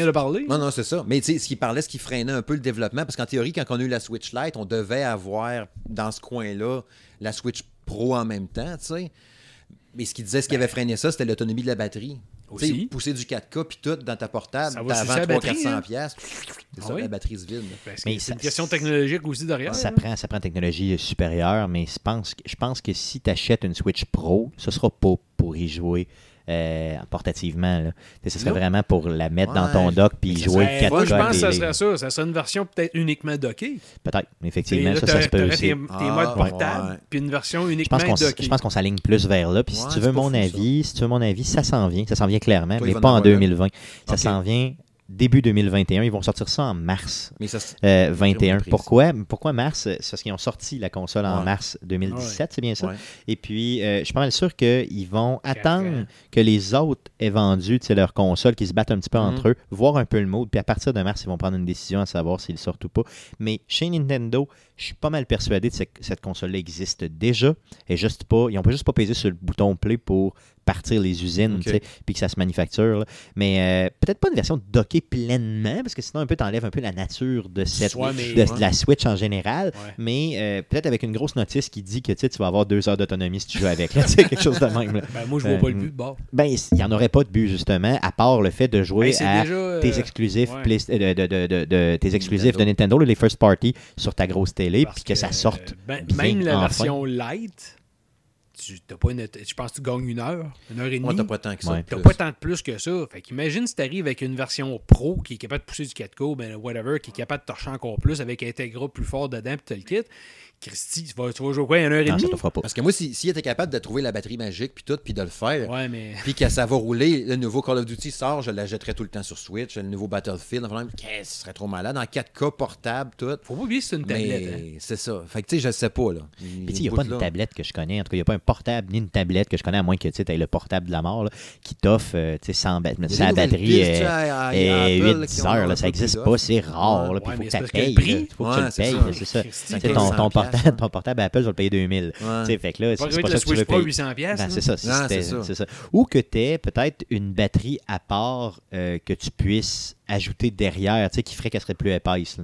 à parler. Non, non, c'est ça. Mais tu sais, ce qui parlait, ce qui freinait un peu le développement, parce qu'en théorie, quand on a eu la Switch Lite, on devait avoir dans ce coin-là la Switch Pro en même temps, tu sais. Mais ce qui disait, ce qui avait freiné ça, c'était l'autonomie de la batterie. Tu sais, Ben Aussi. pousser du 4K puis tout dans ta portable, t'as avant la 3 batterie, 400 hein? piastres. C'est Ah ça, oui? la batterie se vide. Que c'est ça- une question technologique aussi derrière. Ça là. prend, ça prend une technologie supérieure, mais je pense, que- je pense que si tu achètes une Switch Pro, ce sera pas pour y jouer euh, portativement. Là. Ce serait vraiment pour la mettre dans ton dock puis jouer serait- 4K. Moi, je pense que ça serait ça. Ça serait une version peut-être uniquement dockée. Peut-être, effectivement, là, ça, se peut aussi. tes, tes Ah, modes portables, ouais. puis une version Je uniquement pense qu'on s- dockée. je pense qu'on s'aligne plus vers là. Puis si Ouais, tu veux mon fou, ça. avis, si tu veux mon avis, ça s'en vient. Ça s'en vient clairement, Toi, mais pas en en avoir là. 2020. Ça s'en vient début 2021. Ils vont sortir ça en mars. Mais ça, c'est- euh, 21. précis. Pourquoi? Pourquoi mars? C'est parce qu'ils ont sorti la console en mars 2017, c'est bien ça? Ouais. Et puis, euh, je suis pas mal sûr qu'ils vont attendre ans. que les autres aient vendu leur console, qu'ils se battent un petit peu Mhm. entre eux, voir un peu le mode, puis à partir de mars, ils vont prendre une décision à savoir s'ils sortent ou pas. Mais chez Nintendo, je suis pas mal persuadé que cette- cette console-là existe déjà. Et juste pas, ils n'ont pas juste pas pesé sur le bouton play pour partir les usines, Ok. tu sais, puis que ça se manufacture. là. Mais euh, peut-être pas une version dockée pleinement, parce que sinon un peu t'enlèves un peu la nature de cette de, de la Switch en général. Ouais. Mais euh, peut-être avec une grosse notice qui dit que tu vas avoir deux heures d'autonomie si tu joues avec. là, quelque chose de même. là. Ben, moi, je vois Euh, pas le but de bord. Ben, il n'y en aurait pas de but, justement, à part le fait de jouer Ben, à déjà, euh, tes exclusifs, ouais. Euh, de, de- de- de- tes exclusifs de Nintendo, les first party, sur ta grosse télé, puis que, ça sorte. ben, bien, même la enfin. version light, tu t'as pas une, je pense que tu gagnes une heure, une heure et demie. Moi, t'as pas tant que ça. Ouais. T'as pas tant de plus que ça. Fait qu'imagine si t'arrives avec une version pro qui est capable de pousser du 4K, ben whatever, qui est capable de torcher encore plus avec un Integra plus fort dedans, pis t'as le kit. Christy, tu vas, tu vas jouer quoi, une heure et Non, ça demie? te fera pas. Parce que moi, s'il si, était capable de trouver la batterie magique puis tout, puis de le faire, Ouais, mais. puis que ça va rouler, le nouveau Call of Duty sort, je l'achèterais tout le temps sur Switch, le nouveau Battlefield, enfin, qu'est-ce, ce serait trop malade, en 4K portable, tout. Faut pas oublier que c'est une tablette. hein. C'est ça. Fait que tu sais, je sais pas, là. Puis, tu sais, il n'y a pas de tablette que je connais. En tout cas, il n'y a pas un portable ni une tablette que je connais, à moins que tu aies le portable de la mort là, qui t'offre euh, tu sais, sans, ba- sa batterie est et 8-10 heures. là, ça n'existe pas, c'est rare. Puis il faut que tu payes. Il faut que tu payes. C'est ça. Ton, 100 ton, piastres, portable, ton portable Apple, tu vas le payer 2000. Ouais. Tu sais, Fait que là, Pas c'est pas ça que tu veux à payer. 800 pièces. C'est ça, si Non, c'était- c'est ça. c'est ça. Ou que tu aies peut-être une batterie à part euh, que tu puisses ajouter derrière, tu sais, qui ferait qu'elle serait plus épaisse.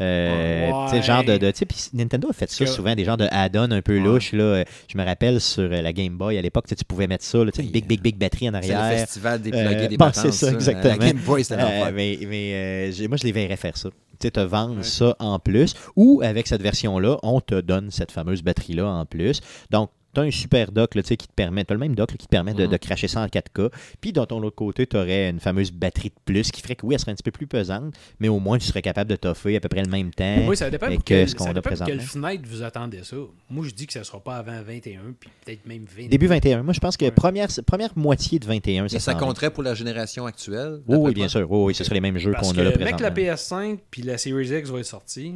Euh, Ouais. genre de, Nintendo a fait ça souvent, des genres de add-on un peu Ouais. louches. Là. Je me rappelle sur euh, la Game Boy à l'époque, tu pouvais mettre ça, là, big, big, big batterie en C'est le arrière. festival des Euh, pluggés des bon, batances, c'est ça, exactement. La Game Boy, c'était Euh, mais mais moi, je les verrais faire ça. Tu sais, te vendre Ouais. ça en plus. Ou avec cette version-là, on te donne cette fameuse batterie-là en plus. Donc, tu as un super dock là, tu sais, qui te permet, tu as le même dock là, qui te permet de, de cracher ça en 4K. Puis, dans ton autre côté, tu aurais une fameuse batterie de plus qui ferait que oui, elle serait un petit peu plus pesante, mais au moins, tu serais capable de toffer à peu près le même temps. Oui, ça dépend et pour que quel- ce qu'on ça a quelle présentement. fenêtre vous attendez ça. Moi, je dis que ça ne sera pas avant 21, puis peut-être même 20. Début 21. Moi, je pense que Ouais. première, première moitié de 21, Mais ça, ça s'en vient. compterait pour la génération actuelle? Oui, bien sûr. Oui, oui, ce serait les mêmes jeux qu'on a là mec, la présentement. PS5 puis la Series X va être sortie,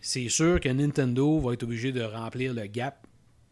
c'est sûr que Nintendo va être obligé de remplir le gap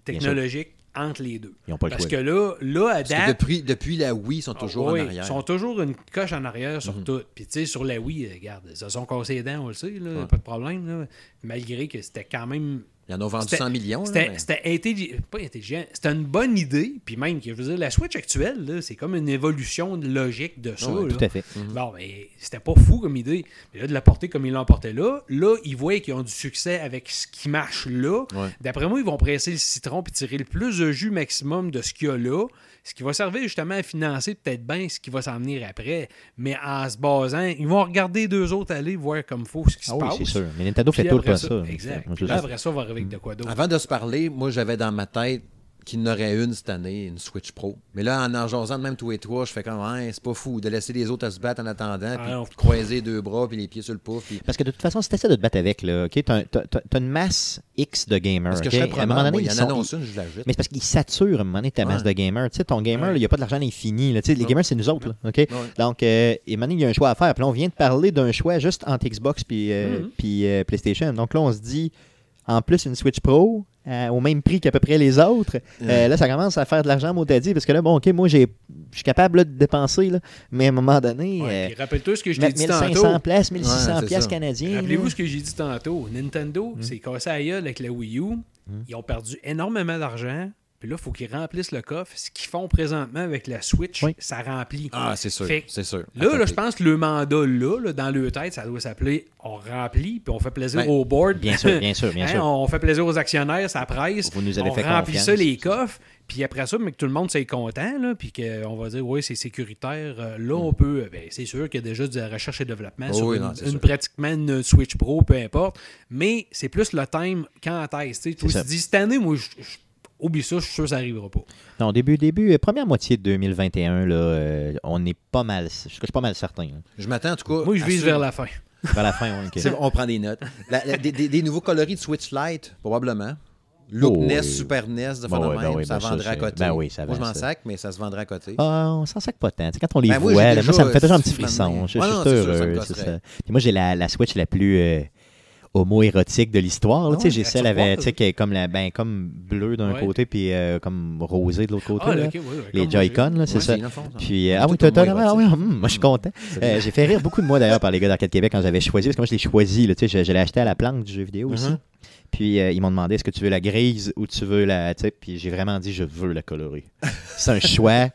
technologique entre les deux. Ils n'ont pas le Parce choix. que là, là à Parce que date, depuis, depuis la Wii, ils sont toujours Ah, oui, en arrière. Ils sont toujours une coche en arrière sur Mhm. tout. Puis tu sais, sur la Wii, regarde, ils se sont cassés les dents, on le sait, là, Ouais. pas de problème. là. Malgré que c'était quand même Ils en ont vendu C'était- 100 millions. C'était mais- c'était intelli- pas intelligent. C'était une bonne idée. Puis même, je veux dire, la Switch actuelle, là, c'est comme une évolution de logique de ça. Là. Tout à fait. Bon, mais c'était pas fou comme idée. Mais là, de la porter comme ils l'ont porté là, là, ils voient qu'ils ont du succès avec ce qui marche là. Ouais. D'après moi, ils vont presser le citron puis tirer le plus de jus maximum de ce qu'il y a là. Ce qui va servir justement à financer peut-être bien ce qui va s'en venir après. Mais en se basant, ils vont regarder deux autres aller, voir comme faut ce qui Ah se oui, passe. c'est sûr. Mais Nintendo fait tout le temps ça. Exact. Moi, Puis après ça, on va arriver avec de quoi d'autre. Avant de se parler, moi, j'avais dans ma tête qu'il y en aurait une cette année, une Switch Pro. Mais là, en en jasant de même tous les trois, je fais comme, ouais, c'est pas fou de laisser les autres à se battre en attendant, puis non. de croiser deux bras, puis les pieds sur le pouf. Puis... Parce que de toute façon, tu essaies de te battre avec, là, OK, t'as, t'as- t'as- t'as une masse X de gamers. Parce que je à un moment donné, moi, il ils y en sont- annonce une, je l'ajoute. Mais c'est parce qu'ils saturent à un moment donné ta masse Ouais. de gamers. Tu sais, ton gamer, Ouais. il n'y a pas de l'argent infini. là. Tu sais, les Non. gamers, c'est nous autres. là, OK? Ouais. Donc, euh, et à un moment donné, il y a un choix à faire. Puis là, on vient de parler d'un choix juste entre Xbox puis, euh, Mhm. puis, euh, PlayStation. Donc là, on se dit, en plus, une Switch Pro, euh, au même prix qu'à peu près les autres, euh, là, ça commence à faire de l'argent, mon dit. Parce que là, bon, OK, moi, j'ai- je suis capable là, de dépenser, là, mais à un moment donné, Ouais, euh, rappelle-toi ce que je t'ai dit 1500 tantôt. places, 1600 Ouais, c'est piastres canadiens. Rappelez-vous ce que j'ai dit tantôt. Nintendo Hmm. s'est cassé à gueule avec la Wii U. Ils ont perdu énormément d'argent Puis là, il faut qu'ils remplissent le coffre. Ce qu'ils font présentement avec la Switch, Oui. ça remplit. Ah, c'est sûr. C'est sûr. Là, là, je pense que le mandat, là, là, dans leur tête, ça doit s'appeler on remplit, puis on fait plaisir Ben, au board. Bien sûr, bien sûr, bien Hein, sûr. On fait plaisir aux actionnaires, ça presse. Vous nous avez on fait remplit confiance. ça, les coffres. Puis après ça, mais que tout le monde soit content, là, puis qu'on va dire, oui, c'est sécuritaire. euh, Là, on peut. euh, Ben, c'est sûr qu'il y a déjà de la recherche et développement Oh sur oui, une, non, pratiquement une Switch Pro, peu importe. Mais c'est plus le time quand est-ce. Tu tu dis, cette année, moi, je- oublie ça, je suis sûr que ça n'arrivera pas. Non, début, début, euh, première moitié de 2021, là, euh, on est pas mal, je suis pas mal certain. hein. Je m'attends en tout cas. Moi, je à vise vers la fin. Vers la fin, ouais, ok. C'est on prend des notes. La- la- des, des- des nouveaux coloris de Switch Lite, probablement. Look Oh, NES, oui. Super NES, de Ben oui, ben oui, ça ben ça, vendrait à c'est- côté. ben oui, ça Moi, je vend m'en ça. sac, mais ça se vendrait à côté. Ah, on s'en sac pas tant. Tu sais, quand on les Ben, moi, voit, j'ai là, moi, ça me fait toujours un petit euh, frisson. Je, je Ouais, suis non, juste c'est sûr, ça me heureux. c'est gosserait. ça. Puis moi, j'ai la, la Switch la plus euh, homo-érotique de l'histoire. Ah Tu sais, ouais, j'ai celle avec, tu sais, qui est comme, la, ben, comme bleu d'un Ouais. côté, puis euh, comme rosé de l'autre côté. Ah, là. ok, ouais, ouais, Les Joy-Con, là, c'est Ouais, ça. Puis, euh, ah est oui, t'as- ah oui, hum, moi, je suis content. Euh, j'ai fait rire beaucoup de moi, d'ailleurs, par les gars d'Arcade Québec quand j'avais choisi, parce que moi, je l'ai choisi. Là, tu sais, je, je l'ai acheté à la planque du jeu vidéo aussi. Mhm. Puis, euh, ils m'ont demandé est-ce que tu veux la grise ou tu veux la. Puis, j'ai vraiment dit je veux la colorée. c'est un choix.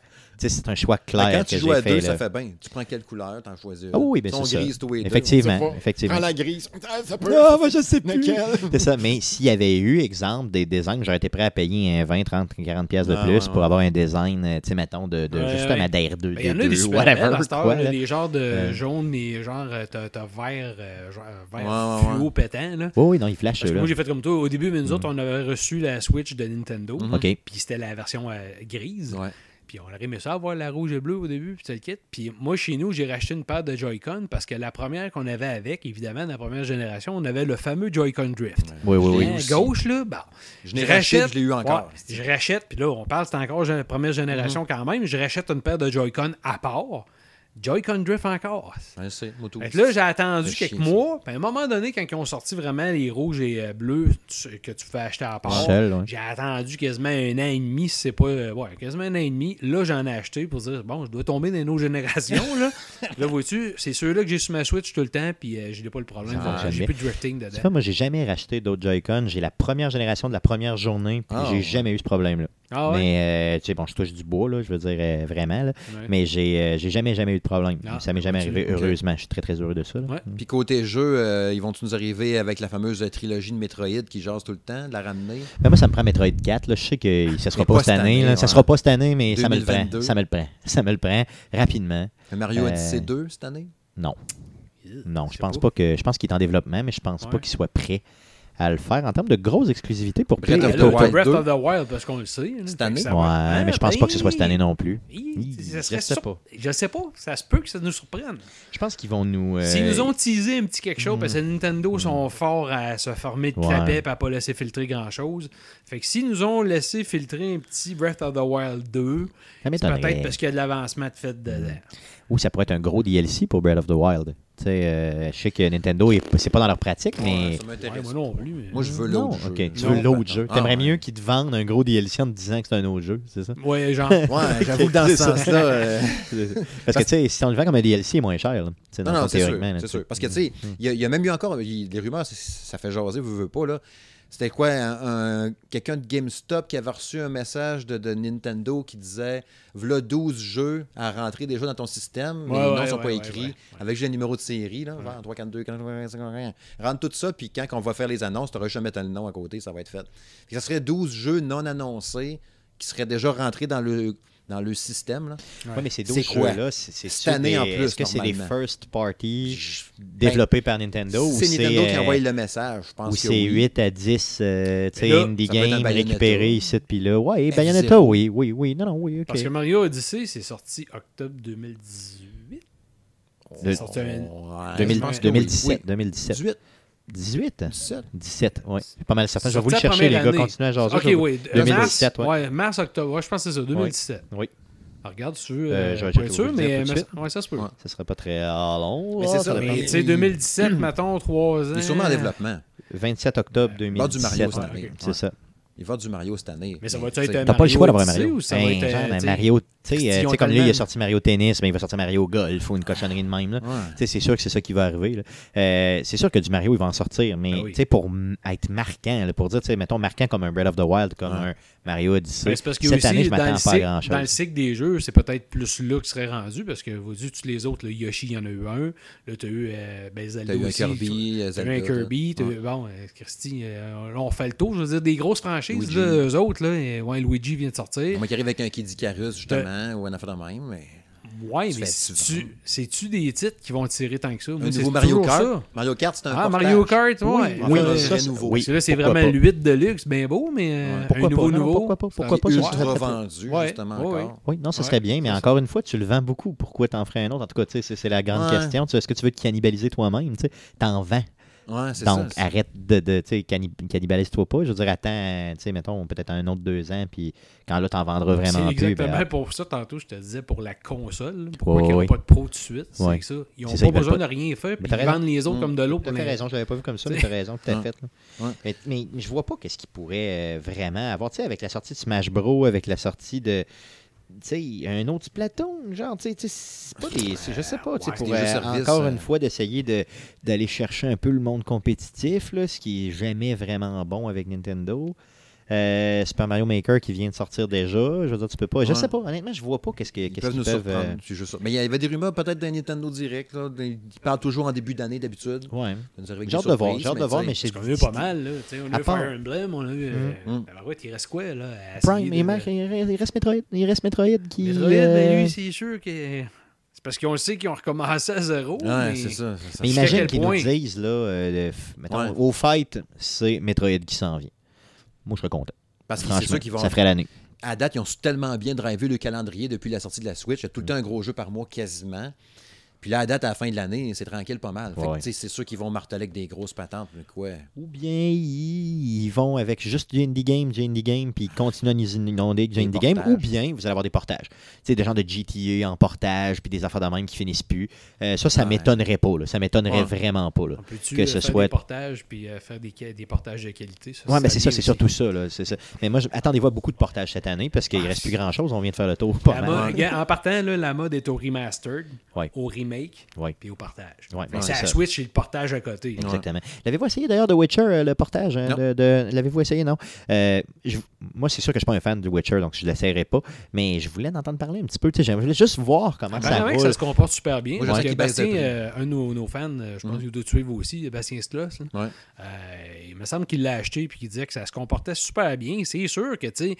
C'est un choix clair quand que tu joues à fait. deux, là. ça fait bien. Tu prends quelle couleur, t'en choisis. Ah oui, Ils sont c'est ça. tous les deux. Effectivement, effectivement. Prends la grise. Ah, ça peut. Ah, moi, je sais plus. C'est ça. Mais s'il y avait eu, exemple, des designs, j'aurais été prêt à payer un 20, 30, 40 pièces de plus pour avoir un design, euh, tu sais, mettons, de, de Ouais, justement ouais. d'Air 2, Ben, Il y en a D2, des super whatever. les genres de Euh. jaune et genre euh, t'as vert, vert Ouais, ouais, fluo pétant. Là. Oui, oui, non, il flash, là. moi j'ai fait comme toi au début, mais nous autres on avait reçu la Switch de Nintendo. Mhm. OK. Puis c'était la version euh, grise. Ouais. Puis on aurait aimé ça avoir la rouge et bleue au début, puis c'est le kit. Puis moi, chez nous, j'ai racheté une paire de Joy-Con parce que la première qu'on avait avec, évidemment, la première génération, on avait le fameux Joy-Con Drift. Oui, oui, oui. Gauche, là. Je l'ai racheté, je l'ai eu encore. Ouais, je rachète, puis là, on parle, c'est encore la première génération quand même. Je rachète une paire de Joy-Con à part. Joy-Con Drift encore. Ouais. Fait que là, j'ai attendu quelques chien, mois. Puis à un moment donné, quand ils ont sorti vraiment les rouges et euh, bleus tu- que tu fais acheter à part, ouais. j'ai attendu quasiment un an et demi, si c'est pas. euh, ouais, quasiment un an et demi. Là, j'en ai acheté pour dire, bon, je dois tomber dans nos générations. là, là vois-tu, c'est ceux-là que j'ai sur ma Switch tout le temps, puis euh, j'ai pas le problème. J'ai plus de drifting Tu sais dedans. pas, moi, j'ai jamais racheté d'autres Joy-Con. J'ai la première génération de la première journée, puis Ah, j'ai ouais. jamais eu ce problème-là. Ah ouais? Mais, euh, tu sais, bon, je touche du bois, là, je veux dire, euh, vraiment, là. Ouais. Mais j'ai euh, j'ai jamais, jamais eu de problème. Ah, ça m'est jamais arrivé, heureusement. Je suis très, très heureux de ça. Ouais. Puis côté jeu, euh, ils vont nous arriver avec la fameuse trilogie de Metroid qui jase tout le temps, de la ramener? Ben, moi, ça me prend Metroid 4. Là. Je sais que ça sera pas, pas cette année. année, là. Ça sera pas cette année, mais ça me le prend. 2022. Ça me le prend. Ça me le prend rapidement. Le Mario Euh, Odyssey 2 cette année? Non. Non, je pense pas. pas que. Je pense qu'il est en développement, mais je pense pas qu'il soit prêt à le faire en termes de grosses exclusivités pour Breath of the Wild Breath 2. of the Wild, parce qu'on le sait. Cette année? Ouais, Ah, mais je pense pas que ce soit cette année non plus. Hi, Hi, ça serait je sais sur- pas. Je sais pas. Ça se peut que ça nous surprenne. Je pense qu'ils vont nous. euh, S'ils nous ont teasé un petit quelque chose, parce que Nintendo sont forts à se former de Ouais. clapet et à pas laisser filtrer grand-chose. Fait que s'ils nous ont laissé filtrer un petit Breath of the Wild 2, Ça c'est m'étonnerait. peut-être parce qu'il y a de l'avancement de fait dedans. Ou ça pourrait être un gros DLC pour Breath of the Wild. Tu sais, euh, je sais que Nintendo, est- c'est pas dans leur pratique, mais. Ça Ouais, moi non plus. mais- Moi, je veux l'autre jeu. tu Non, veux l'autre jeu. Ah, T'aimerais ouais. mieux qu'ils te vendent un gros DLC en te disant que c'est un autre jeu, c'est ça? Ouais, genre. Ouais, j'avoue que dans ce sens-là. euh, Parce que, tu sais, si on le vend comme un DLC, il est moins cher. là. Non, le non, c'est sûr. Parce que, tu sais, il y, a- il y a même eu encore. il- Les rumeurs, ça fait jaser, vous veux pas, là. C'était quoi, un, un- quelqu'un de GameStop qui avait reçu un message de, de Nintendo qui disait V'là 12 jeux à rentrer déjà dans ton système, mais Ouais, les noms ouais, ne sont ouais, pas écrits, avec juste le numéro de série, là, 3, 4, 2, 4, 5, rien. Rentre tout ça, puis quand on va faire les annonces, tu n'auras jamais le nom à côté, ça va être fait. Ça serait 12 jeux non annoncés qui seraient déjà rentrés dans le, dans le système. Là. Ouais, mais ces C'est 12 quoi? jeux-là, c'est année en plus, Est-ce que c'est des first party Je- développés par Nintendo ou c'est c'est Nintendo qui euh, envoie le message, je pense ou c'est oui. 8 à 10 euh, tu sais, Mais là, indie games récupérés ici puis là. Ouais. Bayonetta, oui, oui, oui. Non, non, oui, ok. Parce que Mario Odyssey, c'est sorti octobre 2018. De- C'est sorti un- Ouais, 2000 je pense que 2017, oui. 2017. 18, 18? 17. 17, oui. Pas mal certain. Je vais vous le chercher, les gars. Continuez à jaser. Ok, vous- oui. 2017, mars, ouais. mars, octobre. Ouais, je pense que c'est ça, 2017. Oui. Regarde, tu veux. Euh, Euh, je vais sûr, mais ouais, ça se peut. Ouais. Ça serait pas très long. Mais c'est ça. Mais il- tu sais, 2017, mettons, 3 ans. Il est sûrement en développement. 27 octobre 2017. du Mario cette année. C'est Ouais. ça. Il va du Mario cette année. Mais ça va-tu être un T'as pas le choix d'avoir un Mario. ou ça va Ben, être, un Mario Tu sais, euh, tu comme lui, il a sorti Mario Tennis, mais il va sortir Mario Golf ou une cochonnerie de même. Là. Ouais. Tu sais, C'est sûr que c'est ça qui va arriver. Euh, c'est sûr que du Mario, il va en sortir, mais Ben oui. tu sais, pour être marquant, là, pour dire, tu sais, mettons, marquant comme un Breath of the Wild, comme Ouais. un Mario Odyssey. Ben, c'est parce que Cette aussi, année, je dans, le m'attends pas à cycle, grand-chose. dans le cycle des jeux, c'est peut-être plus là que serait rendu parce que vous dites tous les autres, là, Yoshi, il y en a eu un. Là, tu as eu euh, ben, Zelda eu un. Kirby, T'as eu Zelda, un Kirby, t'as ouais. eu- bon, euh, Christy, euh, là, on fait le tour. Je veux dire, des grosses franchises, là, eux autres, là, et, ouais, Luigi vient de sortir. Moi qui arrive avec un Kid Icarus, justement, ou un affaire de même, mais... Ouais, Tu mais c'est-tu des titres qui vont tirer tant que ça? Un c'est nouveau Mario Kart? ça. Mario Kart, c'est un Ah, portage. Mario Kart, ouais. Oui, ça, c'est- nouveau. Oui. c'est vraiment pas? le 8 Deluxe, bien beau, mais euh, Ouais. Pourquoi un nouveau pas? Nouveau. pourquoi pas? Pourquoi pas? Ça Ultra vendu, Ouais. justement, Ouais, encore. Oui, non, ça Ouais, serait bien, mais encore une fois, tu le vends beaucoup. Pourquoi t'en ferais un autre? En tout cas, tu sais, c'est c'est la grande question. Est-ce que tu veux te cannibaliser toi-même? T'en vends. Ouais, c'est Donc, ça. arrête de, de tu sais, canni- cannibalise-toi pas. Je veux dire, attends, tu sais, mettons, peut-être un autre deux ans, puis quand là, t'en vendras vraiment C'est plus. exactement ben, pour ça, tantôt, je te disais, pour la console. Pourquoi Ouais, ils n'ont pas de pro tout de suite? C'est ça. Ils n'ont C'est ça, pas ils besoin pas- de rien faire, puis ils vendent les autres Mm. comme de l'eau. T'as les- raison, je l'avais pas vu comme ça, mais t'as raison, tout à Ouais. fait. Ouais. Mais, mais je vois pas qu'est-ce qu'il pourrait euh, vraiment avoir. Tu sais, avec la sortie de Smash Bros, avec la sortie de. Sais, un autre Splatoon, genre, tu sais, c'est pas des. Je sais pas, tu sais, Ouais, pour euh, services, encore euh. une fois d'essayer de- d'aller chercher un peu le monde compétitif, là, ce qui est jamais vraiment bon avec Nintendo. Euh, Super Mario Maker qui vient de sortir déjà. Je veux dire, tu peux pas. Je Ouais. sais pas, honnêtement, je vois pas qu'est-ce que- Ils qu'est-ce peuvent nous qu'ils peuvent. euh, juste. Mais il y avait des rumeurs peut-être d'un Nintendo Direct. Là, Ils parlent toujours en début d'année d'habitude. Ouais. Nous J'ai hâte de voir, j'ai hâte de voir, mais c'est qu'on a eu pas mal, là. On a eu Fire Emblem, on a eu. euh, ouais, il reste quoi, là? Prime, il, reste Metroid, il reste Metroid qui. Metroid, euh, ben, lui, c'est sûr que. C'est parce qu'on le sait qu'ils ont recommencé à zéro. Ouais, mais... c'est ça. Mais imagine qu'ils nous disent, là, euh, mettons, Ouais. au fight, c'est Metroid qui s'en vient. Moi, je serais content. Parce que c'est ça qu'ils vont. ça ferait l'année. À date, ils ont tellement bien drivé le calendrier depuis la sortie de la Switch. Il y a tout le temps un gros jeu par mois quasiment. Puis là, à date, à la fin de l'année, c'est tranquille pas mal. Fait que, Ouais. tu sais, c'est sûr qu'ils vont marteler avec des grosses patentes. Mais quoi? Ou bien ils, ils vont avec juste du indie game, du indie game, puis ils continuent à nous inonder du indie game. Ou bien vous allez avoir des portages. Tu sais, des gens de GTA en portage, puis des affaires de même qui finissent plus. Euh, ça, ça Ouais. m'étonnerait pas. Là. Ça m'étonnerait Ouais. vraiment pas. Là. Que euh, ce faire soit- des portages puis euh, faire des, des portages de qualité? Ça, Ouais, mais c'est ça, c'est surtout ça, là, c'est ça. Mais moi, je- attendez-vous à beaucoup de portages cette année parce qu'il ne Ah, reste plus grand-chose. On vient de faire le tour. Pas mal. mode- en partant, là, la mode est au remastered, Ouais. au remake, Ouais. puis au partage. Ouais, c'est la ça. Switch et le partage à côté. Exactement. L'avez-vous essayé d'ailleurs de Witcher, euh, le portage hein, Non. de, de- L'avez-vous essayé, non Euh, je- Moi, c'est sûr que je suis pas un fan de Witcher, donc je ne l'essayerai pas. Mais je voulais en entendre parler un petit peu. tu sais, J'aimerais juste voir comment ça Apparemment que roule. ça se comporte super bien. Moi, je parce que Bastien, euh, un de nos, nos fans, je pense qu'il doit te suivre aussi, Bastien Sloss, euh, il me semble qu'il l'a acheté puis qu'il disait que ça se comportait super bien. C'est sûr que, tu sais,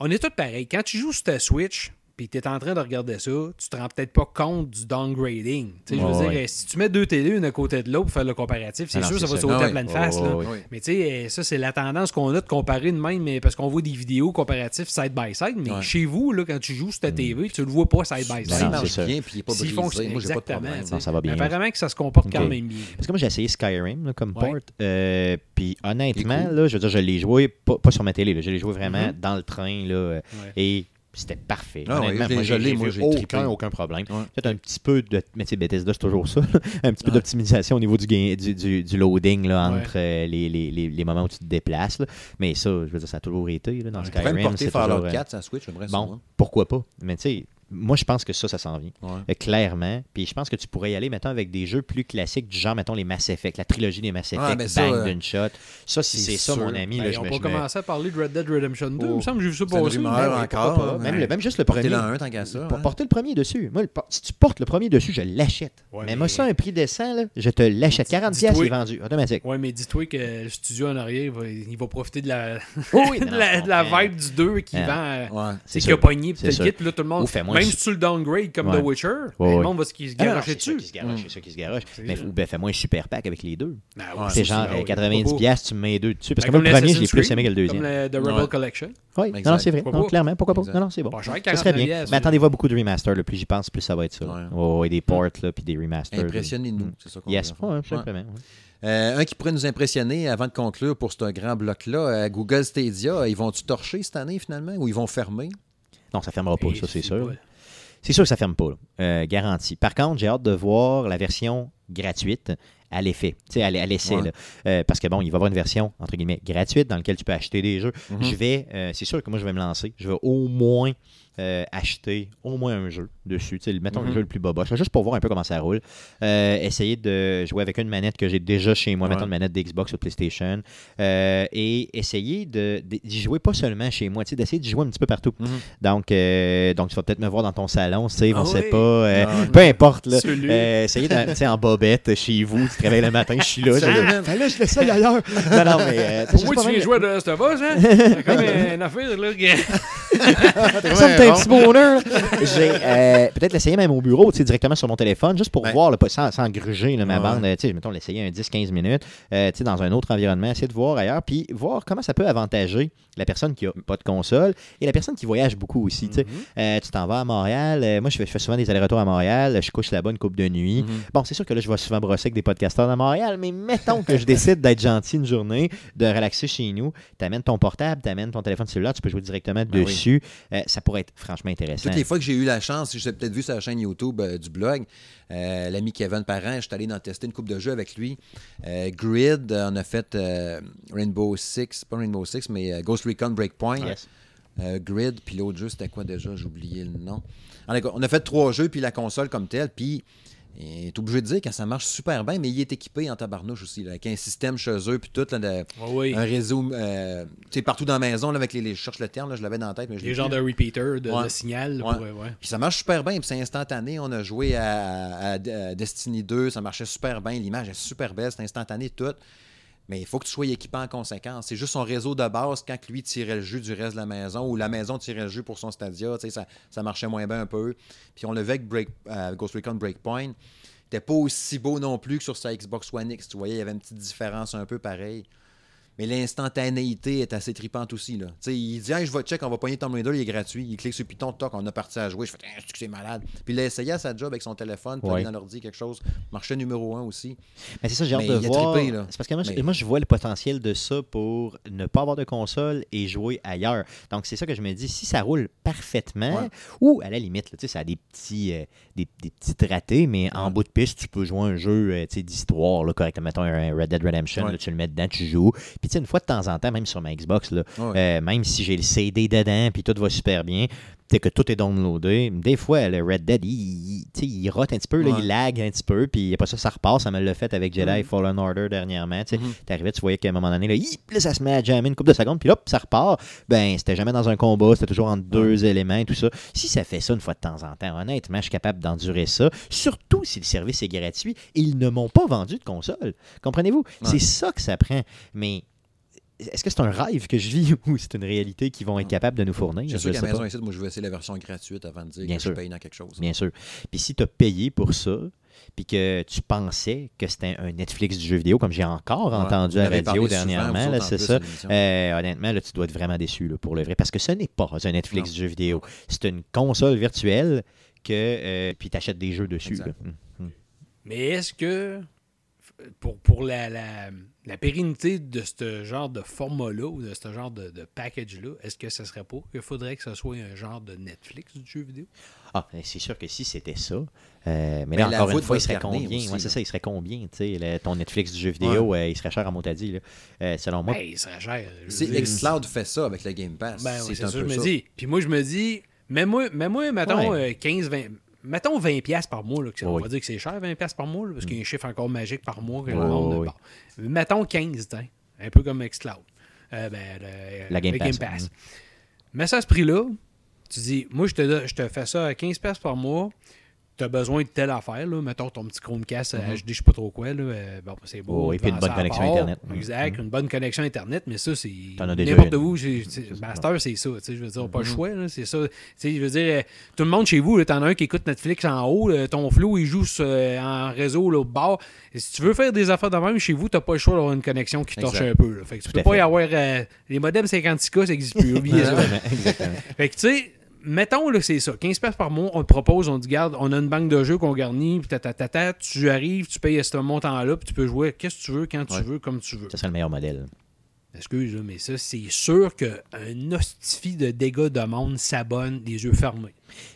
on est tous pareils. Quand tu joues sur ta Switch, puis tu es en train de regarder ça, tu te rends peut-être pas compte du downgrading. Tu sais, je veux Ouais, dire, ouais. si tu mets deux télés une à côté de l'autre pour faire le comparatif, c'est Ah sûr ça va ça. sauter Ah à ouais. pleine face. Ouais, là. ouais, ouais. Mais tu sais, ça, c'est la tendance qu'on a de comparer de même, mais parce qu'on voit des vidéos comparatives side by side. Mais Ouais. chez vous, là, quand tu joues sur ta TV, tu le vois pas side by side. Non, marche c'est ça. bien puis il n'est pas brisé, fonctionne moi, j'ai pas de exactement. problème. Non, ça va bien. Apparemment que ça se comporte quand même bien. Parce que moi, j'ai essayé Skyrim là, comme Ouais. port. euh, puis honnêtement, là, je veux dire, je l'ai joué, pas, pas sur ma télé, là, je l'ai joué vraiment Mhm. dans le train. Là, euh, Ouais. Et c'était parfait. Ah ouais, honnêtement, l'ai- moi, je j'ai moi, j'ai aucun, aucun problème. Ouais. Peut-être un petit peu de. Mais tu sais, Bethesda, c'est toujours ça. un petit peu Ouais. d'optimisation au niveau du, gain- du, du, du loading là, Ouais. entre euh, les, les, les, les moments où tu te déplaces. là. Mais ça, je veux dire, ça a toujours été là, dans Ouais. On pourrait me Skyrim. porter Fallout toujours, euh, 4 sur Switch, j'aimerais. Bon, pourquoi pas? Mais tu sais, moi, je pense que ça, ça s'en vient. Ouais. Euh, clairement. Puis je pense que tu pourrais y aller, mettons, avec des jeux plus classiques, du genre, mettons, les Mass Effect, la trilogie des Mass Effect, Ah, ben ça, bang euh, d'une shot. Ça, si c'est ça, mon ami, Ben, là, je me- commencé à parler de Red Dead Redemption 2. Oh. Il me semble que j'ai vu ça Ben oui, encore, hein. Même, le- même juste le Portez premier. le 1 tant qu'à ça. Pour hein. porter le premier dessus. Moi, le si tu portes le premier dessus, je l'achète. Ouais, mais, moi, ça, un prix décent, là, je te l'achète. 40 Dis-toi- pièces, il est vendu, automatique. Ouais, mais dis-toi que le studio en arrière, il va, il va profiter de la, oui, de la, vibe du 2 qui Ah. vend. euh. C'est qui a pogné, puis C'est le sûr. kit, puis là, tout le monde. Ou fais-moi Même si tu le downgrade comme Ouais. The Witcher, Ouais, ben, le monde va se Ah garocher dessus. qui se garoche, c'est ça qui se garoche. Mais ben, fais-moi un super pack avec les deux. Ben, Ouais. C'est genre ben euh, oui, 90 pourquoi pas? pièces, tu me mets deux dessus. Parce que moi, le premier, je l'ai plus aimé que le deuxième. Comme le The Rebel Ouais. Collection. Oui, non, non, c'est vrai. Pourquoi Non, pas? clairement, pourquoi pas? Non, non, c'est bon. Ça serait 49 bien. Mais attendez-vous beaucoup de remasters, plus j'y pense, plus ça va être ça. Oh, et des ports, là, puis des remasters. Impressionnez-nous, Mm. c'est ça qu'on Yes, simplement. Euh, un qui pourrait nous impressionner avant de conclure pour ce grand bloc-là, euh, Google Stadia, ils vont-tu torcher cette année finalement ou ils vont fermer? Non, ça fermera pas, Et ça, c'est sûr. C'est sûr que ça ferme pas. Euh, garanti. Par contre, j'ai hâte de voir la version gratuite à l'effet, tu sais, à, l'essai. Ouais. Euh, parce que bon, il va y avoir une version, entre guillemets, gratuite dans laquelle tu peux acheter des jeux. Mhm. Je vais, euh, c'est sûr que moi, je vais me lancer. Je vais au moins euh, acheter au moins un jeu dessus. Tu sais, mettons le Mhm. jeu le plus boboche, là, juste pour voir un peu comment ça roule. Euh, essayer de jouer avec une manette que j'ai déjà chez moi, Ouais. mettons une manette d'Xbox ou de PlayStation. Euh, et essayer de- d'y jouer pas seulement chez moi, tu sais, d'essayer d'y jouer un petit peu partout. Mhm. Donc, euh, donc, tu vas peut-être me voir dans ton salon, Steve, Ah on sait oui. pas. euh, Ah. peu importe, là. Euh, essayez de, tu sais, en bobette chez vous, tu te réveilles le matin, je suis là. Je- là, je l'essaye ailleurs. non, non, mais. euh, tu sais, Pour moi, tu viens jouer de Us, hein? C'est comme une affaire, là. Ça me fait un petit bonheur. J'ai euh, peut-être l'essayer même au bureau, tu sais, directement sur mon téléphone, juste pour Ben. voir, là, pas- sans, sans gruger là, ma Ouais. bande. euh, Tu sais, mettons, l'essayer un 10-15 minutes, euh, tu sais, dans un autre environnement, essayer de voir ailleurs, puis voir comment ça peut avantager la personne qui a pas de console et la personne qui voyage beaucoup aussi. tu sais. Euh, tu t'en vas à Montréal. euh, moi, je fais, je fais souvent des allers-retours à Montréal. Je couche là-bas une coupe de nuit. Mhm. Bon, c'est sûr que là, je vais souvent brosser avec des podcasteurs à Montréal, mais mettons que je décide d'être gentil une journée, de relaxer chez nous. T'amènes ton portable, t'amènes ton téléphone cellulaire, tu peux jouer directement Ben Euh, ça pourrait être franchement intéressant. Toutes les fois que j'ai eu la chance, je l'ai peut-être vu sur la chaîne YouTube euh, du blog, euh, l'ami Kevin Parent, je suis allé dans tester une coupe de jeux avec lui. Grid, on a fait Rainbow Six, pas Rainbow Six, mais Ghost Recon Breakpoint. Yes. Grid, puis l'autre jeu, c'était quoi déjà? J'ai oublié le nom. En on a fait trois jeux, puis la console comme telle, puis tu es obligé de dire que ça marche super bien, mais il est équipé en tabarnouche aussi, là, avec un système chez eux, puis tout, là, de- oui. un réseau, euh, partout dans la maison, là, avec les, les- je cherche le terme, là, je l'avais dans la tête, mais je Les genres de repeater, de, Ouais. de signal. Ouais. pour- ouais. Puis ça marche super bien, puis c'est instantané. On a joué à, à- à Destiny 2, ça marchait super bien, l'image est super belle, c'est instantané tout. Mais il faut que tu sois équipé en conséquence. C'est juste son réseau de base quand lui tirait le jus du reste de la maison ou la maison tirait le jus pour son Stadia. Ça, ça marchait moins bien un peu. Puis on le avec Break, euh, Ghost Recon Breakpoint. C'était pas aussi beau non plus que sur sa Xbox One X. Tu voyais, il y avait une petite différence un peu pareil. Mais l'instantanéité est assez tripante aussi. Là. Tu sais, il dit hey, je vais check, on va pogner Tomb Raider, il est gratuit. Il clique sur Python, toc, on a parti à jouer. Je fais Ah, c'est que c'est malade? Puis il a essayé à sa job avec son téléphone, puis Ouais. dans l'ordi quelque chose. Marché numéro un aussi. Mais c'est ça, j'ai hâte de voir. C'est parce que moi, je- Mais- moi, je vois le potentiel de ça pour ne pas avoir de console et jouer ailleurs. Donc, c'est ça que je me dis. Si ça roule parfaitement, Ouais. ou à la limite, là, tu ça a des petits, euh, des, des petits ratés, mais en bout de piste, tu peux jouer un jeu euh, tu d'histoire, là, correctement. Mettons un Red Dead Redemption, là, tu le mets dedans, tu joues. Puis, tu sais, une fois de temps en temps, même sur ma Xbox, là, Ouais. euh, même si j'ai le CD dedans, puis tout va super bien, sais que tout est downloadé. Des fois, le Red Dead, il, il, rote un petit peu, là, Ouais. il lag un petit peu, puis après ça, ça repart. Ça me l'a fait avec Jedi. Fallen Order dernièrement. tu sais. Mhm. T'arrivais, tu voyais qu'à un moment donné, là, hip, là, ça se met à jammer une couple de secondes, puis là, ça repart. Ben, c'était jamais dans un combat, c'était toujours entre deux éléments et tout ça. Si ça fait ça une fois de temps en temps, honnêtement, je suis capable d'endurer ça, surtout si le service est gratuit ils ne m'ont pas vendu de console. Comprenez-vous? Ouais. C'est ça que ça prend. Mais est-ce que c'est un rêve que je vis ou c'est une réalité qu'ils vont être capables de nous fournir? C'est Je sûr qu'à maison ici, moi je vais essayer la version gratuite avant de dire Bien que sûr. je paye dans quelque chose. Bien sûr. Puis si tu as payé pour ça, puis que tu pensais que c'était un Netflix du jeu vidéo, comme j'ai encore Ouais. entendu à la radio dernièrement, là, c'est ça. Euh, honnêtement, là, tu dois être vraiment déçu là, pour le vrai. Parce que ce n'est pas un Netflix Non. du jeu vidéo. C'est une console virtuelle que euh, puis tu achètes des jeux dessus. Là. Hum. Mais est-ce que pour, pour la, la, la pérennité de ce genre de format-là ou de ce genre de, de package-là, est-ce que ce serait pas qu'il faudrait que ce soit un genre de Netflix du jeu vidéo? Ah, ben, c'est sûr que si c'était ça. euh, mais Mais là, encore une fois, il serait combien? Aussi, Ouais, c'est ça, il serait combien tu sais, le- Ton Netflix du jeu vidéo, euh, il serait cher à motadi. Là. Euh, selon moi, Ben, il serait cher. Xcloud fait ça avec le Game Pass. Ben c'est un ça, peu je me ça. dis. Puis moi, je me dis, mets-moi, mets-moi mettons, Ouais. euh, 15, 20. Mettons 20$ piastres par mois. Là, que c'est- on va dire que c'est cher, 20$ piastres par mois, là, parce qu'il y a un chiffre encore magique par mois que Oui. Mettons 15, tiens, un peu comme Xcloud. Euh, ben, le- La Game le Pass, Pass. mhm. Mets ça à ce prix-là. Tu dis, moi, je te, je te fais ça à 15$ piastres par mois. Tu as besoin de telle affaire, là. mettons ton petit Chromecast Mhm. HD, je sais pas trop quoi. Là. euh, bon, c'est beau. Tu puis une bonne connexion. Internet. Mhm. Exact, une bonne connexion Internet, mais ça, c'est. N'importe où. c'est- Master, c'est ça. tu sais, Je veux dire, pas le choix. là, C'est ça. Tu sais, Je veux dire, euh, tout le monde chez vous, t'en as un qui écoute Netflix en haut, là, ton flow, il joue sur, euh, en réseau là, au bord. Et si tu veux faire des affaires de même chez vous, t'as pas le choix d'avoir une connexion qui torche un peu. là. Fait que tu Tout peux pas fait. y avoir. euh, les modems 56K, ça n'existe plus. Oubliez ça. Exactement. Fait que tu sais, mettons là, c'est ça. 15 pièces par mois, on te propose, on te dit, garde, on a une banque de jeux qu'on garnit, puis tu arrives, tu payes ce montant-là, puis tu peux jouer qu'est-ce que tu veux, quand tu Ouais. veux, comme tu veux. Ça serait le meilleur modèle. Excuse, mais ça, c'est sûr qu'un hostifie de dégâts de monde s'abonne les yeux fermés.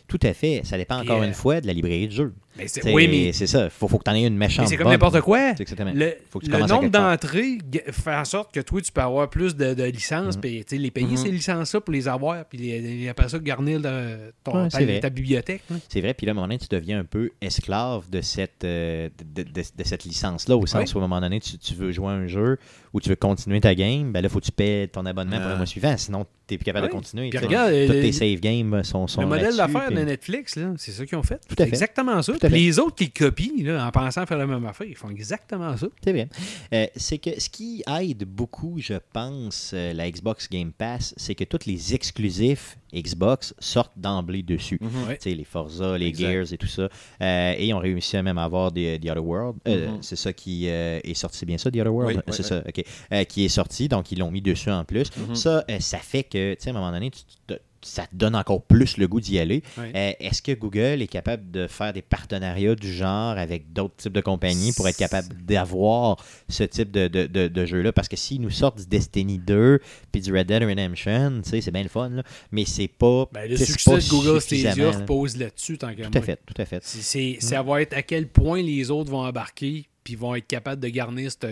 Tout à fait. Ça dépend encore euh, une fois de la librairie de jeu. Mais c'est- T'sais, oui, mais, c'est ça. Faut, faut que tu en aies une mais méchante. c'est comme n'importe quoi. Exactement. Le, Faut que tu le commences à nombre d'entrées fait en sorte que toi, tu peux avoir plus de, de licences, Mhm. puis tu sais, les payer Mhm. ces licences-là pour les avoir, puis les, les- après ça, garnir le- ton, Ouais, ta, ta bibliothèque. là. C'est vrai, puis là, à un moment donné, tu deviens un peu esclave de cette, euh, de, de- de cette licence-là, au sens Ouais. où, à un moment donné, tu, tu veux jouer à un jeu ou tu veux continuer ta game, ben là, faut que tu paies ton abonnement pour le Ouais. mois suivant, sinon, tu n'es plus capable de continuer. Puis regarde, Tous le- tes save games sont, sont le modèle d'affaires puis- de Netflix, là, c'est ça qu'ils ont fait. Tout à C'est fait. exactement ça. Les autres qui copient, là, en pensant faire la même affaire, ils font exactement ça. C'est vrai. Euh, c'est que ce qui aide beaucoup, je pense, euh, la Xbox Game Pass, c'est que tous les exclusifs Xbox sortent d'emblée dessus. Mhm. Ouais. Les Forza, les Exact. Gears et tout ça. Euh, et ils ont réussi à même avoir des, The Other World. Euh, Mhm. C'est ça qui est sorti. C'est bien ça, The Other World? Oui, c'est ça, OK. Qui est sorti, donc ils l'ont mis dessus en plus. Mhm. Ça, ça fait que, tu sais, à un moment donné, tu te- ça te donne encore plus le goût d'y aller. Euh, Est-ce que Google est capable de faire des partenariats du genre avec d'autres types de compagnies pour être capable d'avoir ce type de, de, de- de jeu-là? Parce que s'ils nous sortent du Destiny 2 puis du Red Dead Redemption, tu sais, c'est bien le fun, là, mais c'est pas. Ben, le succès pas de Google Stadia repose là-dessus, tant qu'à Tout à fait, tout à fait. C'est- Mm. ça va être à quel point les autres vont embarquer puis vont être capables de garnir cette,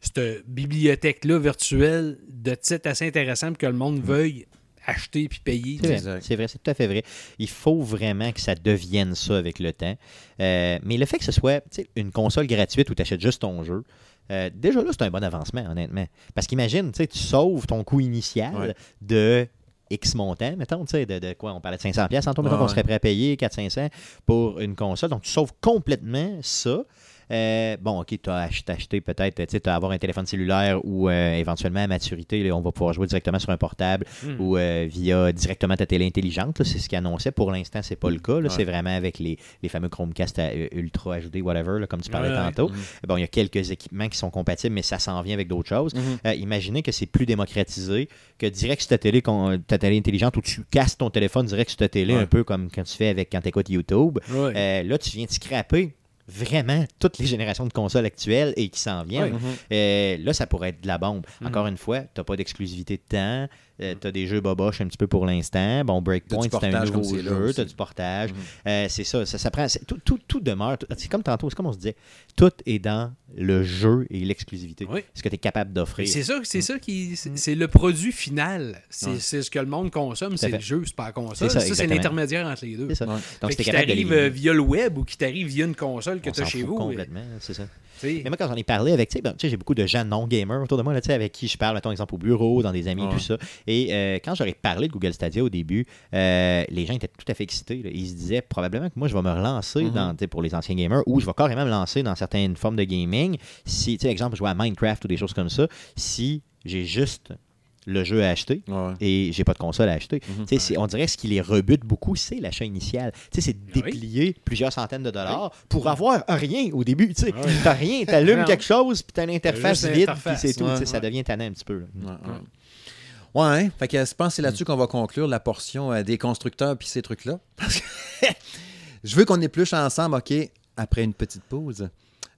cette bibliothèque-là virtuelle de titres assez intéressants que le monde veuille acheter puis payer. C'est vrai, c'est vrai, c'est tout à fait vrai. Il faut vraiment que ça devienne ça avec le temps. Euh, mais le fait que ce soit une console gratuite où tu achètes juste ton jeu, euh, déjà là, c'est un bon avancement, honnêtement. Parce qu'imagine, tu sauves ton coût initial Ouais. de X montant, mettons, tu sais, de, de quoi On parlait de 500$, pièces tantôt, mettons Ouais, qu'on serait prêt à payer 400-500$ pour une console. Donc, tu sauves complètement ça. Euh, bon, OK, tu as acheté, acheté peut-être, tu sais, tu as avoir un téléphone cellulaire ou euh, éventuellement à maturité, là, on va pouvoir jouer directement sur un portable Hmm. ou euh, via directement ta télé intelligente. C'est ce qu'ils annonçaient. Pour l'instant, c'est pas le cas. Ouais. C'est vraiment avec les, les fameux Chromecast à, Ultra HD, whatever, là, comme tu parlais Ouais, tantôt. Mhm. Bon, il y a quelques équipements qui sont compatibles, mais ça s'en vient avec d'autres choses. Euh, imaginez que c'est plus démocratisé, que direct sur ta télé, ta télé intelligente, où tu casses ton téléphone direct sur ta télé, un peu comme quand tu fais avec quand tu écoutes YouTube. Là, tu viens de scraper vraiment toutes les générations de consoles actuelles et qui s'en viennent. Euh, là, ça pourrait être de la bombe. Mhm. Encore une fois, tu n'as pas d'exclusivité de temps. Tu as des jeux boboches un petit peu pour l'instant. Bon, Breakpoint, c'est un nouveau jeu. Tu as du portage. Mhm. Euh, c'est ça, ça, ça prend. Tout, tout, tout demeure. tout- C'est comme tantôt, c'est comme on se disait. Tout est dans le jeu et l'exclusivité. Oui. Ce que tu es capable d'offrir. C'est ça, c'est ça qui. Mm. C'est c'est le produit final. C'est Ouais. c'est ce que le monde consomme, c'est le jeu, c'est pas la console. C'est ça, Ça, c'est l'intermédiaire entre les deux. C'est ça. Ouais. Donc, Fait si euh, via le web ou qui t'arrive via une console que tu as chez fout vous. euh, complètement, c'est ça. Mais moi, quand j'en ai parlé avec, tu sais, ben, tu sais, j'ai beaucoup de gens non gamers autour de moi, là, tu sais, avec qui je parle, mettons exemple au bureau, dans des amis, Ouais. tout ça. Et euh, quand j'aurais parlé de Google Stadia au début, euh, les gens étaient tout à fait excités. là. Ils se disaient probablement que moi, je vais me relancer Mhm. dans, pour les anciens gamers ou je vais carrément me lancer dans certaines formes de gaming. Si, tu sais, exemple, jouer à Minecraft ou des choses comme ça, si j'ai juste le jeu à acheter Ouais. et j'ai pas de console à acheter. Mhm. Tu sais, c'est- On dirait que ce qui les rebute beaucoup, c'est l'achat initial. Tu sais, C'est de Oui. déplier plusieurs centaines de dollars pour avoir rien au début. Tu sais. Ah. T'as rien, t'allumes quelque chose, puis t'as l'interface vide, puis l'interface. c'est tout. Ouais, Tu sais, Ça ouais. devient tannant un petit peu. là. Ouais, ouais. Ouais, hein? fait que je pense que c'est là-dessus qu'on va conclure la portion euh, des constructeurs puis ces trucs-là. Parce que je veux qu'on épluche ensemble, OK, après une petite pause.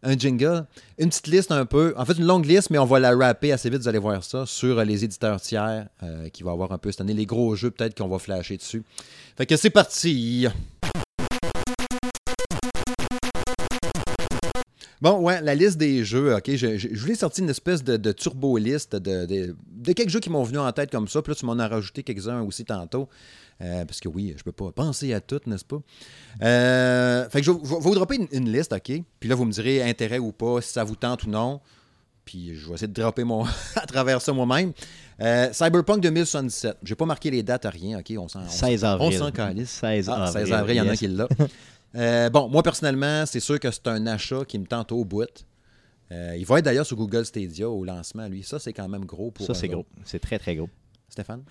Un jingle, une petite liste un peu, en fait une longue liste, mais on va la rapper assez vite, vous allez voir ça, sur euh, les éditeurs tiers euh, qui va avoir un peu cette année, les gros jeux peut-être qu'on va flasher dessus. Fait que c'est parti! Bon, ouais, la liste des jeux, OK. Je, je, je vous ai sorti une espèce de, de turbo-liste de, de, de quelques jeux qui m'ont venu en tête comme ça. Puis là, tu m'en as rajouté quelques-uns aussi tantôt. Euh, parce que oui, je peux pas penser à tout, n'est-ce pas? Euh, fait que je, vais- vous dropper une, une liste, OK? Puis là, vous me direz intérêt ou pas, si ça vous tente ou non. Puis je vais essayer de dropper mon à travers ça moi-même. Euh, Cyberpunk 2077. J'ai pas marqué les dates à rien, OK? On s'en, on, 16 on avril. calisse. 16 Ah, avril. 16 avril, il y en a qui l'a. Euh, bon, moi personnellement, c'est sûr que c'est un achat qui me tente au bout. Euh, il va être d'ailleurs sur Google Stadia au lancement, lui. Ça, c'est quand même gros pour. Ça, c'est gros. C'est très, très gros. Stéphane?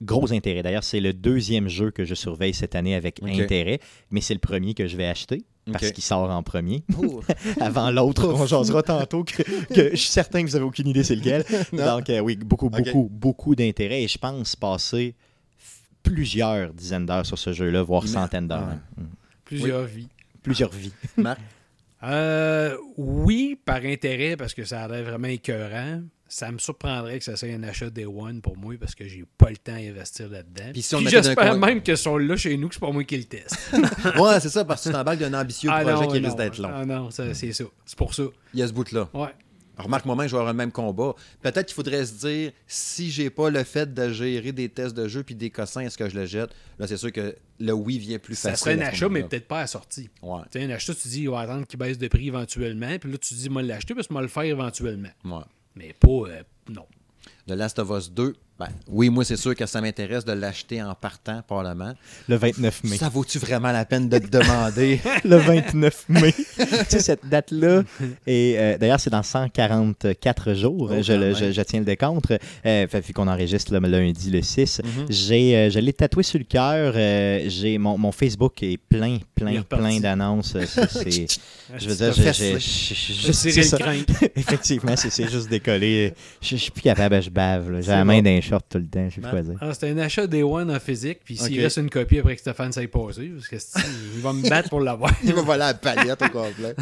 Gros intérêt. D'ailleurs, c'est le deuxième jeu que je surveille cette année avec intérêt, mais c'est le premier que je vais acheter parce qu'il sort en premier. Avant l'autre, on jasera tantôt que, que je suis certain que vous avez aucune idée c'est lequel. Donc euh, oui, beaucoup, beaucoup, beaucoup d'intérêt et je pense passer plusieurs dizaines d'heures sur ce jeu-là, voire Mais- centaines d'heures. Ouais. hein. Mm. Plusieurs vies. Plusieurs vies. Marc? Euh, oui, par intérêt, parce que ça a l'air vraiment écœurant. Ça me surprendrait que ça soit un achat Day One pour moi parce que j'ai pas le temps à investir là-dedans. Puis si j'espère même que sont là chez nous, que c'est pas moi qui le teste. Ouais, c'est ça, parce que tu t'embarques d'un ambitieux Ah projet non, qui non. risque d'être long. Ah non, ça, c'est ça. C'est pour ça. Il y a ce bout-là. Ouais. Remarque, moi-même, je vais avoir le même combat. Peut-être qu'il faudrait se dire, si j'ai pas le fait de gérer des tests de jeu puis des cossins, est-ce que je le jette? Là, c'est sûr que le oui vient plus Ça facile. serait un achat, mais peut-être pas à la sortie. Ouais, Tu sais, un achat, tu dis, il va attendre qu'il baisse de prix éventuellement. Puis là, tu dis, moi, l'acheter parce que moi, le faire éventuellement. ouais. Mais pas. euh, non. The Last of Us 2, ben, oui, moi, c'est sûr que ça m'intéresse de l'acheter en partant, probablement. Le 29 mai. Ça vaut-tu vraiment la peine de te demander? le 29 mai. tu sais, cette date-là, et euh, d'ailleurs, c'est dans 144 jours, Oh, je, le-. Mm-hmm. je- je tiens le décompte, euh, fait, vu qu'on enregistre le lundi le 6. Mhm. J'ai, euh, je l'ai tatoué sur le cœur. euh, j'ai mon, mon Facebook est plein, plein, plein d'annonces. je veux dire, j'ai-. Crank. Effectivement, c'est juste décollé. Je suis plus capable, je bave. J'ai la main bon. d'un short tout le temps, je sais plus quoi dire. Ah, c'est un achat Day One en physique. Puis s'il Ok. reste une copie après que Stéphane s'aille passer, parce que il va me battre pour l'avoir. Il va voler la palette au complet.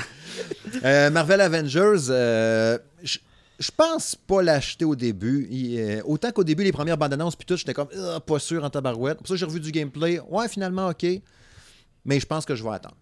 Euh, Marvel Avengers, euh, je je pense pas l'acheter au début. Il, euh, autant qu'au début, les premières bandes annonces, puis tout, j'étais comme Ah, pas sûr en tabarouette. Pour ça, j'ai revu du gameplay. Ouais, finalement, ok. Mais je pense que je vais attendre.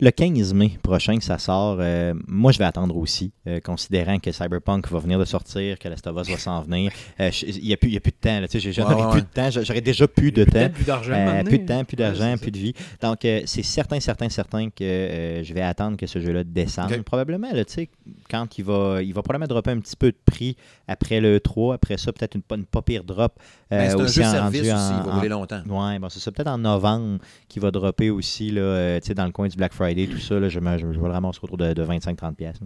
Le 15 mai prochain que ça sort, euh, moi je vais attendre aussi, euh, considérant que Cyberpunk va venir de sortir, que Last of Us va s'en venir. Euh, Il n'y a, plus- a de temps, j'aurais Ouais, ouais, plus de temps, j'a- j'aurais déjà plus de temps. plus d'argent. Plus de temps, plus d'argent, plus de vie. Donc, c'est certain, certain, certain que je vais attendre que ce jeu-là descende. Ok. Probablement, là, tu sais, quand il va, il va probablement dropper un petit peu de prix après le 3, après ça, peut-être une, pas- une pas pire drop. Ben, c'est un jeu en- service aussi, il va longtemps. Ouais, bon, c'est ça. Peut-être en novembre qui va dropper aussi, là, tu sais, dans le coin du Black Friday, tout ça. Là, je, me, je, je vais le ramasser autour de, de 25-30$. piastres.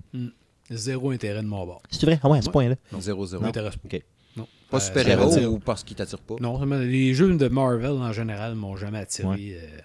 Zéro intérêt de mon bord. C'est vrai? Ah ouais, à ce Ouais. point-là. 0-0. Ça m'intéresse pas. Ok. Non. Pas Euh, super-héros zéro. ou parce qu'il t'attire pas? Non, les jeux de Marvel en général m'ont jamais attiré. Ouais. euh,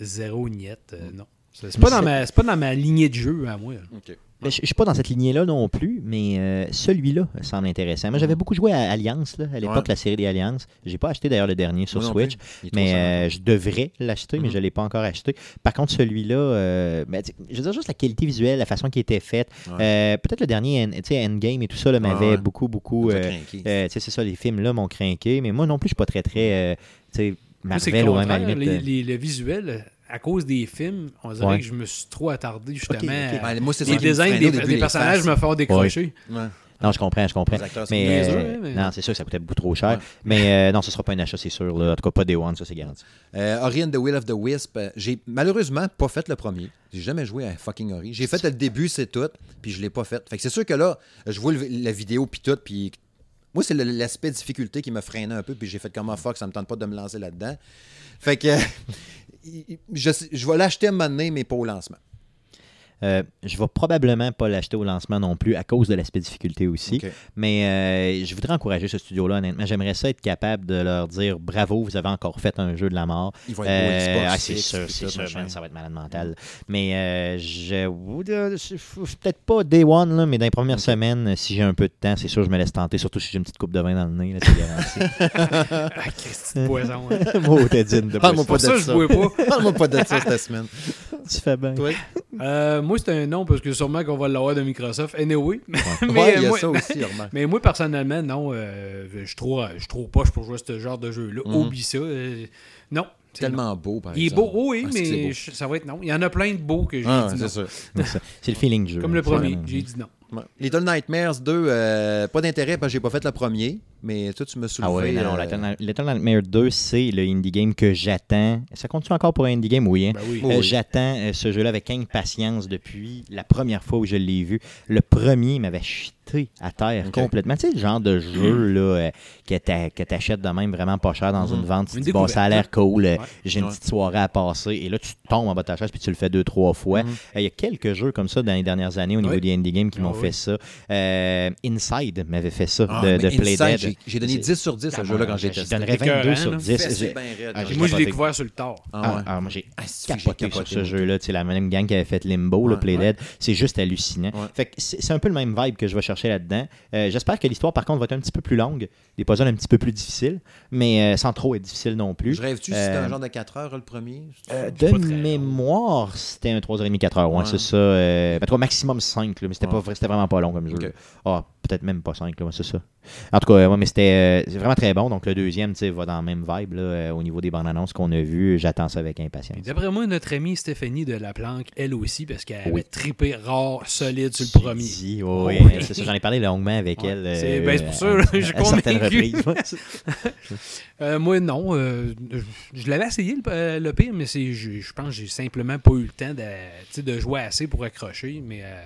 zéro niette, euh, non. C'est pas, dans ma- c'est pas dans ma lignée de jeu à moi. là. Ok. Ben, Je ne suis pas dans cette lignée-là non plus, mais euh, celui-là semble intéressant. Moi, j'avais beaucoup joué à Alliance, là, à l'époque, Ouais. la série des Alliances. J'ai pas acheté d'ailleurs le dernier sur Moi. Switch, mais euh, je devrais l'acheter, mais Mhm. je ne l'ai pas encore acheté. Par contre, celui-là, euh, ben, je veux dire juste la qualité visuelle, la façon qui était faite. Ouais. Euh, Peut-être le dernier, tu sais, Endgame et tout ça, là, m'avait Ouais, beaucoup, beaucoup. Euh, euh, c'est ça, les films-là m'ont craqué, mais moi non plus, je suis pas très, très. euh, Marvel ou même à la contraire. limite. Les- les- le visuel, à cause des films, on dirait Ouais. que je me suis trop attardé justement. Ok, ok. à- Ouais, moi, c'est ça les designs des, les personnages faces. me font décrocher. Ouais. Non, je comprends, je comprends. Les Mais, euh, hein, mais- Non, c'est sûr que ça coûtait beaucoup trop cher. Ouais. Mais euh, non, ce sera pas un achat, c'est sûr. Là. En tout cas, pas Day One, ça c'est garanti. Euh, Ori and the Will of the Wisp, euh, j'ai malheureusement pas fait le premier. J'ai jamais joué à fucking Ori. J'ai fait le début, c'est tout, puis je l'ai pas fait. Fait que c'est sûr que là, je vois le- la vidéo puis tout, puis moi c'est l'aspect difficulté qui me freinait un peu, puis j'ai fait comme ah, fuck, ça me tente pas de me lancer là-dedans. Fait que je, vais l'acheter à un mais pas au lancement. Euh, je vais probablement pas l'acheter au lancement non plus à cause de l'aspect difficulté aussi. Mais euh, je voudrais encourager ce studio-là, honnêtement. J'aimerais ça être capable de leur dire bravo, vous avez encore fait un jeu de la mort. Il va être beau, Euh, ah, c'est sûr, c'est sûr, man, ça va être malade mental. Mais euh, je, peut-être pas Day One, là, mais dans les premières semaines, si j'ai un peu de temps, c'est sûr, je me laisse tenter, surtout si j'ai une petite coupe de vin dans le nez, là, c'est garanti. Ah, Christy de poison. hein. Moi, t'es digne de Parle-moi Pour pas ça, de je ça. Parle-moi pas de ça cette semaine. Tu fais bien. Toi? Euh, moi, c'est un nom parce que sûrement qu'on va l'avoir de Microsoft. Anyway. mais, Ouais, il y a moi, ça aussi, mais moi, personnellement, non. euh, je suis trop, je poche pour jouer à ce genre de jeu-là. Mhm. Oublie ça. euh, non. Tellement beau, par Il est exemple. beau, oui, Ah, mais beau. je- ça va être non. Il y en a plein de beaux que j'ai Ah, dit non. c'est le feeling du jeu. Comme le premier, j'ai dit non. Ouais. Little Nightmares 2, euh, pas d'intérêt parce que j'ai pas fait le premier, mais toi, tu me soulevé. Ah ouais, non, non, euh, Little Little Nightmare 2, c'est le indie game que j'attends. Ça continue encore pour un indie game, oui. hein? Ben oui. Oui. Euh, J'attends euh, ce jeu-là avec impatience depuis la première fois où je l'ai vu. Le premier m'avait à terre Ok. complètement. Tu sais, le genre de jeu là, euh, que que t'achètes de même vraiment pas cher dans Mhm. une vente. Tu dis, bon, ça a l'air cool, euh, Ouais. j'ai une Ouais. petite soirée à passer. Et là, tu tombes en bas de ta chaise puis tu le fais deux, trois fois. Euh, Il y a quelques jeux comme ça dans les dernières années au niveau Oui. des indie games qui m'ont Ah oui. fait ça. Euh, Inside m'avait fait ça, Ah, de, de Play Inside, Dead. j'ai- donné 10 sur 10 à ce jeu-là quand j'ai je donnerais Écœurant, 22 sur là. 10. Fessé J'ai- bien raide. Ah, j'ai Moi, je l'ai découvert sur le tard. Ah moi, j'ai Ah, capoté sur ce jeu-là. C'est la même gang qui avait fait Limbo, le Ouais, Play ouais. Dead. C'est juste hallucinant. Fait c'est un peu le même vibe que je vais chercher là-dedans. Euh, J'espère que l'histoire, par contre, va être un petit peu plus longue. Des puzzles un petit peu plus difficiles, mais euh, sans trop être difficile non plus. Je rêve-tu si c'était Euh, un genre de 4 heures le premier? Euh, de mémoire, c'était un 3h30, 4h. Ouais, Ouais. c'est ça. Euh, ben, toi, maximum 5, là, mais c'était Ouais. pas vrai- c'était vraiment pas long comme jeu. Ah, peut-être même pas 5, là, ouais, c'est ça. En tout cas, ouais, mais c'était euh, c'est vraiment très bon. Donc, le deuxième, tu va dans la même vibe là, euh, au niveau des bandes annonces qu'on a vues. J'attends ça avec impatience. D'après moi, notre amie Stéphanie de la Planque, elle aussi, parce qu'elle avait Oui. trippé rare, solide sur le premier. Oh, oui, oui. c'est ça. J'en ai parlé longuement avec Ouais. elle. C'est- euh, ben, c'est pour ça, je suis convaincu. moi, non. je l'avais essayé, le, le pire, mais je, je pense que j'ai simplement pas eu le temps de, de jouer assez pour accrocher. Mais euh,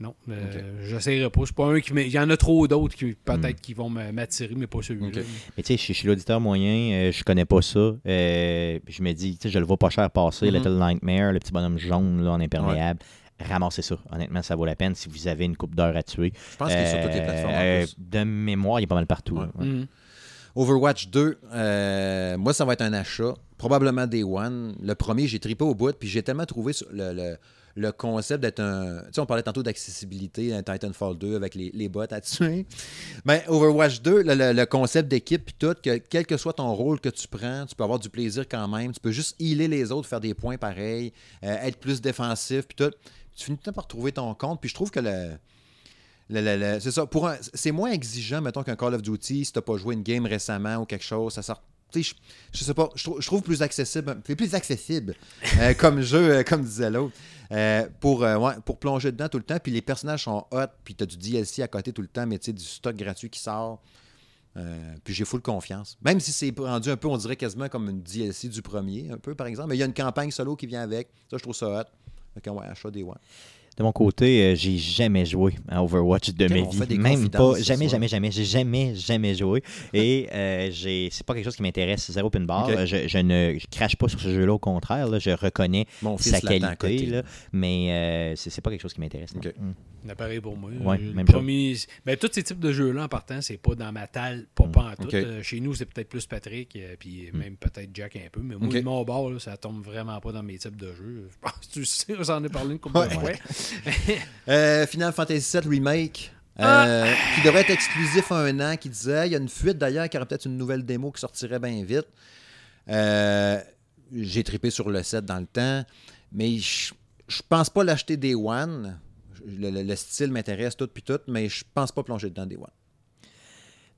non, euh, Ok. j'essayerai pas. C'est pas un qui Il y en a trop d'autres qui peut-être Hmm. qui vont m'attirer, mais pas celui-là. Mais tu sais, je, suis l'auditeur moyen, euh, je connais pas ça. euh, je me dis, tu sais, je le vois pas cher passer, Mhm. Little Nightmare, le petit bonhomme jaune là, en imperméable. Ramassez ça. Honnêtement, ça vaut la peine si vous avez une coupe d'heure à tuer. Je pense qu'il est sur toutes les plateformes. en Euh, plus. de mémoire, il est pas mal partout. Ouais. Ouais. Mhm. Overwatch 2, euh, moi, ça va être un achat. Probablement Day One. Le premier, j'ai tripé au bout, puis j'ai tellement trouvé le- le concept d'être un. Tu sais, on parlait tantôt d'accessibilité, un Titanfall 2 avec les, les bots à tuer. Mais Overwatch 2, le, le- le concept d'équipe, puis tout, que quel que soit ton rôle que tu prends, tu peux avoir du plaisir quand même. Tu peux juste healer les autres, faire des points pareils, euh, être plus défensif, puis tout. Tu finis tout le temps par trouver ton compte, puis je trouve que le. le- c'est ça. Pour c'est moins exigeant, mettons, qu'un Call of Duty si t'as pas joué une game récemment ou quelque chose. Ça sort. Je, je sais pas, je trouve, je trouve plus accessible. C'est plus accessible euh, comme jeu, euh, comme disait l'autre. Euh, pour, euh, pour plonger dedans tout le temps. Puis les personnages sont hot, puis t'as du DLC à côté tout le temps, mais tu sais, du stock gratuit qui sort. Euh, puis j'ai full confiance. Même si c'est rendu un peu, on dirait quasiment comme une DLC du premier, un peu par exemple. Mais il y a une campagne solo qui vient avec. Ça, je trouve ça hot. Que, ouais, achat des ouais. De mon côté, euh, j'ai jamais joué à Overwatch de Ok, ma vie. Même pas, jamais, jamais, jamais, j'ai jamais, jamais joué. Et euh, j'ai, c'est pas quelque chose qui m'intéresse, zéro pin bar. Je, je ne je crache pas sur ce jeu-là, au contraire. là. je reconnais Mon sa qualité, côté. là, mais euh, c'est, c'est pas quelque chose qui m'intéresse. non. Ok. Mm. Pour moi. Ouais, Le même premier- ben, tous ces types de jeux-là, en partant, c'est pas dans ma talle, pas, pas en tout. Euh, chez nous, c'est peut-être plus Patrick, euh, puis même peut-être Jack un peu. Mais moi, de mon bord, là, ça tombe vraiment pas dans mes types de jeux. Je pense que tu sais, j'en ai parlé une couple Ouais. de fois. Euh, Final Fantasy VII Remake. Ah! euh, qui devrait être exclusif à un an, qui disait, il y a une fuite d'ailleurs, qui aurait peut-être une nouvelle démo qui sortirait bien vite. Euh, J'ai trippé sur le set dans le temps, mais je je pense pas l'acheter Day One. Le, le- le style m'intéresse tout puis tout, mais je pense pas plonger dedans Day One.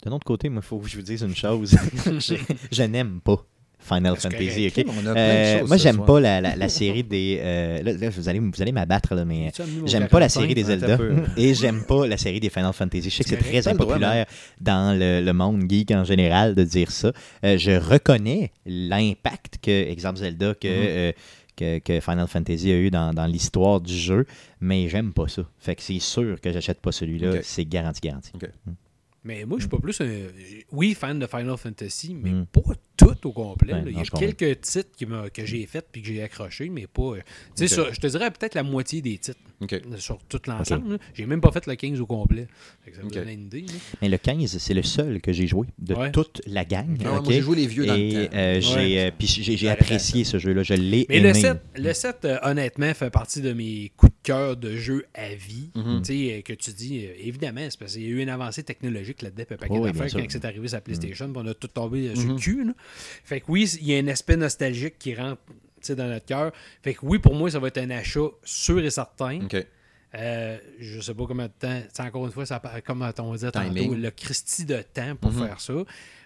D'un autre côté, moi, il faut que je vous dise une chose. je, je n'aime pas Final Fantasy. correct. ok? On a plein de Euh, choses moi, j'aime pas la, la- la série des. euh, là, là, vous allez, vous allez m'abattre, là, mais. J'aime pas la 45? série des Attends Zelda et j'aime pas la série des Final Fantasy. Je sais que c'est très impopulaire dans le, le monde geek en général de dire ça. Euh, je reconnais l'impact que, exemple Zelda, que, Mhm. euh, que, que Final Fantasy a eu dans, dans l'histoire du jeu, mais j'aime pas ça. Fait que c'est sûr que j'achète pas celui-là. C'est garanti, garanti. Mais moi, je suis pas plus un. Oui, fan de Final Fantasy, mais Mm. pas tout au complet. Il y non, a comprends. quelques titres qui que j'ai fait puis que j'ai accroché, mais pas. euh, Tu sais, Ok. sur- je te dirais peut-être la moitié des titres euh, sur tout l'ensemble. J'ai même pas fait le 15 au complet. Fait que ça me donne une idée. là. Mais le 15, c'est le seul que j'ai joué de Ouais. toute la gang. Ah ouais, ok? Moi, j'ai joué les vieux dans le temps. euh, j'ai Ouais. euh, apprécié ce jeu-là. Je l'ai Mais aimé. le 7, le 7 euh, honnêtement, fait partie de mes coups de cœur de jeu à vie. Mhm. Tu sais, euh, que tu dis, euh, évidemment, c'est parce qu'il y a eu une avancée technologique là-dedans, un paquet Oh d'affaires quand c'est arrivé sur la PlayStation, puis on a tout tombé sur Mhm. le cul. là. Fait que oui, il y a un aspect nostalgique qui rentre dans notre cœur. Fait que oui, pour moi, ça va être un achat sûr et certain. OK. Euh, je sais pas combien de temps. encore une fois, ça, comme on disait tantôt, le Christie de temps pour Mhm. faire ça.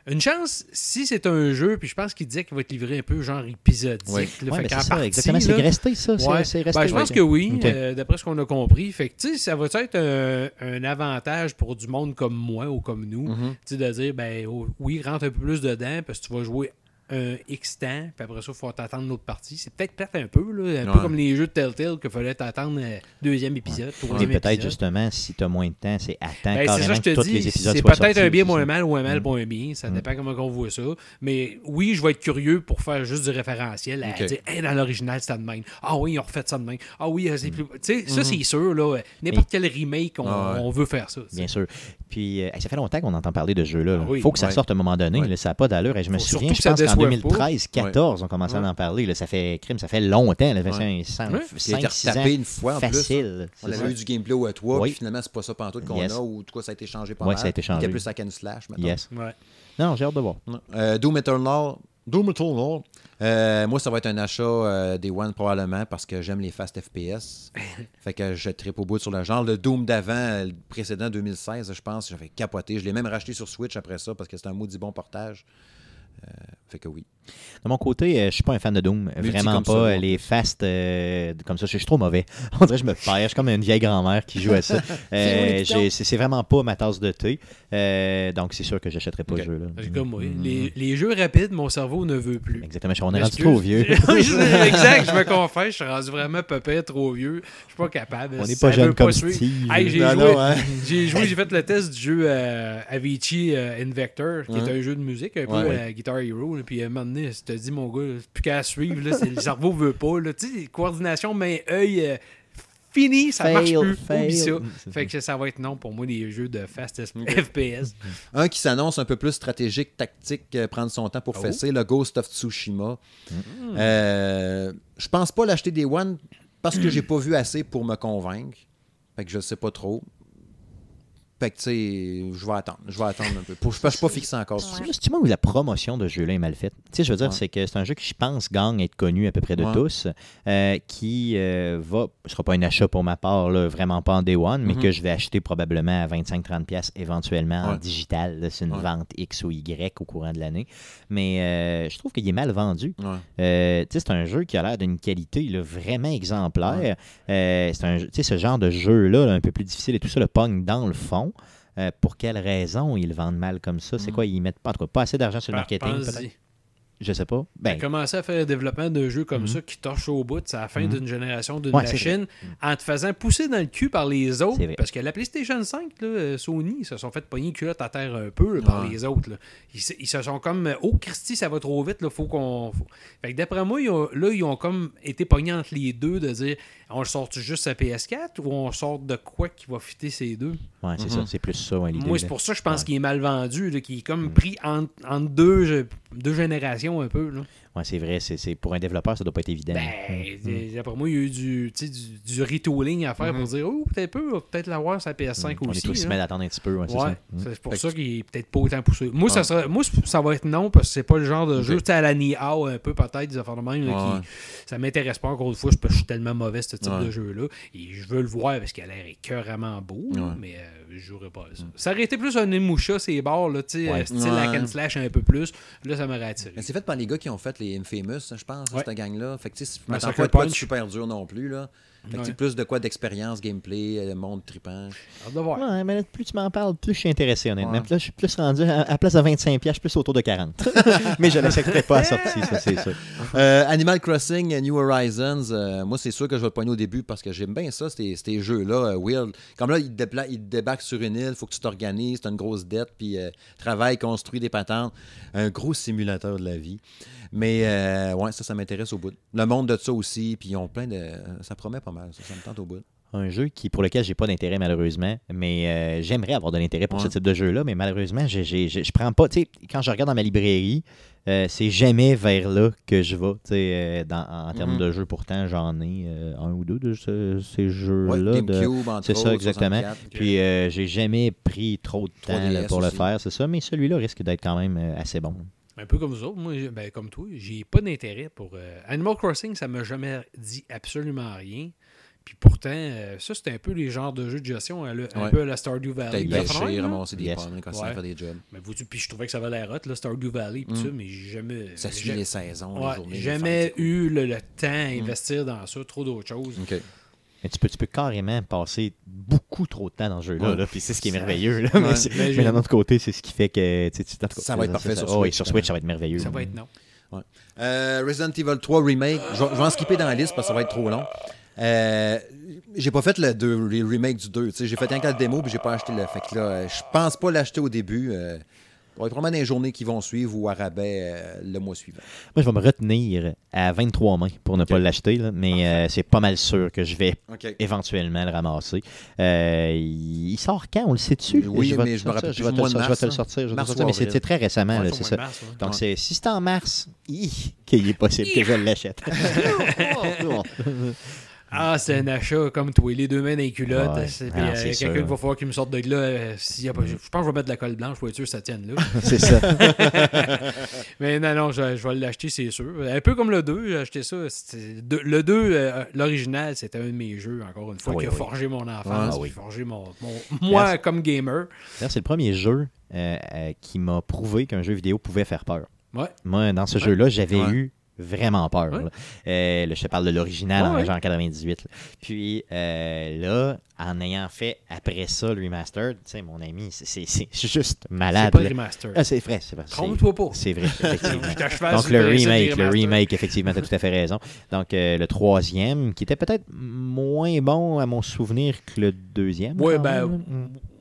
Une chance, si c'est un jeu, puis je pense qu'il disait qu'il va être livré un peu genre épisodique. Oui. là, Ouais, fait ben, qu'en c'est ça, partie, exactement. C'est resté ça. c'est- Ouais. C'est resté. Ben, je pense ouais. que oui, euh, d'après ce qu'on a compris. Fait que, ça va être un, un avantage pour du monde comme moi ou comme nous, Mhm. sais, de dire, ben, oh, oui, rentre un peu plus dedans, parce que tu vas jouer un X temps, puis après ça, il faut t'attendre l'autre partie. C'est peut-être peut un peu, là, un peu Ouais. comme les jeux de Telltale qu'il fallait t'attendre euh, deuxième épisode, troisième peut-être justement, si tu as moins de temps, c'est attends Ben, c'est carrément ça, je te que tous les épisodes C'est peut-être un bien pour un mal ou un mal Mm. pour un bien. Ça Mm. dépend comment on voit ça. Mais oui, je vais être curieux pour faire juste du référentiel. À dire, Hey, dans l'original, c'était de même. Ah oui, ils ont refait ça de même. Ah oui, euh, Mm. c'est plus. Tu sais, ça, c'est sûr. là. N'importe quel remake, on, Ah ouais. on veut faire ça. Bien sûr. Puis, euh, ça fait longtemps qu'on entend parler de ce jeu-là. Il Ah oui. faut que ça Ouais. sorte à un moment donné. Ouais. là, ça n'a pas d'allure. Et je me Faut souviens, je pense qu'en déçoive pas. 2013-14, on commençait à en parler. là. ça fait crime, ça fait longtemps. Là, Ouais. 5, Ouais. Il a été 6 ans. retapé une fois en plus. Facile. On avait ça. eu du gameplay au E3, Oui. puis finalement, c'est pas ça pantoute qu'on Yes. a, ou en tout cas, ça a été changé pas mal. ça a été Il changé. était plus à Can Slash, maintenant. Yes. Ouais. Non, j'ai hâte de voir. Euh, Doom Eternal. Doom Eternal. Euh, moi, ça va être un achat euh, des One probablement parce que j'aime les fast FPS. fait que je tripe au bout sur le genre. Le Doom d'avant, le précédent 2016, je pense, j'avais capoté. Je l'ai même racheté sur Switch après ça parce que c'était un maudit bon portage. Euh, fait que oui. De mon côté, euh, je suis pas un fan de Doom. Vraiment pas. ça, les fast euh, comme ça, je suis trop mauvais. On dirait que je me perds. Je suis comme une vieille grand-mère qui joue à ça. Euh, c'est vraiment pas ma tasse de thé. Euh, donc, c'est sûr que j'achèterai pas le jeu. Là. Comme. Mm. Les, les jeux rapides, mon cerveau ne veut plus. Exactement. On est rendu trop vieux. exact, je me confesse, je suis rendu vraiment pépère trop vieux. Je suis pas capable. On n'est pas jeune comme. Hey, j'ai joué, hein. j'ai joué, j'ai fait le test du jeu euh, Avicii euh, Invector, qui Ouais. est un jeu de musique, un peu Ouais, euh, Guitar Hero. puis donné, je te dis, mon gars, plus qu'à suivre, là, c'est- le cerveau veut pas. Là, tu sais, coordination main-œil, euh, fini, ça marche plus. fail. Ça. Mm, Fait que ça va être non pour moi, les jeux de fast FPS. Un qui s'annonce un peu plus stratégique, tactique, euh, prendre son temps pour Oh. fesser, le Ghost of Tsushima. Euh, je pense pas l'acheter des One parce que j'ai pas vu assez pour me convaincre. Fait que je sais pas trop. Fait que, tu sais, je vais attendre. Je vais attendre un peu. Pour- Je ne suis pas fixé encore ça. C'est moi où la promotion de ce jeu-là est mal faite. Tu sais, je veux dire, Ouais. c'est que c'est un jeu qui, je pense, gagne à être connu à peu près de Ouais. tous, euh, qui euh, va, ce sera pas un achat pour ma part, là, vraiment pas en day one, mais Mhm. que je vais acheter probablement à 25-30$ piastres éventuellement en Ouais. digital. C'est une Ouais. vente X ou Y au courant de l'année. Mais euh, je trouve qu'il est mal vendu. Ouais. Tu sais, c'est un jeu qui a l'air d'une qualité là, vraiment exemplaire. C'est un, tu ce genre de jeu-là, là, un peu plus difficile et tout ça, le pogne dans le fond. Euh, pour quelle raison ils vendent mal comme ça? C'est Mm. quoi? Ils mettent pas, en tout cas, pas assez d'argent sur le marketing, peut-être? Je sais pas. Ben, Ben, commencer à faire le développement d'un jeu comme Mhm. ça qui torche au bout, c'est la fin Mhm. d'une génération d'une Ouais, machine, en te faisant pousser dans le cul par les autres. Parce que la PlayStation 5, là, euh, Sony, ils se sont fait pogner culotte à terre un peu là, par Ouais. les autres. là. Ils, se- ils se sont comme euh, Oh Christy, ça va trop vite, là, faut qu'on. faut- Fait que d'après moi, ils ont- là, ils ont comme été pognés entre les deux de dire on le sort juste à PS4 ou on sort de quoi qui va fitter ces deux ouais, c'est Mhm. ça. C'est plus ça. Moi, c'est pour ça que je pense Ouais. qu'il est mal vendu, qu'il est comme Mhm. pris entre, entre deux, ge- deux générations un peu. Là. Ouais, c'est vrai. C'est, c'est- pour un développeur, ça doit pas être évident. Ben, Mhm. euh, d'après moi, il y a eu du, du, du retooling à faire pour dire Oh, peut-être peu, on peut-être l'avoir sur la PS5 Mhm. On aussi. est tous là. mal d'attendre un petit peu, ouais, c'est. Mhm. c'est pour Fait ça qu'il est peut-être pas autant poussé. Moi, ça sera, moi, ça va être non parce que c'est pas le genre de jeu. Tu sais, à la Niao, un peu peut-être, des affaires de même, là, Ouais. qui, ça m'intéresse pas encore une fois, parce que je suis tellement mauvais, ce type Ouais. de jeu-là. Et je veux le voir parce qu'il a l'air écœuramment beau, mais euh, je jouerais pas à ça. Ça aurait été plus un Emusha, ces bars, là, tu sais, Ouais. style la Ouais. can slash un peu plus. Là, ça m'aurait attiré. Mais c'est fait par les gars qui ont fait les Infamous, je pense, Ouais. cette gang-là. Fait que, tu sais, je m'attends pas Punch. super dur non plus, là. Fait que, Ouais. plus de quoi d'expérience, gameplay, euh, monde tripant. Hâte de voir. Ouais, mais là, plus tu m'en parles, plus je suis intéressé, honnêtement. Ouais. Là, je suis plus rendu à, à place de 25$, je suis plus autour de 40$. mais je ne l'accepterai pas à sortie, ça, c'est ça. Euh, Animal Crossing, euh, New Horizons, euh, moi, c'est sûr que je vais le poigner au début parce que j'aime bien ça, ces, ces jeux-là, euh. Comme là, ils, te dépla- sur une île, il faut que tu t'organises, tu as une grosse dette, puis euh, travail, construit des patentes. Un gros simulateur de la vie. Mais euh, ouais, ça, ça m'intéresse au bout. Le monde de ça aussi, puis ils ont plein de. Ça promet pas mal, ça, ça me tente au bout. Un jeu qui, pour lequel j'ai pas d'intérêt malheureusement, mais euh, j'aimerais avoir de l'intérêt pour Ouais. ce type de jeu-là, mais malheureusement, j'ai- je prends pas. Tu sais, quand je regarde dans ma librairie, euh, c'est jamais vers là que je vais. Tu sais, euh, dans- en termes Mhm. de jeux, pourtant, j'en ai euh, un ou deux de ce- ces Ouais, jeux-là. de- c'est ça, exactement. 64. Puis euh, j'ai jamais pris trop de temps 3DS là, pour le faire, c'est ça, mais celui-là risque d'être quand même assez bon. Un peu comme vous autres, moi, ben, comme toi, j'ai pas d'intérêt pour. euh, Animal Crossing, ça m'a jamais dit absolument rien. Puis pourtant, euh, ça, c'était un peu les genres de jeux de gestion, hein, un Ouais. peu à la Stardew Valley. Pêcher, ramasser des Yes. pommes quand Ouais. ça fait des jobs. Mais vous, puis je trouvais que ça valait la route, là, Stardew Valley, puis Mm. ça, mais j'ai jamais. Ça suit les saisons, ouais, les journées. jamais eu le, le temps à investir dans ça, trop d'autres choses. Mais tu peux, tu peux carrément passer beaucoup trop de temps dans ce jeu-là. Ouais. là, Puis c'est ce qui est merveilleux. là, Ouais. mais c'est- Mais d'un autre côté, c'est ce qui fait que. tu tu- Ça va être parfait sur oh, oui, Switch, sur. Switch, ça va être merveilleux. Ça va être non. Ouais. Euh, Resident Evil 3 Remake, je vais je vais en skipper dans la liste parce que ça va être trop long. Euh, j'ai pas fait le, deux- le remake du 2. tu sais, J'ai fait un cas de démo puis j'ai pas acheté le. Fait que là, je pense pas l'acheter au début. Euh, va être probablement dans les journées qui vont suivre ou à rabais euh, le mois suivant. Moi, je vais me retenir à 23 mains pour ne pas l'acheter, là, mais euh, c'est pas mal sûr que je vais éventuellement le ramasser. Euh, il sort quand? On le sait-tu? Oui, vais mais je me rappelle plus, je vais te le je vais mars, te le sortir. je vais te le Mars sortir, mais c'est très récemment, Ouais, là, au c'est ça. de mars, ouais. Donc, Ouais. c'est- si c'est en mars, qu'il est possible que je l'achète. Ah, c'est un achat comme toi, les deux mains dans les culottes. Ouais. C'est- Ah, euh, quelqu'un sûr. qui va falloir qu'il me sorte de là. euh, s'il y a pas- je pense que je vais mettre de la colle blanche pour être sûr que ça tienne là. c'est ça. Mais non, non, je, je vais l'acheter, c'est sûr. Un peu comme le 2, j'ai acheté ça. de- le 2, euh, l'original, c'était un de mes jeux, encore une fois, Oui, qui a oui. forgé mon enfance, Ah, oui. qui a forgé mon, mon- moi comme gamer. C'est le premier jeu euh, euh, qui m'a prouvé qu'un jeu vidéo pouvait faire peur. Ouais. Moi, dans ce jeu-là, j'avais Ouais. eu vraiment peur. Ouais. là. Euh, là, je te parle de l'original Ouais, en ouais. genre 98. là. Puis euh, là, en ayant fait après ça le remaster, tu sais, mon ami, c'est- c'est c'est juste C'est malade. pas le remaster. Ah, c'est vrai, c'est vrai. c'est- Trompe-toi pas. C'est vrai, effectivement. Donc le remake, le remake, effectivement, tu as tout à fait raison. Donc euh, le troisième, qui était peut-être moins bon à mon souvenir que le deuxième. Quand ben,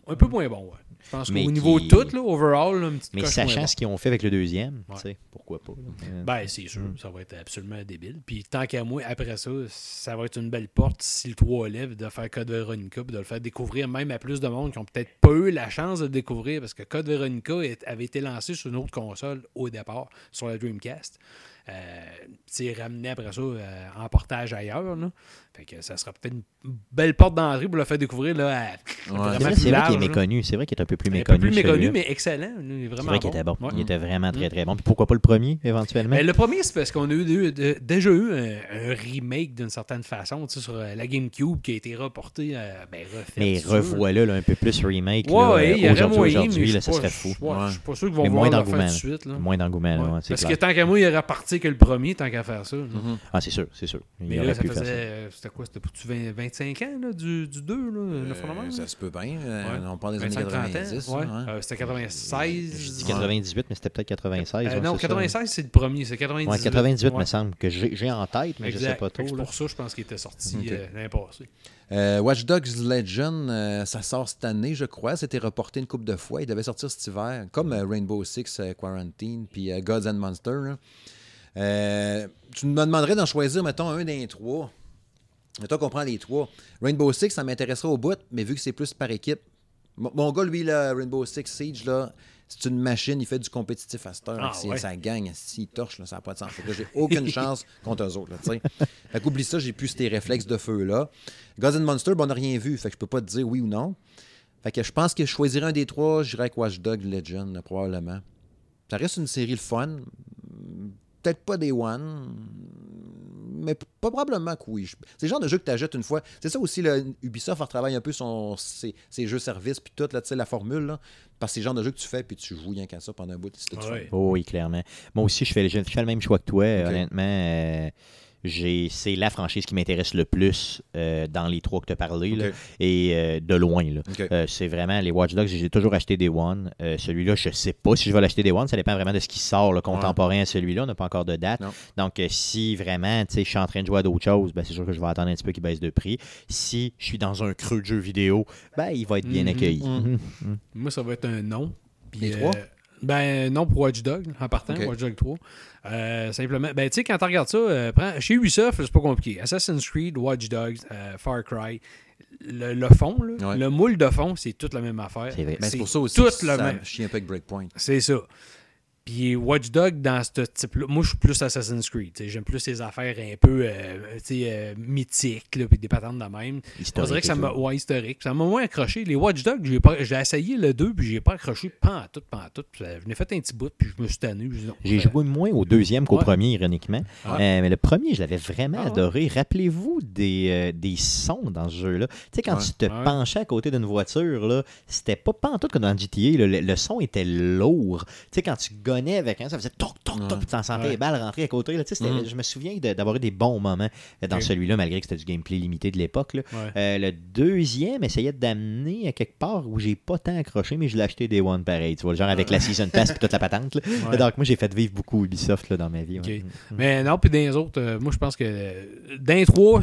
un peu moins bon, ouais. Je pense qu'au niveau qui- tout, là, overall, là, une petite Mais sachant ce qu'ils ont fait avec le deuxième, Ouais. tu sais, pourquoi pas. là. Ben, c'est sûr, Mm. ça va être absolument débile. Puis tant qu'à moi, après ça, ça va être une belle porte si le 3 lève de faire Code Veronica puis de le faire découvrir même à plus de monde qui ont peut-être pas eu la chance de le découvrir parce que Code Veronica avait été lancé sur une autre console au départ, sur la Dreamcast. Euh, c'est ramené après ça euh, en portage ailleurs. Là. Fait que ça sera peut-être une belle porte d'entrée pour le faire découvrir là, à- Ouais. C'est vrai, qu'il est méconnu. C'est vrai qu'il est un peu plus Un peu méconnu. plus méconnu, mais excellent. Il est vraiment vrai qu'il était bon. Ouais. Il était vraiment très Mm. très bon. Puis pourquoi pas le premier éventuellement? Ben, le premier, c'est parce qu'on a eu, déjà eu un, un remake d'une certaine façon sur euh, la GameCube qui a été reporté, euh, ben, refait. Mais revoilà là, un peu plus remake Ouais, il y aurait aujourd'hui, moyen, ça serait fou. Je suis pas sûr qu'ils vont moins le faire de d'engouement. suite. Moins d'engouement, Parce que tant qu'à moi, il aurait parti que le premier, tant qu'à faire ça. Mhm. Ah, c'est sûr, c'est sûr. Mais là, ça faisait. C'était quoi? C'était pour 20 25 ans là, du, du 2, là, le fondement, Euh, ça se peut bien. euh, Ouais. On parle des années 25-30 ans, 90. ouais. hein. Euh, c'était 96. Je dis Ouais. 98, mais c'était peut-être 96. Euh, ouais, non, c'est ça. 96, c'est le premier. C'est 98. Ouais, 98, Ouais. me semble, que j'ai en tête, mais je sais Exact. pas trop. C'est pour ça, je pense qu'il était sorti Ok. euh, l'année passée. Euh, Watch Dogs euh, ça sort cette année, je crois. C'était reporté une couple de fois. Il devait sortir cet hiver, comme euh, Rainbow Six euh, Quarantine, puis euh, Gods and Monsters. Euh, tu me demanderais d'en choisir, mettons, un des trois. Mettons qu'on prend les trois. Rainbow Six, ça m'intéresserait au bout, mais vu que c'est plus par équipe. Mon, mon gars, lui, là, Rainbow Six Siege, là, c'est une machine, il fait du compétitif à cette heure. Ah, ouais. Ça gagne, s'il torche, là, ça n'a pas de sens. J'ai aucune chance contre eux autres. Là, fait qu'oublie ça, j'ai plus ces réflexes de feu-là. Gods and Monsters, ben, on n'a rien vu, fait que je peux pas te dire oui ou non. Fait que je pense que je choisirais un des trois, j'irais avec Watch Dogs Legend, là, probablement. Ça reste une série le fun. Peut-être pas des One, mais probablement que oui. C'est le genre de jeu que tu achètes une fois. C'est ça aussi, là, Ubisoft retravaille un peu son, ses, ses jeux services, puis tout, là, tu sais, la formule. Là, parce que c'est le genre de jeu que tu fais, puis tu joues rien qu'à ça pendant un bout. tout Ouais. Oh oui, clairement. Moi aussi, je fais, je fais le même choix que toi. Honnêtement, euh, c'est la franchise qui m'intéresse le plus euh, dans les trois que tu as parlé. là, et euh, de loin. Euh, c'est vraiment les Watch Dogs. J'ai toujours acheté des One. Euh, celui-là, je sais pas si je vais l'acheter des One. Ça dépend vraiment de ce qui sort le contemporain à celui-là. On n'a pas encore de date. Non. Donc, euh, si vraiment tu sais, je suis en train de jouer à d'autres choses, ben, c'est sûr que je vais attendre un petit peu qu'il baisse de prix. Si je suis dans un creux de jeux vidéo, ben, il va être bien Mhm. accueilli. Mhm. Moi, ça va être un non. Puis, Les euh, trois? Ben non pour Watch Dog, en partant. Watch Dog 3. Euh, simplement, ben tu sais, quand tu regardes ça, euh, prends- chez Ubisoft, c'est pas compliqué. Assassin's Creed, Watch Dogs, euh, Far Cry, le, le fond, là, Ouais. le moule de fond, c'est toute la même affaire. C'est vrai. Ben, c'est pour ça aussi tout que le même. chie un peu avec Breakpoint. C'est ça. Puis Watch Dog, dans ce type-là, moi, je suis plus Assassin's Creed. J'aime plus ces affaires un peu euh, euh, mythiques, là, puis des patentes de même. On dirait que ça m'a. tout. Ouais, historique. Ça m'a moins accroché. Les Watch Dogs, j'ai pas- j'ai essayé le 2, puis j'ai pas accroché pas en tout, pas en tout. Puis, Je n'ai fait un petit bout, puis je me suis tanné. J'ai joué moins au deuxième qu'au Ouais. premier, ironiquement. Ouais. Euh, mais le premier, je l'avais vraiment Ah ouais? adoré. Rappelez-vous des, euh, des sons dans ce jeu-là. Tu sais, quand Ouais. tu te Ouais. penchais à côté d'une voiture, là, c'était pas pantoute comme dans GTA. là. Le, le son était lourd. Tu sais, quand tu avec, hein, ça faisait toc, toc, toc, puis t'en sentais Ouais. les balles rentrer à côté. Là, tu sais, c'était- Mhm. Je me souviens d'avoir eu des bons moments dans celui-là, malgré que c'était du gameplay limité de l'époque. Ouais. Euh, le deuxième essayait d'amener à quelque part où j'ai pas tant accroché, mais je l'ai acheté Day One pareil. Tu vois, le genre avec la Season Pass et toute la patente. là. Ouais. Donc, moi, j'ai fait vivre beaucoup Ubisoft là, dans ma vie. Ok. ouais. Mais non, puis dans les autres, euh, moi je pense que euh, dans les trois,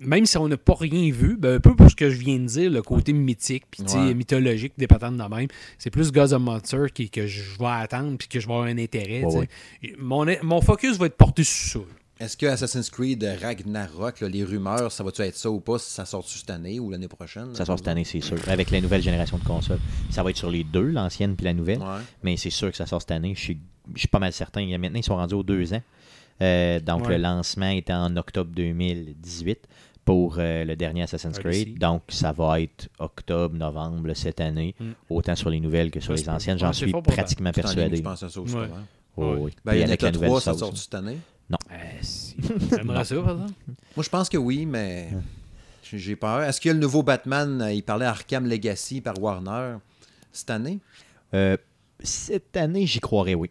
même si on n'a pas rien vu, ben, un peu pour ce que je viens de dire, le côté mythique, puis Ouais. mythologique des patentes de même, c'est plus Gods of Monster qui, que je vais attendre puis que je vais avoir un intérêt. Ouais, Mon, mon focus va être porté sur ça. Est-ce que Assassin's Creed Ragnarok, là, les rumeurs, ça va-tu être ça ou pas? Ça sort-tu cette année ou l'année prochaine? Ça sort cette année, c'est sûr. Avec la nouvelle génération de consoles. Ça va être sur les deux, l'ancienne puis la nouvelle. Ouais. Mais c'est sûr que ça sort cette année. Je suis, je suis pas mal certain. Il y a- Maintenant, ils sont rendus aux deux ans. Euh, donc, Ouais. le lancement était en octobre 2018 pour euh, le dernier Assassin's Odyssey. Creed. Donc, ça va être octobre, novembre cette année, Mm. autant sur les nouvelles que sur les anciennes. J'en suis pratiquement ligne, persuadé. Je pense à ça aussi. Ouais. ouais. Oh, Ouais. oui. Ben, il y en a nouvelle trois, ça sauce. sort cette année? Euh, si. J'aimerais ça, par exemple? Moi, je pense que oui, mais j'ai peur. Est-ce qu'il y a le nouveau Batman, euh, il parlait Arkham Legacy par Warner cette année? Euh, cette année, j'y croirais, oui.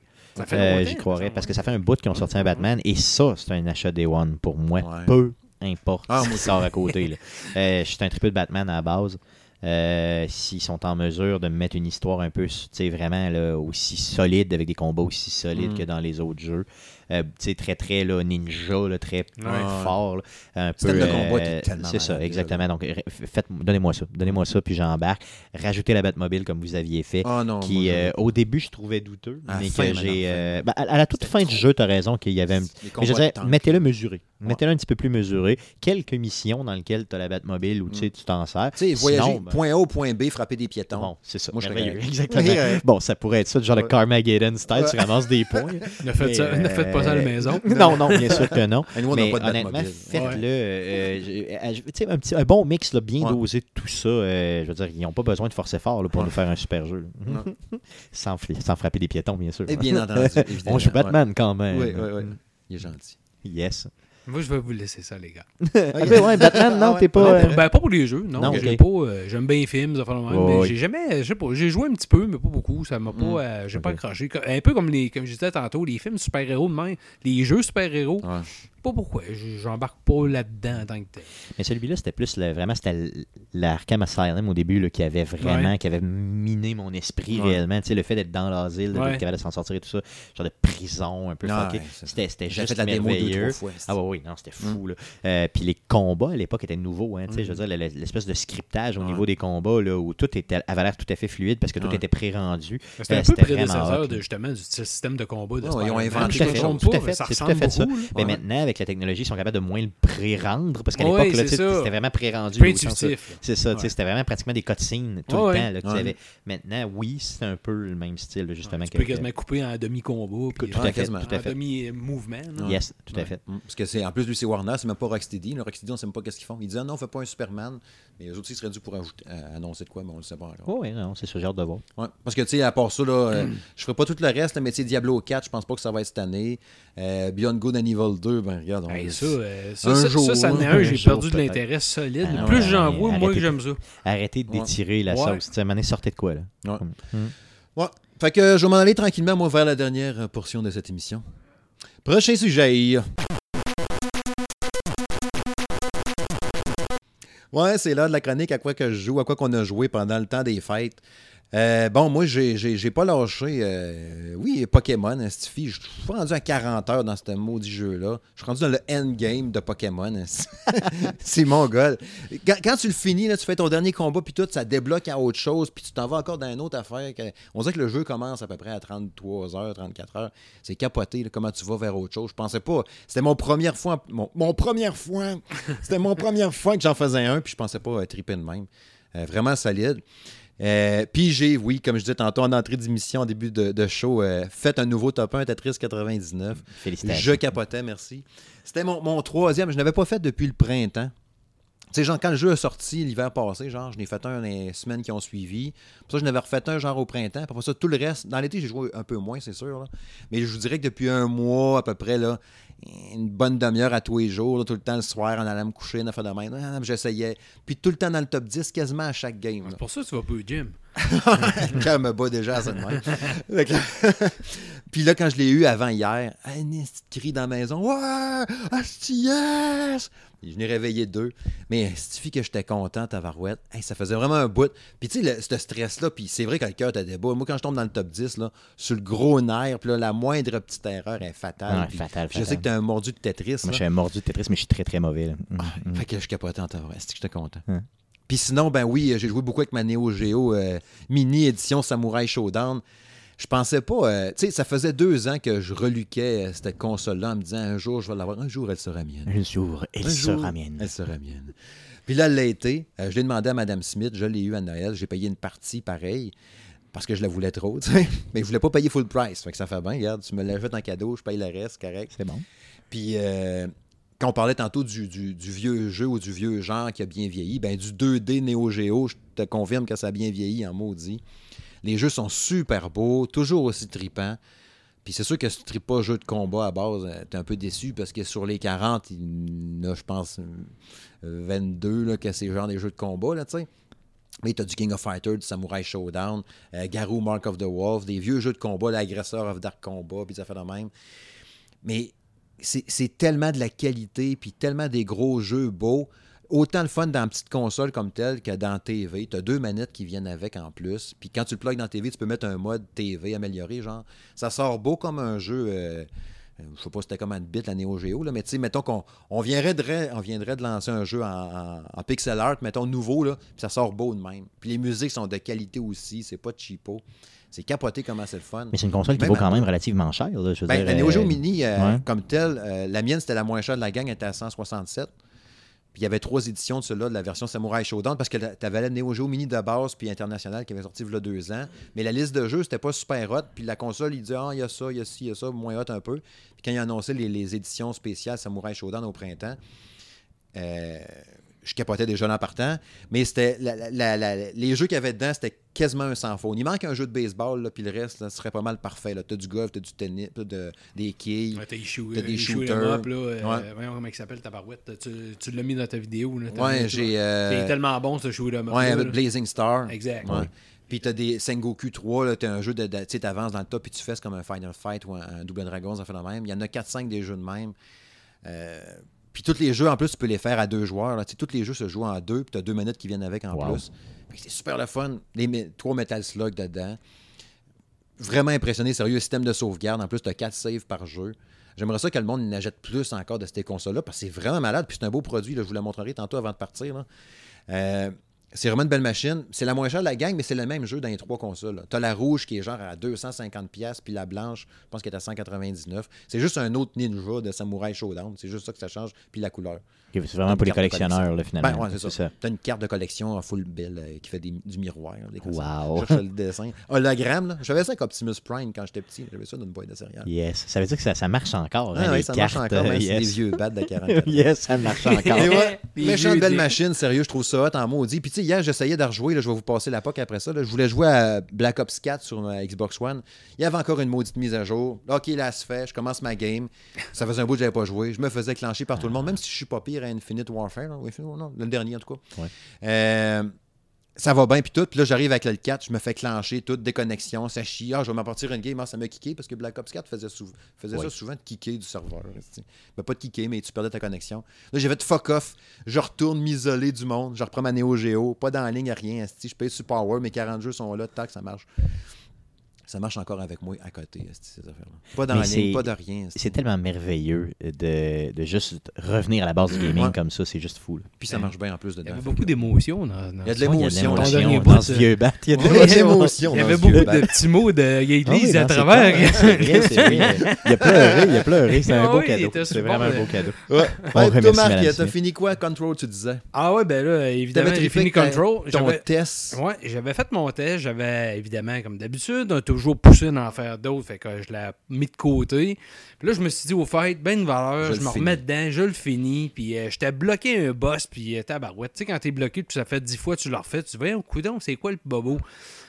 Euh, J'y croirais parce que ça fait un bout qu'ils ont sorti un Batman et ça, c'est un achat Day One pour moi. Ouais. Peu importe Ah, ce qui sort à côté. là. Euh, je suis un triple Batman à la base. Euh, S'ils sont en mesure de me mettre une histoire un peu, tu sais, vraiment là, aussi solide, avec des combats aussi solides Mm. que dans les autres jeux. Euh, très, très là, ninja, là, très Ouais. fort. là, un peu, Système de combat euh, C'est ça, exactement. Donc, faites, donnez-moi ça. Donnez-moi ça, puis j'embarque. Rajoutez la Batmobile comme vous aviez fait Oh non. qui euh, au début je trouvais douteux, À la mais fin, que j'ai. euh, ben, à, à la toute fin du jeu, tu as raison qu'il y avait. un- Mais je dirais, mettez-le mesuré. Ouais. Mettez-le un petit peu plus mesuré. Quelques missions dans lesquelles tu as la Batmobile où tu sais, tu t'en sers. Tu sais, voyager ben, point A au point B, frapper des piétons. Bon, c'est ça. Moi, je. Exactement. Bon, ça pourrait être ça, genre Ouais. Carmageddon style, tu ramasses des points. Ne faites, ça, ne faites pas ça à la euh, maison. Non, non, bien sûr que non. Mais pas de honnêtement, faites-le. euh, euh, tu sais, un, petit, un bon mix, là, bien Ouais. dosé de tout ça. euh, je veux dire, ils n'ont pas besoin de forcer fort là, pour Ouais. nous faire un super jeu. sans, sans frapper des piétons, bien sûr. Et bien entendu. On joue ouais. Batman quand même. Oui, oui, oui. Il est gentil. Yes. Moi, je vais vous laisser ça, les gars. Ah ben ouais, Batman, non, Ah ouais. t'es pas. Non, euh, pour- ben, pas pour les jeux, non. Non, pas, euh, J'aime bien les films, ça fait mais ouais. j'ai jamais. je sais pas, J'ai joué un petit peu, mais pas beaucoup. Ça m'a pas. Mm. euh, j'ai pas accroché. Un peu comme les, comme je disais tantôt, les films super-héros de même. Les jeux super-héros. Ouais. Pas pourquoi. J'embarque pas là-dedans en tant que tel. Mais celui-là, c'était plus le- vraiment c'était l'Arkham Asylum au début là, qui avait vraiment, Ouais. qui avait miné mon esprit Ouais. réellement. Tu sais, le fait d'être dans l'asile, Ouais. d'être capable de s'en sortir et tout ça, genre de prison un peu Ah, fucké. C'était juste fait la démo deux, merveilleux. trois fois. Ah ouais, oui, non, c'était fou. Là. Euh, puis les combats à l'époque étaient nouveaux. Hein, tu sais, Je veux dire, le- le- l'espèce de scriptage au Ouais. niveau des combats là, où tout était, avait l'air tout à fait fluide parce que tout Ouais. était pré-rendu. C'était Euh, un peu prédécesseur de, justement du système de combat de Ouais, ils ont inventé fait, mais ça c'est tout à ressemble fait ça. beaucoup, là. Mais maintenant, avec la technologie, ils sont capables de moins le pré-rendre parce qu'à Ouais, l'époque, c'était vraiment pré-rendu. C'est ça, tu sais, Ouais. c'était vraiment pratiquement des cutscenes tout Ouais, le temps. Là, que tu ouais. avais. Maintenant, oui, c'est un peu le même style, justement. Tu que- peux quasiment couper en demi-combat. puis Tout en- à fait, tout En fait. demi-mouvement. Yes, tout à fait. Mm. Parce que c'est en plus lui c'est Warner, c'est même pas Rocksteady. Le Rocksteady, on sait même pas qu'est-ce qu'ils font. Ils disent ah non, on fait pas un Superman. Mais eux autres ils seraient dû pour ajouter- euh, annoncer de quoi, mais on le sait pas encore. Oh, oui, non, c'est ce genre de voir. Ouais. Parce que tu sais, à part ça, là, euh, je ferai pas tout le reste, là, mais tu sais, Diablo 4, je pense pas que ça va être cette année. Euh, Beyond Good and Evil 2, ben regarde. on- Hey, ça, euh, ça, Un ça, jour, ça, ça en est un un, j'ai perdu de l'intérêt solide. Ah, plus j'en vois, moins que j'aime ça. Arrêtez de Ouais. détirer la Ouais. sauce. Tu sais, sortez de quoi, là? Ouais. Mm. Ouais. Fait que je vais m'en aller tranquillement, moi, vers la dernière portion de cette émission. Prochain sujet. Ouais, c'est là de la chronique à quoi que je joue, à quoi qu'on a joué pendant le temps des fêtes. Euh, bon, moi, j'ai, pas lâché. euh, oui, Pokémon, Stifi. Je suis rendu à 40 heures dans ce maudit jeu-là. Je suis rendu dans le endgame de Pokémon. c'est mon goal. Quand, tu le finis, tu fais ton dernier combat, puis tout, ça débloque à autre chose, puis tu t'en vas encore dans une autre affaire. On dirait que le jeu commence à peu près à 33 heures, 34 heures. C'est capoté, comment tu vas vers autre chose. Je pensais pas. C'était mon première fois. Mon, mon première fois. C'était mon première fois que j'en faisais un, puis je pensais pas euh, triper de même. Euh, vraiment solide. Euh, puis j'ai, oui, comme je disais tantôt en entrée d'émission, en début de, de show, euh, fait un nouveau top 1 Tetris 99. Félicitations. Je capotais, merci. C'était mon, mon troisième. Je n'avais pas fait depuis le printemps. Tu sais, genre, quand le jeu est sorti l'hiver passé, genre, je n'ai fait un dans les semaines qui ont suivi. Pour ça, je n'avais refait un genre au printemps. Après ça, tout le reste. Dans l'été, j'ai joué un peu moins, c'est sûr. là. Mais je vous dirais que depuis un mois à peu près, là, une bonne demi-heure à tous les jours, là, tout le temps le soir, en allant me coucher, une affaire de même. Ah, J'essayais. Puis tout le temps dans le top 10, quasiment à chaque game. C'est pour ça que tu vas pas au gym. cœur me bat déjà à même. Puis là, quand je l'ai eu avant hier, un petit cri dans la maison. Ouais! Asti, yes! Je venais réveiller deux. Mais suffit que j'étais content, Tavarouette. Hey, ça faisait vraiment un bout. Puis tu sais, ce stress-là, puis c'est vrai que le cœur était débat. Moi, quand je tombe dans le top 10, là, sur le gros nerf, puis là, la moindre petite erreur est fatale. Ouais, Puis fatale, Je sais que t'as un mordu de Tetris. Moi, je suis un mordu de Tetris, mais je suis très, très mauvais. là. Mm, Ah, mm. Fait que je capotais en Tavarouette. J'étais content. Puis sinon, ben oui, j'ai joué beaucoup avec ma Neo Geo euh, mini édition Samurai Showdown. Je pensais pas. euh, tu sais, ça faisait deux ans que je reluquais euh, cette console-là en me disant un jour, je vais l'avoir. Un jour, elle sera mienne. Un jour, elle Un jour, sera mienne. Elle sera mienne. Puis là, elle l'a été. Euh, je l'ai demandé à Mme Smith. Je l'ai eu à Noël. J'ai payé une partie pareil parce que je la voulais trop, tu sais. Mais je voulais pas payer full price. Fait que ça fait bien. Regarde, tu me l'achètes en cadeau, je paye le reste, correct. C'est bon. Puis euh, quand on parlait tantôt du, du- du vieux jeu ou du vieux genre qui a bien vieilli, ben du 2D Neo Geo, je te confirme que ça a bien vieilli en maudit. Les jeux sont super beaux, toujours aussi tripants. Puis c'est sûr que tripes pas jeu de combat à base, euh, t'es un peu déçu parce que sur les 40, il y en a, je pense, euh, 22 là, que c'est genre des jeux de combat, là, tu sais. Mais t'as du King of Fighters, du Samurai Showdown, euh, Garou, Mark of the Wolf, des vieux jeux de combat, l'Agresseur of Dark Combat, puis ça fait de même. Mais c'est tellement de la qualité, puis tellement des gros jeux beaux. Autant le fun dans une petite console comme telle que dans TV. Tu as deux manettes qui viennent avec en plus. Puis quand tu le plugues dans TV, tu peux mettre un mode TV amélioré. genre. Ça sort beau comme un jeu. euh, je sais pas si c'était comme un bit la Neo Geo, là, mais tu sais, mettons qu'on on viendrait, de, on viendrait de lancer un jeu en, en- en pixel art, mettons nouveau, là, puis ça sort beau de même. Puis les musiques sont de qualité aussi, c'est pas cheapo. C'est capoté comment c'est le fun. Mais c'est une console qui Même vaut quand même relativement cher. Là, je veux Ben, dire, la Neo Geo euh, Mini, euh, ouais. comme telle, euh, la mienne, c'était la moins chère de la gang, elle était à 167. Puis il y avait trois éditions de cela, de la version Samurai Showdown, parce que tu avais la Neo Geo Mini de base puis internationale qui avait sorti il y a deux ans. Mais la liste de jeux, c'était pas super hot. Puis la console, il disait Ah, il y a ça, il y a ci, il y a ça, moins hot un peu. Puis quand il a annoncé les, les éditions spéciales Samurai Showdown au printemps, euh, je capotais déjà en partant. Mais c'était la- la- la- la- les jeux qu'il y avait dedans, c'était quasiment un sans faute. Il manque un jeu de baseball, là, puis le reste, là, ce serait pas mal parfait. Tu as du golf, tu as du tennis, de, des quilles. Ouais, t'as Issue- T'as des shooters. Up, là. euh, Ouais. voyons comment il s'appelle, ta barouette. Tu, tu l'as mis dans ta vidéo. Là, Ouais, j'ai. C'est euh, tellement bon, ce shoot 'em up. Ouais. Blazing Star. Exact. Ouais. Puis t'as des Sengoku 3, là, t'as un jeu de. de- tu t'avances dans le top, puis tu fais comme un Final Fight ou un, un Double Dragon, ça fait le même. Il y en a 4-5 des jeux de même. Euh, puis tous les jeux, en plus, tu peux les faire à deux joueurs. Là. Tu sais, tous les jeux se jouent en deux, puis t'as deux manettes qui viennent avec en Wow. plus. C'est super le fun. Les trois Metal Slug dedans. Vraiment impressionné, sérieux. Système de sauvegarde. En plus, t'as 4 saves par jeu. J'aimerais ça que le monde n'achète plus encore de ces consoles-là, parce que c'est vraiment malade. Puis c'est un beau produit. Là, je vous la montrerai tantôt avant de partir. là. Euh, c'est vraiment une belle machine. C'est la moins chère de la gang, mais c'est le même jeu dans les trois consoles. Tu as la rouge qui est genre à 250$, puis la blanche, je pense qu'elle est à 199$. C'est juste un autre ninja de Samurai Showdown. C'est juste ça que ça change, puis la couleur. C'est vraiment pour les collectionneurs, là, finalement. Ben ouais, c'est ça. Tu as une carte de collection en full belle euh, qui fait des- du miroir. Ça. Wow. Je cherche le dessin. Hologramme, là. J'avais ça avec Optimus Prime quand j'étais petit. J'avais ça dans une boîte de céréales. Yes. Ça veut dire que ça, ça marche encore. Ah hein, oui, les ça marche cartes, encore, euh, même si c'est yes. des vieux bats de 44 yes, ça marche encore. Et ouais, méchante belle machine, sérieux, je trouve ça hot en maudit. Puis tu sais, hier, j'essayais de rejouer, là, je vais vous passer la POC après ça. là. Je voulais jouer à Black Ops 4 sur ma Xbox One. Il y avait encore une maudite mise à jour. Ok, là, se fait, je commence ma game. Ça faisait un bout que j'avais pas joué. Je me faisais clencher par tout le monde, même si je suis pas pire à Infinite Warfare. non, le dernier en tout cas. Ouais. Euh, ça va bien, puis tout. Puis là, j'arrive avec le 4, je me fais clencher, toute déconnexion, ça chie. Ah, je vais m'apporter une game, ah, ça m'a kické parce que Black Ops 4 faisait, sou- faisait Ouais. ça souvent de kicker du serveur. Ben, pas de kicker, mais tu perdais ta connexion. Là, j'ai fait fuck off. Je retourne m'isoler du monde. Je reprends ma Neo Geo. Pas dans la ligne, rien. Je paye sur Power. Mes 40 jeux sont là. Tac, ça marche. Ça marche encore avec moi à côté, ces affaires-là. Pas dans Mais la ligne, c'est- pas de rien. C'est tellement merveilleux de, de juste revenir à la base du gaming Ouais. comme ça. C'est juste fou. là. Puis ça marche bien en plus Il y avait beaucoup d'émotions dans, dans Il y a de ça. Ouais, il y a l'émotion. de dans ce vieux bat. Il y a de l'émotion. Il y avait beaucoup de petits mots de Ah l'église non, à travers. Il a pleuré, il a pleuré. C'est un Ah beau cadeau. C'est vraiment un beau euh, cadeau. Toi, Marc, t'as fini quoi, Control, tu disais? Ah ouais, ben là, évidemment, j'ai fini ta- Control. Ton test? Ouais, j'avais fait mon test. J'avais, évidemment, comme d'habitude, un toujours toujours poussé d'en faire d'autres. Fait que je l'ai mis de côté. Puis là, je me suis dit, au fait, ben une valeur, Je me remets dedans, je le finis. Puis euh, j'étais bloqué un boss, puis euh, tabarouette. Tu sais, quand t'es bloqué, puis ça fait dix fois, tu le refais, tu dis, voyons, coudon, c'est quoi le bobo?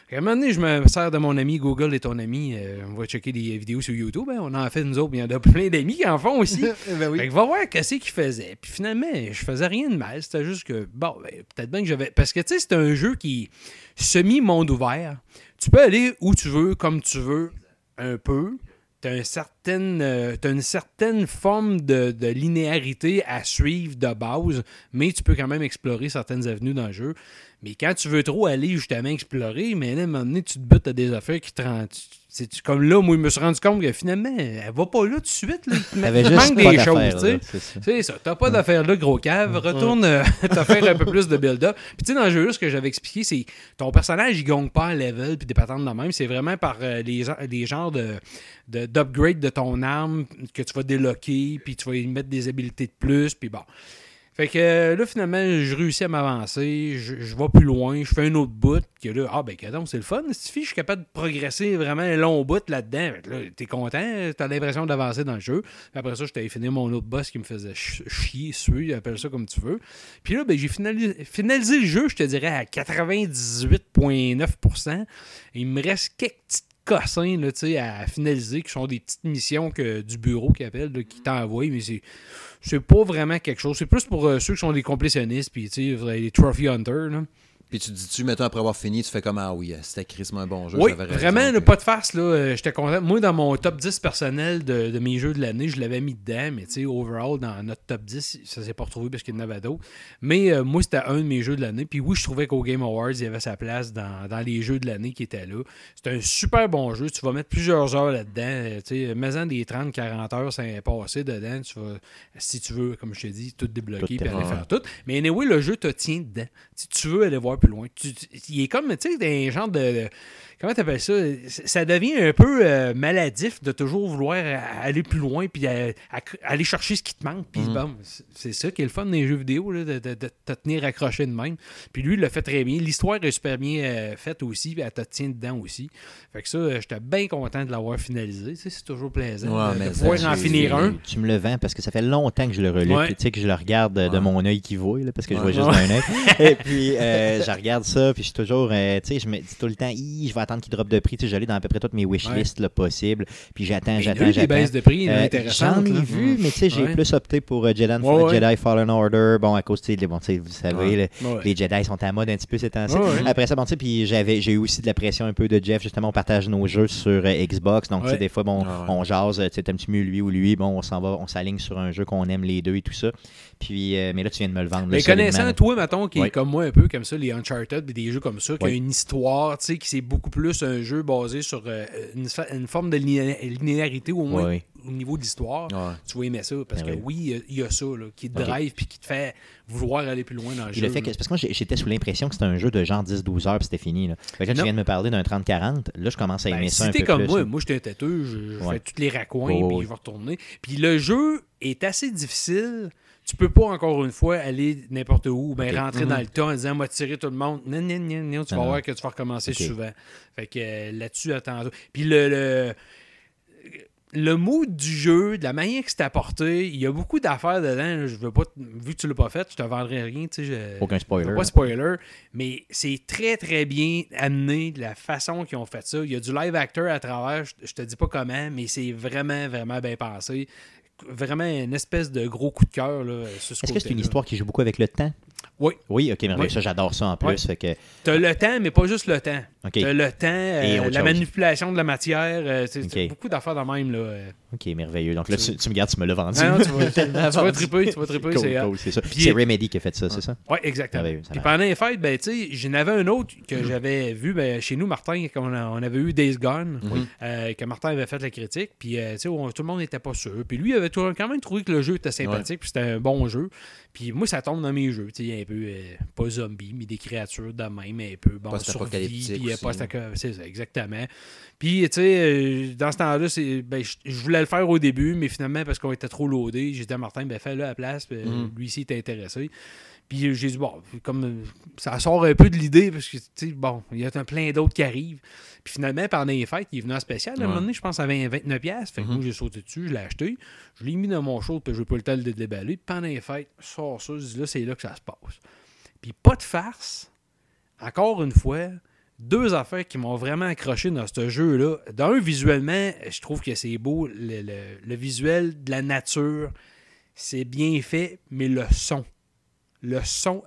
Qu'à un moment donné, je me sers de mon ami Google et ton ami. euh, on va checker des vidéos sur YouTube. hein. on en a fait nous autres, mais il y en a plein d'amis qui en font aussi. ben oui. Fait que va voir qu'est-ce qu'il faisait. Puis finalement, je faisais rien de mal. C'était juste que, bon, ben, peut-être bien que j'avais. Parce que, tu sais, c'est un jeu qui semi-monde ouvert. Tu peux aller où tu veux, comme tu veux, un peu. Tu as, une certaine, euh, t'as une certaine forme de, de linéarité à suivre de base, mais tu peux quand même explorer certaines avenues dans le jeu. Mais quand tu veux trop aller justement explorer, mais là, à un moment donné, tu te butes à des affaires qui te rendent. C'est comme là, moi, je me suis rendu compte que finalement, elle va pas là tout de suite. Là. Il manque des choses, c'est ça. T'as pas d'affaires là, gros cave. Retourne euh, te faire un peu plus de build-up. Puis tu sais, dans le jeu, ce que j'avais expliqué, c'est ton personnage, il gagne pas en level puis des patentes de même. C'est vraiment par euh, les, les genres de de- d'upgrade de, ton arme que tu vas déloquer, puis tu vas y mettre des habilités de plus, puis bon. Fait que euh, là, finalement, je réussis à m'avancer, je, vais plus loin, je fais un autre bout, que là, ah ben, donc c'est le fun, cette fille, je suis capable de progresser vraiment un long bout là-dedans. Là, t'es content, t'as l'impression d'avancer dans le jeu. Après ça, je t'avais fini mon autre boss qui me faisait ch- chier, suer, appelle ça comme tu veux. Puis là, ben, j'ai finalisé, le jeu, je te dirais, à 98,9%. Il me reste quelques cossins là, à finaliser, qui sont des petites missions que, du bureau qui appelle, qui t'envoie, mais c'est c'est pas vraiment quelque chose. C'est plus pour euh, ceux qui sont des complétionnistes, puis les Trophy Hunters. Là. Puis tu dis-tu, mettons, après avoir fini, tu fais comme Ah oui, c'était crissement un bon jeu. Oui, raison, vraiment, que- là, pas de farce. Là, euh, j'étais content. Moi, dans mon top 10 personnel de, de mes jeux de l'année, je l'avais mis dedans, mais tu sais, overall, dans notre top 10, ça s'est pas retrouvé parce qu'il y en avait d'autres. Mais euh, moi, c'était un de mes jeux de l'année. Puis oui, je trouvais qu'au Game Awards, il y avait sa place dans, dans les jeux de l'année qui étaient là. C'est un super bon jeu. Tu vas mettre plusieurs heures là-dedans. Euh, Tu sais, mets-en des 30-40 heures, ça passer dedans. Tu vas, si tu veux, comme je te dis, tout débloquer Tout puis aller faire tout. Mais anyway, le jeu te tient dedans. Si tu veux aller voir plus loin, tu- il est comme, tu sais, un genre de. Comment t'appelles ça? Ça devient un peu euh, maladif de toujours vouloir aller plus loin puis à- aller chercher ce qui te manque. Puis Mhm. bon, c'est- ça qui est le fun des jeux vidéo, là, de, de- de te tenir accroché de même. Puis lui, il l'a fait très bien. L'histoire est super bien euh, faite aussi, puis elle te tient dedans aussi. Fait que ça, euh, j'étais bien content de l'avoir finalisé. C'est toujours plaisant Ouais, de- mais de ça, pouvoir en finir un. Tu me le vends parce que ça fait longtemps que je le relis. Ouais. Puis tu sais que je le regarde de Ouais. mon œil qui voit, là, parce que je vois juste d'un œil. Et puis euh, je regarde ça, puis je suis toujours, tu sais, je me dis tout le temps, je vais attendre qu'il drop de prix. Tu sais, j'allais dans à peu près toutes mes wishlists là, possibles. Puis j'attends, Il y en a j'attends, j'attends. baisses de prix Euh, intéressantes. J'en ai vu, mais tu sais, j'ai Ouais. plus opté pour euh, Jedi, Ouais, ouais. Jedi Fallen Order. Bon, à cause, tu sais, bon, tu sais, vous savez, Ouais. Ouais. les Jedi sont à mode un petit peu ces temps-ci. Ouais, ouais. Après ça, bon, tu sais, puis j'ai eu aussi de la pression un peu de Jeff. Justement, on partage nos jeux sur euh, Xbox. Donc, tu sais, Ouais. des fois, bon, ouais. on jase, tu sais, t'aimes-tu mieux lui ou lui. Bon, on s'en va, on s'aligne sur un jeu qu'on aime les deux et tout ça. Puis, euh, mais là, tu viens de me le vendre. Mais connaissant toi, mettons, qui Ouais. est comme moi un peu, comme ça, les Uncharted, des jeux comme ça, qui Ouais. a une histoire, tu sais, qui c'est beaucoup plus un jeu basé sur euh, une, forme de liné- linéarité, au moins Ouais. au niveau de l'histoire, Ouais. tu vas aimer ça. Parce Ah que oui. il y a- il y, a ça, là, qui te drive, puis qui te fait vouloir aller plus loin dans le jeu. le fait que, là. c'est parce que moi, j'étais sous l'impression que c'était un jeu de genre 10-12 heures, puis c'était fini. Là. Fait que là, tu viens de me parler d'un 30-40. Là, je commence à aimer Ben, ça si un peu comme plus. moi, là. moi j'étais un têteux, je, fais tous les raccoins, puis je vais retourner. Puis le jeu est assez difficile. Tu peux pas, encore une fois, aller n'importe où, ou bien Ok. rentrer dans le tas en disant, moi, tirer tout le monde. Non, non, non, non, tu vas Ah. voir que tu vas recommencer souvent. Fait que euh, là-dessus, attends. Puis le, le, le mood du jeu, de la manière que c'est apporté, il y a beaucoup d'affaires dedans. Je veux pas, vu que tu l'as pas fait, je te vendrai rien. tu sais, je- Aucun spoiler. pas spoiler, mais c'est très très bien amené de la façon qu'ils ont fait ça. Il y a du live actor à travers, je, je te dis pas comment, mais c'est vraiment vraiment bien pensé. Vraiment une espèce de gros coup de cœur ce Est-ce que c'est une histoire qui joue beaucoup avec le temps? Oui. Oui, ok, merveilleux. Oui. Ça, j'adore ça en plus. Fait que, T'as le temps, mais pas juste le temps. Le temps, euh, la chose. manipulation de la matière, euh, c'est beaucoup d'affaires de même là. euh. ok, merveilleux. Donc là, tu, tu me gardes, tu me l'as vendu. Ah non, tu vas, tu vas triper, tu vas triper, Cool, c'est hot. cool, c'est ça. Puis- C'est Remedy qui a fait ça, c'est ça? Oui, exactement. Puis pendant les fêtes, ben, j'en avais un autre que j'avais vu ben, chez nous, Martin, quand on, a- on avait eu Days Gone, euh, que Martin avait fait la critique. Puis, euh, on- tout le monde n'était pas sûr. Puis lui, il avait tout- quand même trouvé que le jeu était sympathique, puis c'était un bon jeu. Puis moi, ça tombe dans mes jeux. Tu sais, un peu, pas zombie, mais des créatures de même, un peu, bon, survie, Euh, aussi. post-aca- C'est ça, exactement. Puis, tu sais, euh, dans ce temps-là, ben, je je voulais le faire au début, mais finalement, parce qu'on était trop loadé, j'ai dit à Martin, ben, fais-le à la place. Euh, Mm. Lui, ici, était intéressé. Puis j'ai dit, bon, comme euh, ça sort un peu de l'idée, parce que, tu sais, bon, il y a un plein d'autres qui arrivent. Puis finalement, pendant les fêtes, il est venu en spécial. À un moment donné, je pense, à 20, 29$. piastres. Fait que Mhm. moi, j'ai sauté dessus, je l'ai acheté. Je l'ai mis dans mon show, puis j'ai pas le temps de le déballer. Puis pendant les fêtes, je sors ça, je dis là, c'est là que ça se passe. Puis pas de farce. Encore une fois, deux affaires qui m'ont vraiment accroché dans ce jeu-là. D'un, visuellement, je trouve que c'est beau. Le, visuel de la nature, c'est bien fait, mais le son. Le son,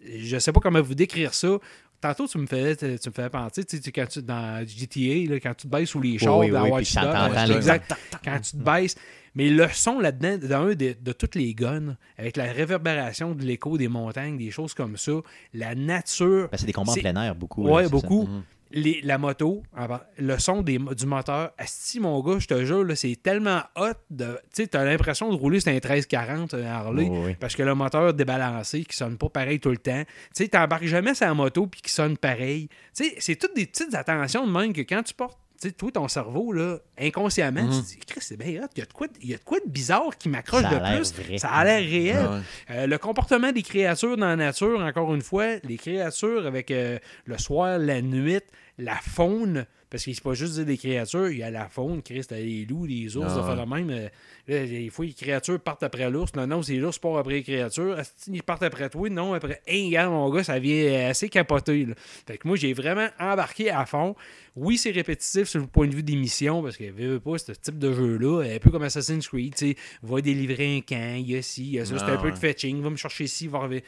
je sais pas comment vous décrire ça. Tantôt, tu me fais, tu me penser, tu sais, quand tu dans GTA, là, quand tu te baisses sous les chars, oui, dans oui, Watch Dogs, les- exact. quand tu te baisses. Mais le son là-dedans, dans un de, de toutes les guns, avec la réverbération de l'écho des montagnes, des choses comme ça, la nature, Ben, c'est des combats en plein air, beaucoup. c'est beaucoup. Les- la moto, avant- le son des, du moteur, asti mon gars, je te jure, c'est tellement hot. de- Tu sais, t'as l'impression de rouler sur un 1340 un ça. Harley. Oui. Parce que le moteur débalancé, qui sonne pas pareil tout le temps. Tu sais, t'embarques jamais sur la moto puis qui sonne pareil. Tu sais, c'est toutes des petites attentions de même que quand tu portes, tu sais, toi, ton cerveau, là, inconsciemment, Mhm. tu te dis, Chris, c'est bien hot. Il y, a de quoi de, il y a de quoi de bizarre qui m'accroche de plus? vrai. Ça a l'air réel. Ah ouais. Euh, le comportement des créatures dans la nature, encore une fois, les créatures avec euh, le soir, la nuit, la faune, parce qu'il ne pas juste des créatures, il y a la faune, Christ, les loups, les ours, Ah ça fait ouais. le même. euh, là, des fois, les créatures partent après l'ours. Non, non, c'est l'ours part après les créatures. Asti, Ils partent après toi. Non, après. Hey, regarde, mon gars, ça vient assez capoté. là. Fait que moi, j'ai vraiment embarqué à fond. Oui, c'est répétitif sur le point de vue des missions, parce que, veux, pas, ce type de jeu-là, un peu comme Assassin's Creed, tu sais, va délivrer un camp, il y a ci, il y a ça, c'est Ah un peu ouais. de fetching, va me chercher ci, va revenir.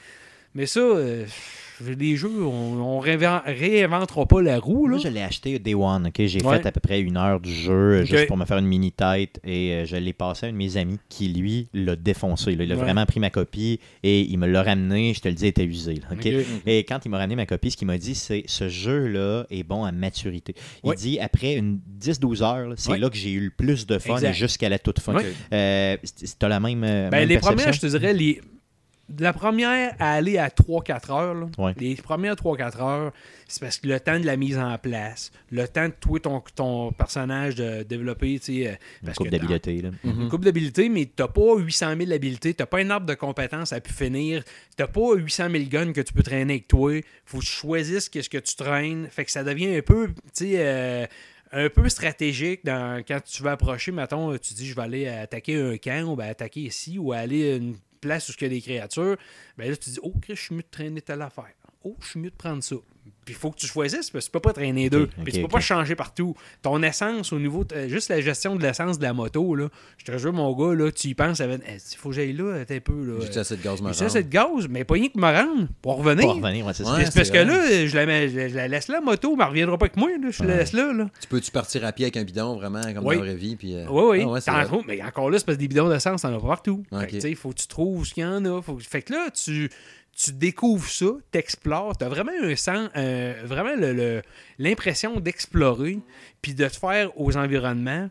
Mais ça, euh, les jeux, on, réinvent- réinventera pas la roue, là. Moi, je l'ai acheté Day One. ok? J'ai Ouais. fait à peu près une heure du jeu euh, juste pour me faire une mini tête et euh, je l'ai passé à un de mes amis qui, lui, l'a défoncé. là. Il a Ouais. vraiment pris ma copie et il me l'a ramené. Je te le dis, il était usé. là. Et quand il m'a ramené ma copie, ce qu'il m'a dit, c'est ce jeu-là est bon à maturité. Il Ouais. dit après une 10-12 heures, c'est là que j'ai eu le plus de fun et jusqu'à la toute fin. Euh, c'est- T'as la même. Ben, même les perception? premières, je te dirais, les... la première à aller à 3-4 heures, là, Ouais. les premières 3-4 heures, c'est parce que le temps de la mise en place, le temps de toi, ton, ton personnage de développer, tu sais, euh, Une parce coupe là. Mhm. une coupe d'habilité, mais t'as pas 800 000 habilités, t'as pas un arbre de compétences à pu finir, t'as pas 800 000 guns que tu peux traîner avec toi, faut que tu choisisses qu'est-ce que tu traînes, fait que ça devient un peu, euh, un peu stratégique dans, quand tu vas approcher, mettons, tu dis je vais aller attaquer un camp, ou ben, attaquer ici, ou aller une place où il y a des créatures, ben là tu dis, oh Chris, je suis mieux de traîner telle affaire, oh je suis mieux de prendre ça. Puis il faut que tu choisisses, parce que tu peux pas traîner deux. Puis tu ok, peux pas changer partout. Ton essence au niveau. de- juste la gestion de l'essence de la moto, là. Je te jure, mon gars, là, tu y penses, il faut que j'aille là, t'es un peu. Là. J'ai assez de gaz J'ai marrant. assez de gaz, mais pas rien que me rendre pour revenir. Pour revenir, ouais, c'est. Ouais. Parce que là, je la, mets- je la- laisse là, la moto, mais elle reviendra pas avec moi. Là. Je la laisse là. là. Tu peux-tu partir à pied avec un bidon, vraiment, comme Oui. dans la vraie vie? Puis, euh, Oui, oui. ah ouais, mais encore là, c'est parce que des bidons d'essence, t'en as pas partout. Tu il faut que tu trouves ce qu'il y en a. Faut... Fait que là, tu, tu découvres ça, t'explores. T'as vraiment un sens, euh, vraiment l'impression d'explorer, puis de te faire aux environnements.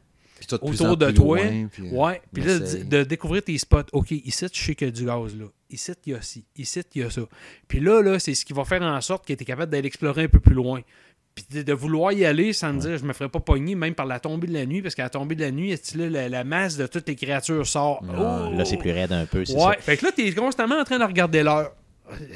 De autour de toi. loin, puis, euh, Ouais. Puis là, de, découvrir tes spots. OK, ici, je sais qu'il y a du gaz là. Ici, il y a ci. Ici, il y a ça. Puis là, là c'est ce qui va faire en sorte que tu es capable d'aller explorer un peu plus loin. Puis de, vouloir y aller sans me dire, je me ferais pas pogner, même par la tombée de la nuit, parce qu'à la tombée de la nuit, là, la, la masse de toutes les créatures sort? Ah, Oh! Là, c'est plus raide un peu, c'est Ouais. ça. Fait que là, tu es constamment en train de regarder l'heure.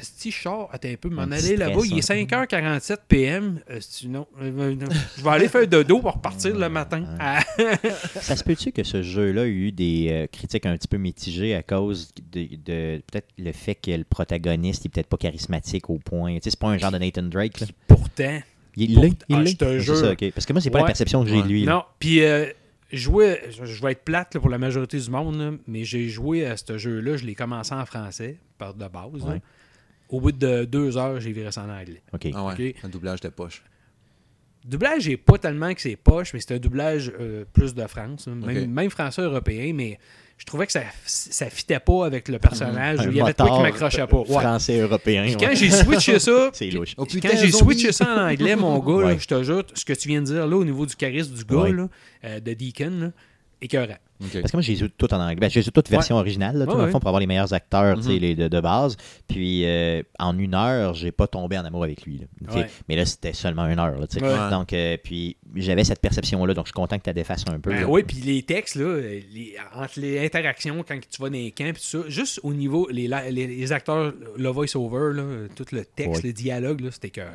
Si je sors, attends un peu, m'en aller là-bas, il est hein. 5h47 PM. Euh, non, euh, non. je vais aller faire dodo pour repartir le matin. Ah. Ça se peut-tu que ce jeu-là a eu des euh, critiques un petit peu mitigées à cause de, de- peut-être le fait que le protagoniste est peut-être pas charismatique au point? Tu sais, c'est pas un genre de Nathan Drake. Là. Pourtant, Il Pour- l'est, il Ah, l'est. je te C'est jure. ça, ok. Parce que moi, c'est pas la perception que j'ai de Ouais. lui. là. Non, puis euh, jouer, je vais être plate là, pour la majorité du monde, là, mais j'ai joué à ce jeu-là, je l'ai commencé en français, par de base. Ouais. Au bout de deux heures, j'ai viré ça en anglais. Ok. Ah ouais, un doublage de poche. Doublage, j'ai pas tellement que c'est poche, mais c'est un doublage euh, plus de France, là. même, français européen, mais je trouvais que ça, ça fitait pas avec le personnage. Un Il y avait quoi qui m'accrochait pas. Ouais. Français européen. Puis ouais. quand j'ai switché ça, C'est louche. Oh Puis putain, quand j'ai switché ça en anglais, mon gars, là, je te jure, ce que tu viens de dire là au niveau du charisme du gars, Ouais. là, euh, de Deacon, là, écœurant. Parce que moi, j'ai eu tout en anglais. Ben, j'ai eu toute version originale, là, tout, Ouais, dans le ouais. fond, pour avoir les meilleurs acteurs tu sais, Mhm. les de, de base. Puis, euh, en une heure, j'ai pas tombé en amour avec lui. là. Mais là, c'était seulement une heure. là. Donc, euh, puis, j'avais cette perception-là. Donc, je suis content que tu défasses un peu. Ben oui, puis les textes, là, les- entre les interactions quand tu vas dans les camps, tout ça, juste au niveau, les, la- les, les acteurs, le voice-over, tout le texte, Ouais. le dialogue, c'était écœurant.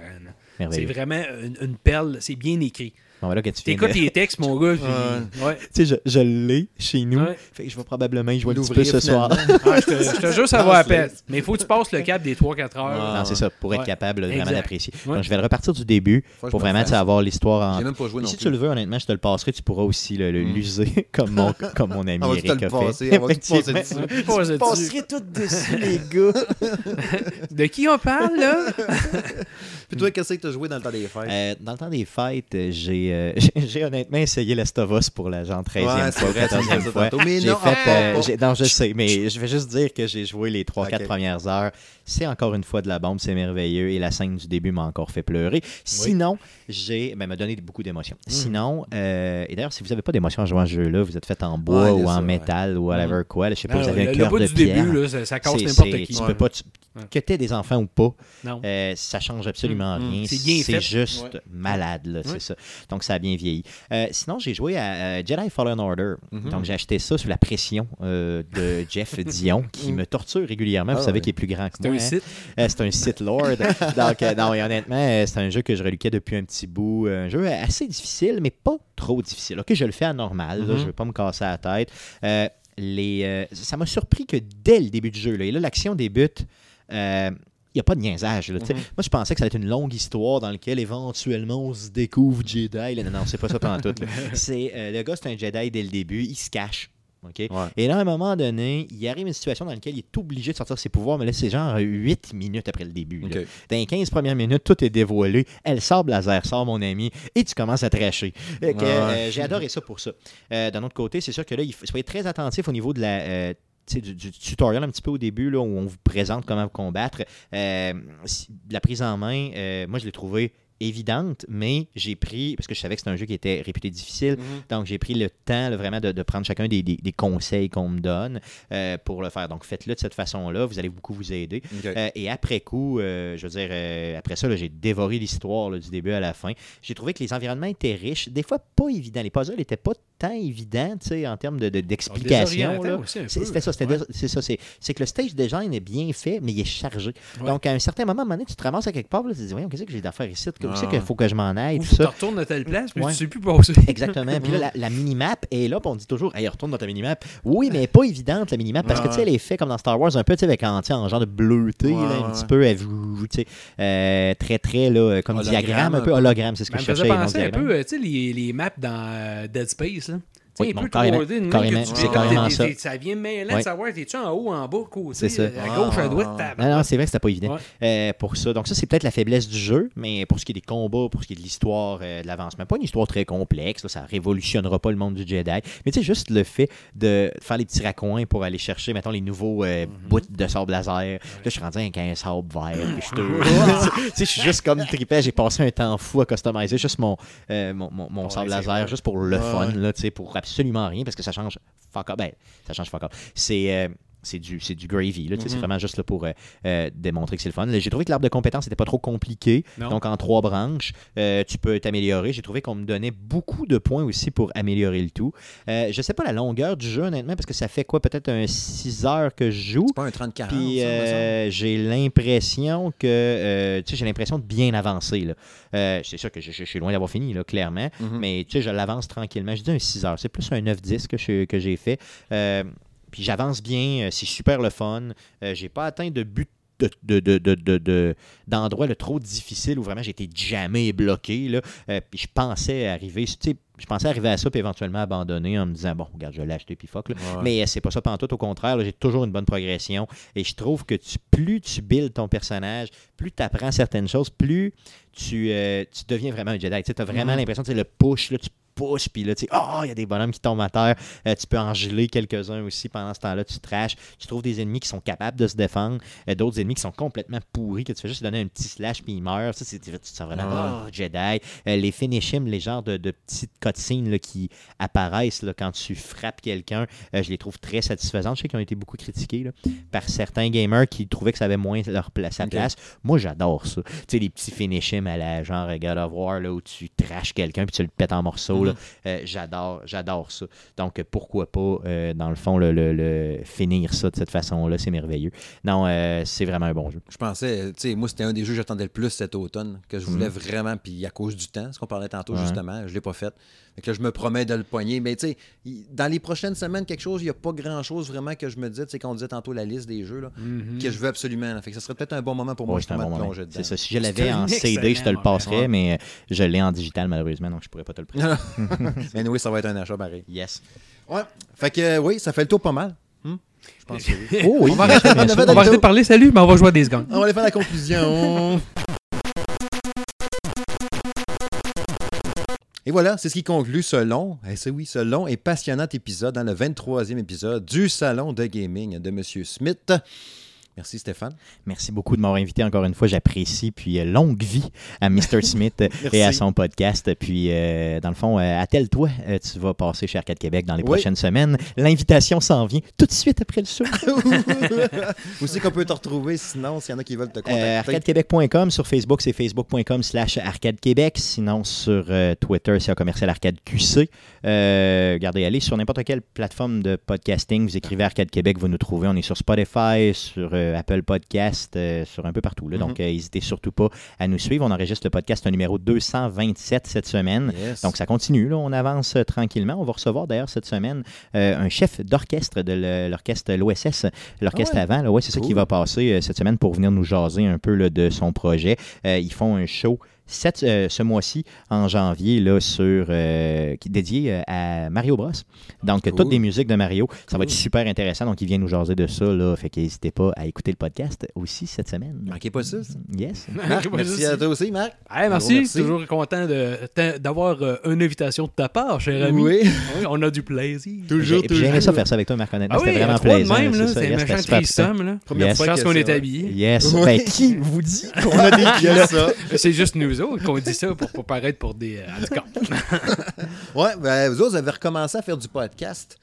C'est vraiment une, une perle, c'est bien écrit. Bon, voilà que tu T'écoutes de- les textes, mon gars, puis... Ouais. Tu sais, je, je l'ai chez nous. Ouais. Fait que je vais probablement y jouer un petit L'ouvrir, peu ce soir. Ah, je, te, je te jure, ça va à peine. Mais il faut que tu passes le cap des 3-4 heures. Ah, Non, c'est ça, pour être Ouais. capable de vraiment d'apprécier. Ouais. Donc, je vais le repartir du début Faut je pour me vraiment avoir l'histoire en. J'ai même pas joué non si plus. tu le veux, honnêtement, je te le passerai. Tu pourras aussi le- le- Mm. l'user comme mon, comme mon ami va Eric te le a fait. on va te passer dessus? Dessus. passerai tout dessus, les gars. De qui on parle, là? Puis toi, qu'est-ce que tu as joué dans le temps des fêtes? Euh, dans le temps des fêtes, j'ai euh, j'ai- honnêtement essayé Us pour la genre 13e Ouais, c'est fois, vrai, tu me 14e disais fois. Mais non, fait, ah, euh, non, je sais, mais je vais juste dire que j'ai joué les 3-4 Ok. premières heures. C'est encore une fois de la bombe, c'est merveilleux. Et la scène du début m'a encore fait pleurer. Sinon, j'ai. Ben, m'a donné beaucoup d'émotions. Hmm. Sinon, euh, et d'ailleurs, si vous n'avez pas d'émotions en jouant à ce jeu-là, vous êtes fait en bois Ouais, ou en ça, métal ou whatever quoi. je sais pas, Non, vous avez le, un le cœur bout de du pierre. début, là, ça, casse n'importe qui. Tu peux pas. que tu des enfants ou pas, ça change absolument Mm, mm. rien. C'est juste malade, c'est ça. Donc, ça a bien vieilli. Euh, sinon, j'ai joué à euh, Jedi Fallen Order. Mhm. Donc, j'ai acheté ça sous la pression euh, de Jeff Dion, qui me torture régulièrement. Vous Ah savez ouais. qu'il est plus grand que C'est moi. un hein. site. C'est un site lord. Donc, non, et honnêtement, c'est un jeu que je reluquais depuis un petit bout. Un jeu assez difficile, mais pas trop difficile. Ok, je le fais à normal. là, Mhm. je ne veux pas me casser la tête. Les, euh, ça m'a surpris que dès le début du jeu, là, et là, l'action débute. euh, n'y a pas de niaisage. là. Mhm. Moi, je pensais que ça allait être une longue histoire dans laquelle éventuellement on se découvre Jedi. là. Non, non, c'est pas ça pendant tout. là. C'est, euh, le gars, c'est un Jedi dès le début. Il se cache. Ouais. Et là, à un moment donné, il arrive une situation dans laquelle il est obligé de sortir ses pouvoirs, mais là, c'est genre 8 minutes après le début. Dans les 15 premières minutes, tout est dévoilé. Elle sort laser, sort mon ami, et tu commences à tracher. Ouais. euh, J'ai adoré ça pour ça. Euh, D'un autre côté, c'est sûr que là, il faut soyez très attentif au niveau de la. Du, du tutoriel un petit peu au début, là, où on vous présente comment vous combattre. Euh, la prise en main, euh, moi, je l'ai trouvé évidente, mais j'ai pris, parce que je savais que c'était un jeu qui était réputé difficile, Mhm. donc j'ai pris le temps là, vraiment de, de prendre chacun des, des- des conseils qu'on me donne euh, pour le faire. Donc faites-le de cette façon-là, vous allez beaucoup vous aider. Euh, et après coup, euh, je veux dire, après ça, là, j'ai dévoré l'histoire là, du début à la fin. J'ai trouvé que les environnements étaient riches, des fois pas évidents. Les puzzles n'étaient pas tant évidents tu sais, en termes de- de- d'explication. un C'est-. C'était ça, c'était Ouais. c'est ça. C'est c'est que le stage design est bien fait, mais il est chargé. Ouais. Donc, à un certain moment, à un moment donné, tu te ramasses à quelque part, tu te dis, voyons, qu'est-ce que j'ai d'affaires ici? Où c'est qu'il faut que je m'en aille? Ou Tout tu ça. retournes à telle place, puis Ouais. tu sais plus passer. Exactement. Puis là, la, la minimap est là, puis on dit toujours, hey, retourne dans ta minimap. Oui, mais pas évidente, la minimap, parce que tu sais, elle est faite comme dans Star Wars, un peu, tu sais, avec en, tu en genre de bleuté, Ouais, là, un ouais, petit peu, vous- tu sais, euh, très, très, là, comme Hologramme, diagramme, un peu hologramme, c'est ce que Ça me je cherchais. penser un peu, euh, tu sais, les, les maps dans euh, Dead Space, là. Tu sais, Oui, un bon, peu carrément, 3D, de même carrément, que tu c'est carrément ça. Ça vient mêlant de savoir, t'es-tu en haut, en bas, côté, C'est ça. à gauche, à droite, Ah. Non, non, c'est vrai que c'était pas évident Ouais. euh, pour ça. Donc ça, c'est peut-être la faiblesse du jeu, mais pour ce qui est des combats, pour ce qui est de l'histoire, euh, de l'avancement, pas une histoire très complexe, là, ça révolutionnera pas le monde du Jedi, mais tu sais, juste le fait de faire les petits raccoins pour aller chercher, mettons, les nouveaux euh, bouts de sable laser. Là, je suis rendu avec un sable vert, puis je te- Tu sais, je suis juste comme trippé, j'ai passé un temps fou à customiser juste mon, euh, mon, mon- mon Ouais, sable laser, vrai. juste pour le Ouais, fun, là, tu sais, pour absolument rien, parce que ça change fuck up. Ben, ça change fuck up. C'est... euh, c'est du, c'est du gravy. Là, C'est Mhm. vraiment juste là, pour euh, euh, démontrer que c'est le fun. Là, J'ai trouvé que l'arbre de compétences n'était pas trop compliqué. Non. Donc, en trois branches, euh, tu peux t'améliorer. J'ai trouvé qu'on me donnait beaucoup de points aussi pour améliorer le tout. Euh, je sais pas la longueur du jeu, honnêtement, parce que ça fait quoi Peut-être un 6 heures que je joue. C'est pas un 30-40. Puis j'ai l'impression que euh, tu sais, j'ai l'impression de bien avancer. là. Euh, c'est sûr que je, suis loin d'avoir fini, là, clairement. Mhm. Mais tu sais, je l'avance tranquillement. Je dis un 6 heures. C'est plus un 9-10 que je- que j'ai fait. Puis j'avance bien. euh, C'est super le fun. Euh, j'ai pas atteint de but de, de, de, d'endroits là, trop difficiles où vraiment j'étais jamais bloqué. Là. Euh, puis je pensais arriver, tu sais, je pensais arriver à ça puis éventuellement abandonner en me disant bon, regarde, je vais l'acheter puis fuck. là. Ouais. Mais c'est pas ça pantoute, au contraire, là, j'ai toujours une bonne progression. Et je trouve que tu, plus tu builds ton personnage, plus tu apprends certaines choses, plus tu, euh, tu deviens vraiment un Jedi. Tu as vraiment Mhm. l'impression que c'est le push, là, tu poussent, puis là, tu sais, oh, il y a des bonhommes qui tombent à terre. Euh, tu peux en geler quelques-uns aussi pendant ce temps-là, tu trashes. Tu trouves des ennemis qui sont capables de se défendre, euh, d'autres ennemis qui sont complètement pourris, que tu fais juste donner un petit slash, puis ils meurent. Ça, c'est, tu te sens vraiment, oh, Jedi. Euh, les finishim, les genres de, de petites cutscenes là, qui apparaissent là, quand tu frappes quelqu'un, je les trouve très satisfaisantes. Je sais qu'ils ont été beaucoup critiqués là, par certains gamers qui trouvaient que ça avait moins leur place, sa place. Moi, j'adore ça. Tu sais, les petits finishim à la genre God of War, là, où tu trashes quelqu'un puis tu le pètes en morceaux. Là. Euh, j'adore, j'adore ça. Donc, euh, pourquoi pas, euh, dans le fond, le, le- le finir ça de cette façon-là, c'est merveilleux. Non, euh, c'est vraiment un bon jeu. Je pensais, tu sais, moi, c'était un des jeux que j'attendais le plus cet automne, que je voulais Mhm. vraiment, puis à cause du temps, ce qu'on parlait tantôt, Ouais. justement, je ne l'ai pas fait. Que là, je me promets de le poigner. Mais tu sais, dans les prochaines semaines, quelque chose, il n'y a pas grand-chose vraiment que je me disais, tu sais, qu'on disait tantôt la liste des jeux, là, Mhm. que je veux absolument. là. Fait que ce serait peut-être un bon moment pour moi, Ouais, c'est un justement, bon de moment. plonger dedans. C'est ça. Si je l'avais en CD, je te le passerais, mais je l'ai en digital, malheureusement, donc je pourrais pas te le prêter. Mais oui, ça va être un achat pareil. Yes. Ouais. Fait que euh, oui, ça fait le tour pas mal. Hmm? Je pense que oui. Oh oui, On va arrêter, bien sûr. on va arrêter de parler, salut, mais on va jouer à des secondes. On va aller faire la conclusion. Et voilà, c'est ce qui conclut ce long, eh, c'est oui, ce long et passionnant épisode, dans le 23e épisode du Salon de Gaming de M. Smith. Merci Stéphane. Merci beaucoup de m'avoir invité encore une fois. J'apprécie. Puis euh, longue vie à Mr. Smith euh, et à son podcast. Puis euh, dans le fond, euh, attelle-toi, euh, tu vas passer chez Arcade Québec dans les Oui. prochaines semaines. L'invitation s'en vient tout de suite après le show. Où c'est qu'on peut te retrouver sinon, s'il y en a qui veulent te contacter? Euh, arcadequebec.com sur Facebook, c'est facebook.com slash arcade québec. Sinon, sur Twitter, c'est un commercial arcade QC. Regardez, allez sur n'importe quelle plateforme de podcasting, vous écrivez Arcade Québec, vous nous trouvez. On est sur Spotify, sur Apple Podcast, euh, sur un peu partout. Là. Donc, euh, n'hésitez surtout pas à nous suivre. On enregistre le podcast numéro 227 cette semaine. Yes. Donc, ça continue. Là. On avance euh, tranquillement. On va recevoir d'ailleurs cette semaine euh, un chef d'orchestre de l'orchestre l'OSS, l'orchestre Ah ouais? avant. C'est ça qui va passer euh, cette semaine pour venir nous jaser un peu là, de son projet. Euh, ils font un show cette- euh, ce mois-ci, en janvier, là, sur, euh, qui est dédié euh, à Mario Bros. Donc, Cool. toutes des musiques de Mario. Ça va être Cool. super intéressant. Donc, il vient nous jaser de ça. Là, fait qu'hésitez pas à écouter le podcast aussi cette semaine. Manquez pas ça. ça. Yes. Marc, merci à toi aussi, Marc. Hey, merci, Merci. toujours content d'avoir une invitation de ta part, cher ami. Oui. Oui, on a du plaisir. Toujours, J'ai j'ai aimé ça faire ça avec toi, Marc, honnêtement. Ah oui, C'était vraiment plaisant. même, là, c'est méchant threesome, là. Première Yes. fois qu'on c'est est vrai. habillés. Yes. Ouais. Ben, qui vous dit qu'on a des ça? C'est juste nous autres qu'on dit ça pour pas paraître pour des... euh, Ouais, ben, vous autres, vous avez recommencé à faire du podcast.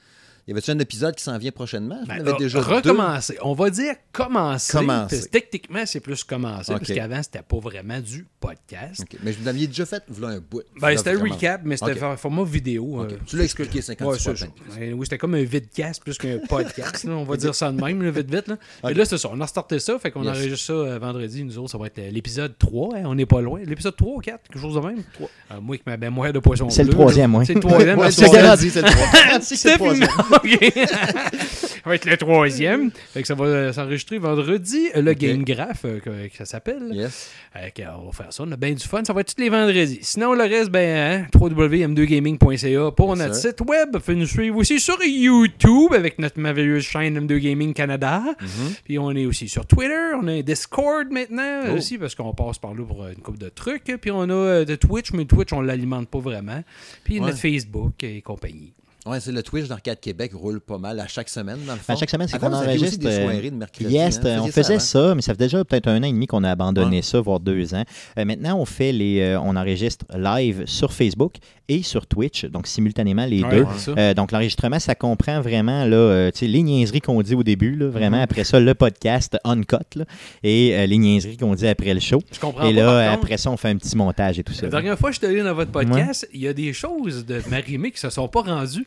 Y avait-tu un épisode qui s'en vient prochainement? Je ben, euh, déjà deux. recommencer. On va dire commencer. Commencer. techniquement, c'est plus commencer, parce qu'avant, c'était pas vraiment du podcast. Mais vous l'aviez déjà fait, vous un bout. Ben, c'était un recap, mais c'était Ok. for- format vidéo. Euh, Tu l'as expliqué 50 Ouais, fois. ben. Oui, c'était comme un vidcast plus qu'un podcast. là, on va dire ça de même, là, vite, vite. Là. Mais là, c'est ça. On a starté ça. Fait qu'on Yes. enregistre ça euh, vendredi. Nous autres, ça va être euh, l'épisode 3. hein, on n'est pas loin. L'épisode 3 ou 4, quelque chose de même. Euh, moi, avec ma mémoire de poisson C'est le troisième, oui. C'est le troisième. C'est le trois. OK. ça va être le troisième. Fait que ça va s'enregistrer vendredi. Le. Game Graph, euh, que, que ça s'appelle. Yes. Euh, que, on va faire ça, on a bien du fun. Ça va être tous les vendredis. Sinon, le reste, ben, hein, www.m2gaming.ca pour notre site web. Faites nous suivre aussi sur YouTube avec notre merveilleuse chaîne M2 Gaming Canada. Mhm. Puis on est aussi sur Twitter. On a un Discord maintenant Oh. aussi parce qu'on passe par là pour une couple de trucs. Puis on a euh, de Twitch, mais Twitch, on l'alimente pas vraiment. Puis Ouais. notre Facebook et compagnie. Ouais, c'est le Twitch d'Arcade Québec roule pas mal à chaque semaine, dans le fond. À chaque semaine, c'est qu'on enregistre. des euh, soirées de mercredi. Yes, hein, euh, on faisait avant. ça, mais ça fait déjà peut-être un an et demi qu'on a abandonné ça, voire deux ans. Euh, maintenant, on fait les, euh, on enregistre live sur Facebook et sur Twitch, donc simultanément les Ouais, deux. Euh, donc l'enregistrement, ça comprend vraiment là, euh, tu sais, les niaiseries qu'on dit au début, là, vraiment. Mhm. Après ça, le podcast uncut là, et euh, les niaiseries qu'on dit après le show. Je comprends Et pas, là, après ça, on fait un petit montage et tout ça. La dernière fois que je suis allé dans votre podcast, il y a des choses de Marimé qui se sont pas rendues.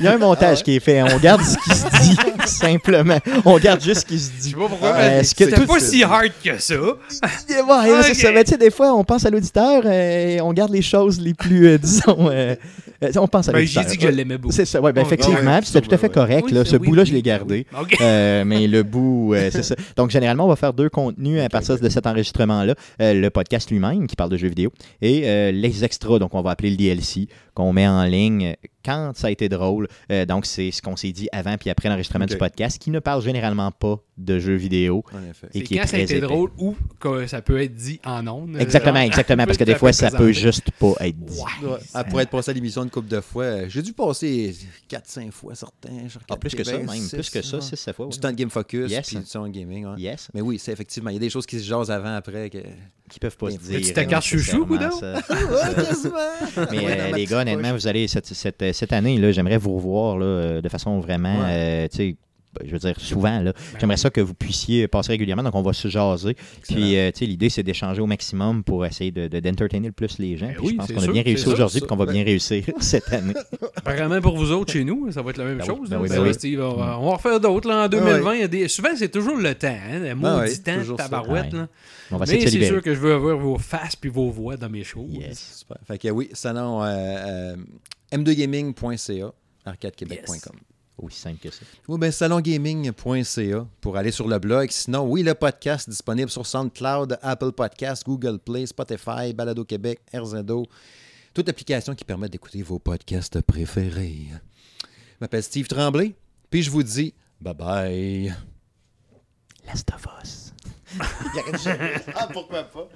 Il y a un montage qui est fait. On garde ce qui se dit simplement. On garde juste ce qui se Je dit. sais pas pourquoi. Euh, c'est tout- pas si hard que ça. Ouais, ça. Mais tu sais, des fois, on pense à l'auditeur euh, et on garde les choses les plus, euh, disons, euh, euh, on pense à Ben, l'auditeur. j'ai dit que je l'aimais beaucoup. C'est ça, ouais, ben, effectivement, c'était tout à fait correct. Oui, là, c'est- ce oui, bout-là, oui, je l'ai gardé. Euh, mais le bout, euh, c'est ça. Donc, généralement, on va faire deux contenus à partir de cet enregistrement-là. Euh, le podcast lui-même, qui parle de jeux vidéo, et euh, les extras, donc on va appeler le DLC, qu'on met en ligne quand ça a été drôle. Euh, donc, c'est ce qu'on s'est dit avant puis après l'enregistrement du podcast, qui ne parle généralement pas de jeux vidéo. En effet. Et qui est quand ça a été épais. drôle ou que ça peut être dit en ondes. Exactement, Genre, exactement, parce que des fois, ça peut juste pas être dit. Ouais. Ouais, Après être passé à l'émission une couple de fois, euh, j'ai dû passer 4-5 fois certains. Ah, plus que ça, même. Plus que ça, ouais. 6 7 fois. Du temps de Game Focus, Yes. puis du temps de gaming. ouais. Yes. Mais oui, c'est effectivement. Il y a des choses qui se jasent avant, après. Que... Qui peuvent pas se dire. tu ta carte chouchou, ça. Mais euh, les gars, honnêtement, vous allez cette, cette, cette année, là, j'aimerais vous revoir là, euh, de façon vraiment, euh, tu sais, je veux dire, souvent. Là. J'aimerais ça que vous puissiez passer régulièrement, donc on va se jaser. Puis, euh, tu sais, l'idée, c'est d'échanger au maximum pour essayer de, de- d'entertainer le plus les gens. Ben Puis oui, je pense qu'on a bien réussi aujourd'hui et qu'on va bien réussir cette année. Apparemment, pour vous autres, chez nous, ça va être la même Ben chose. ben oui, ben. Steve, on, va, on va en refaire d'autres là, en 2020. il y a des- Souvent, c'est toujours le temps. Hein, le maudit temps, toujours ça. tabarouette. Ouais. là. On va essayer Mais de c'est libérer. sûr que je veux avoir vos faces puis vos voix dans mes shows. Yes. Super. Fait que oui, salon euh, euh, m2gaming.ca, arcadequebec.com. Aussi simple que ça. Ou bien salongaming.ca pour aller sur le blog. Sinon, oui, le podcast disponible sur SoundCloud, Apple Podcast, Google Play, Spotify, Balado Québec, RZO. Toute application qui permet d'écouter vos podcasts préférés. Je m'appelle Steve Tremblay, puis je vous dis bye bye. Last of Us. ah, pourquoi pas?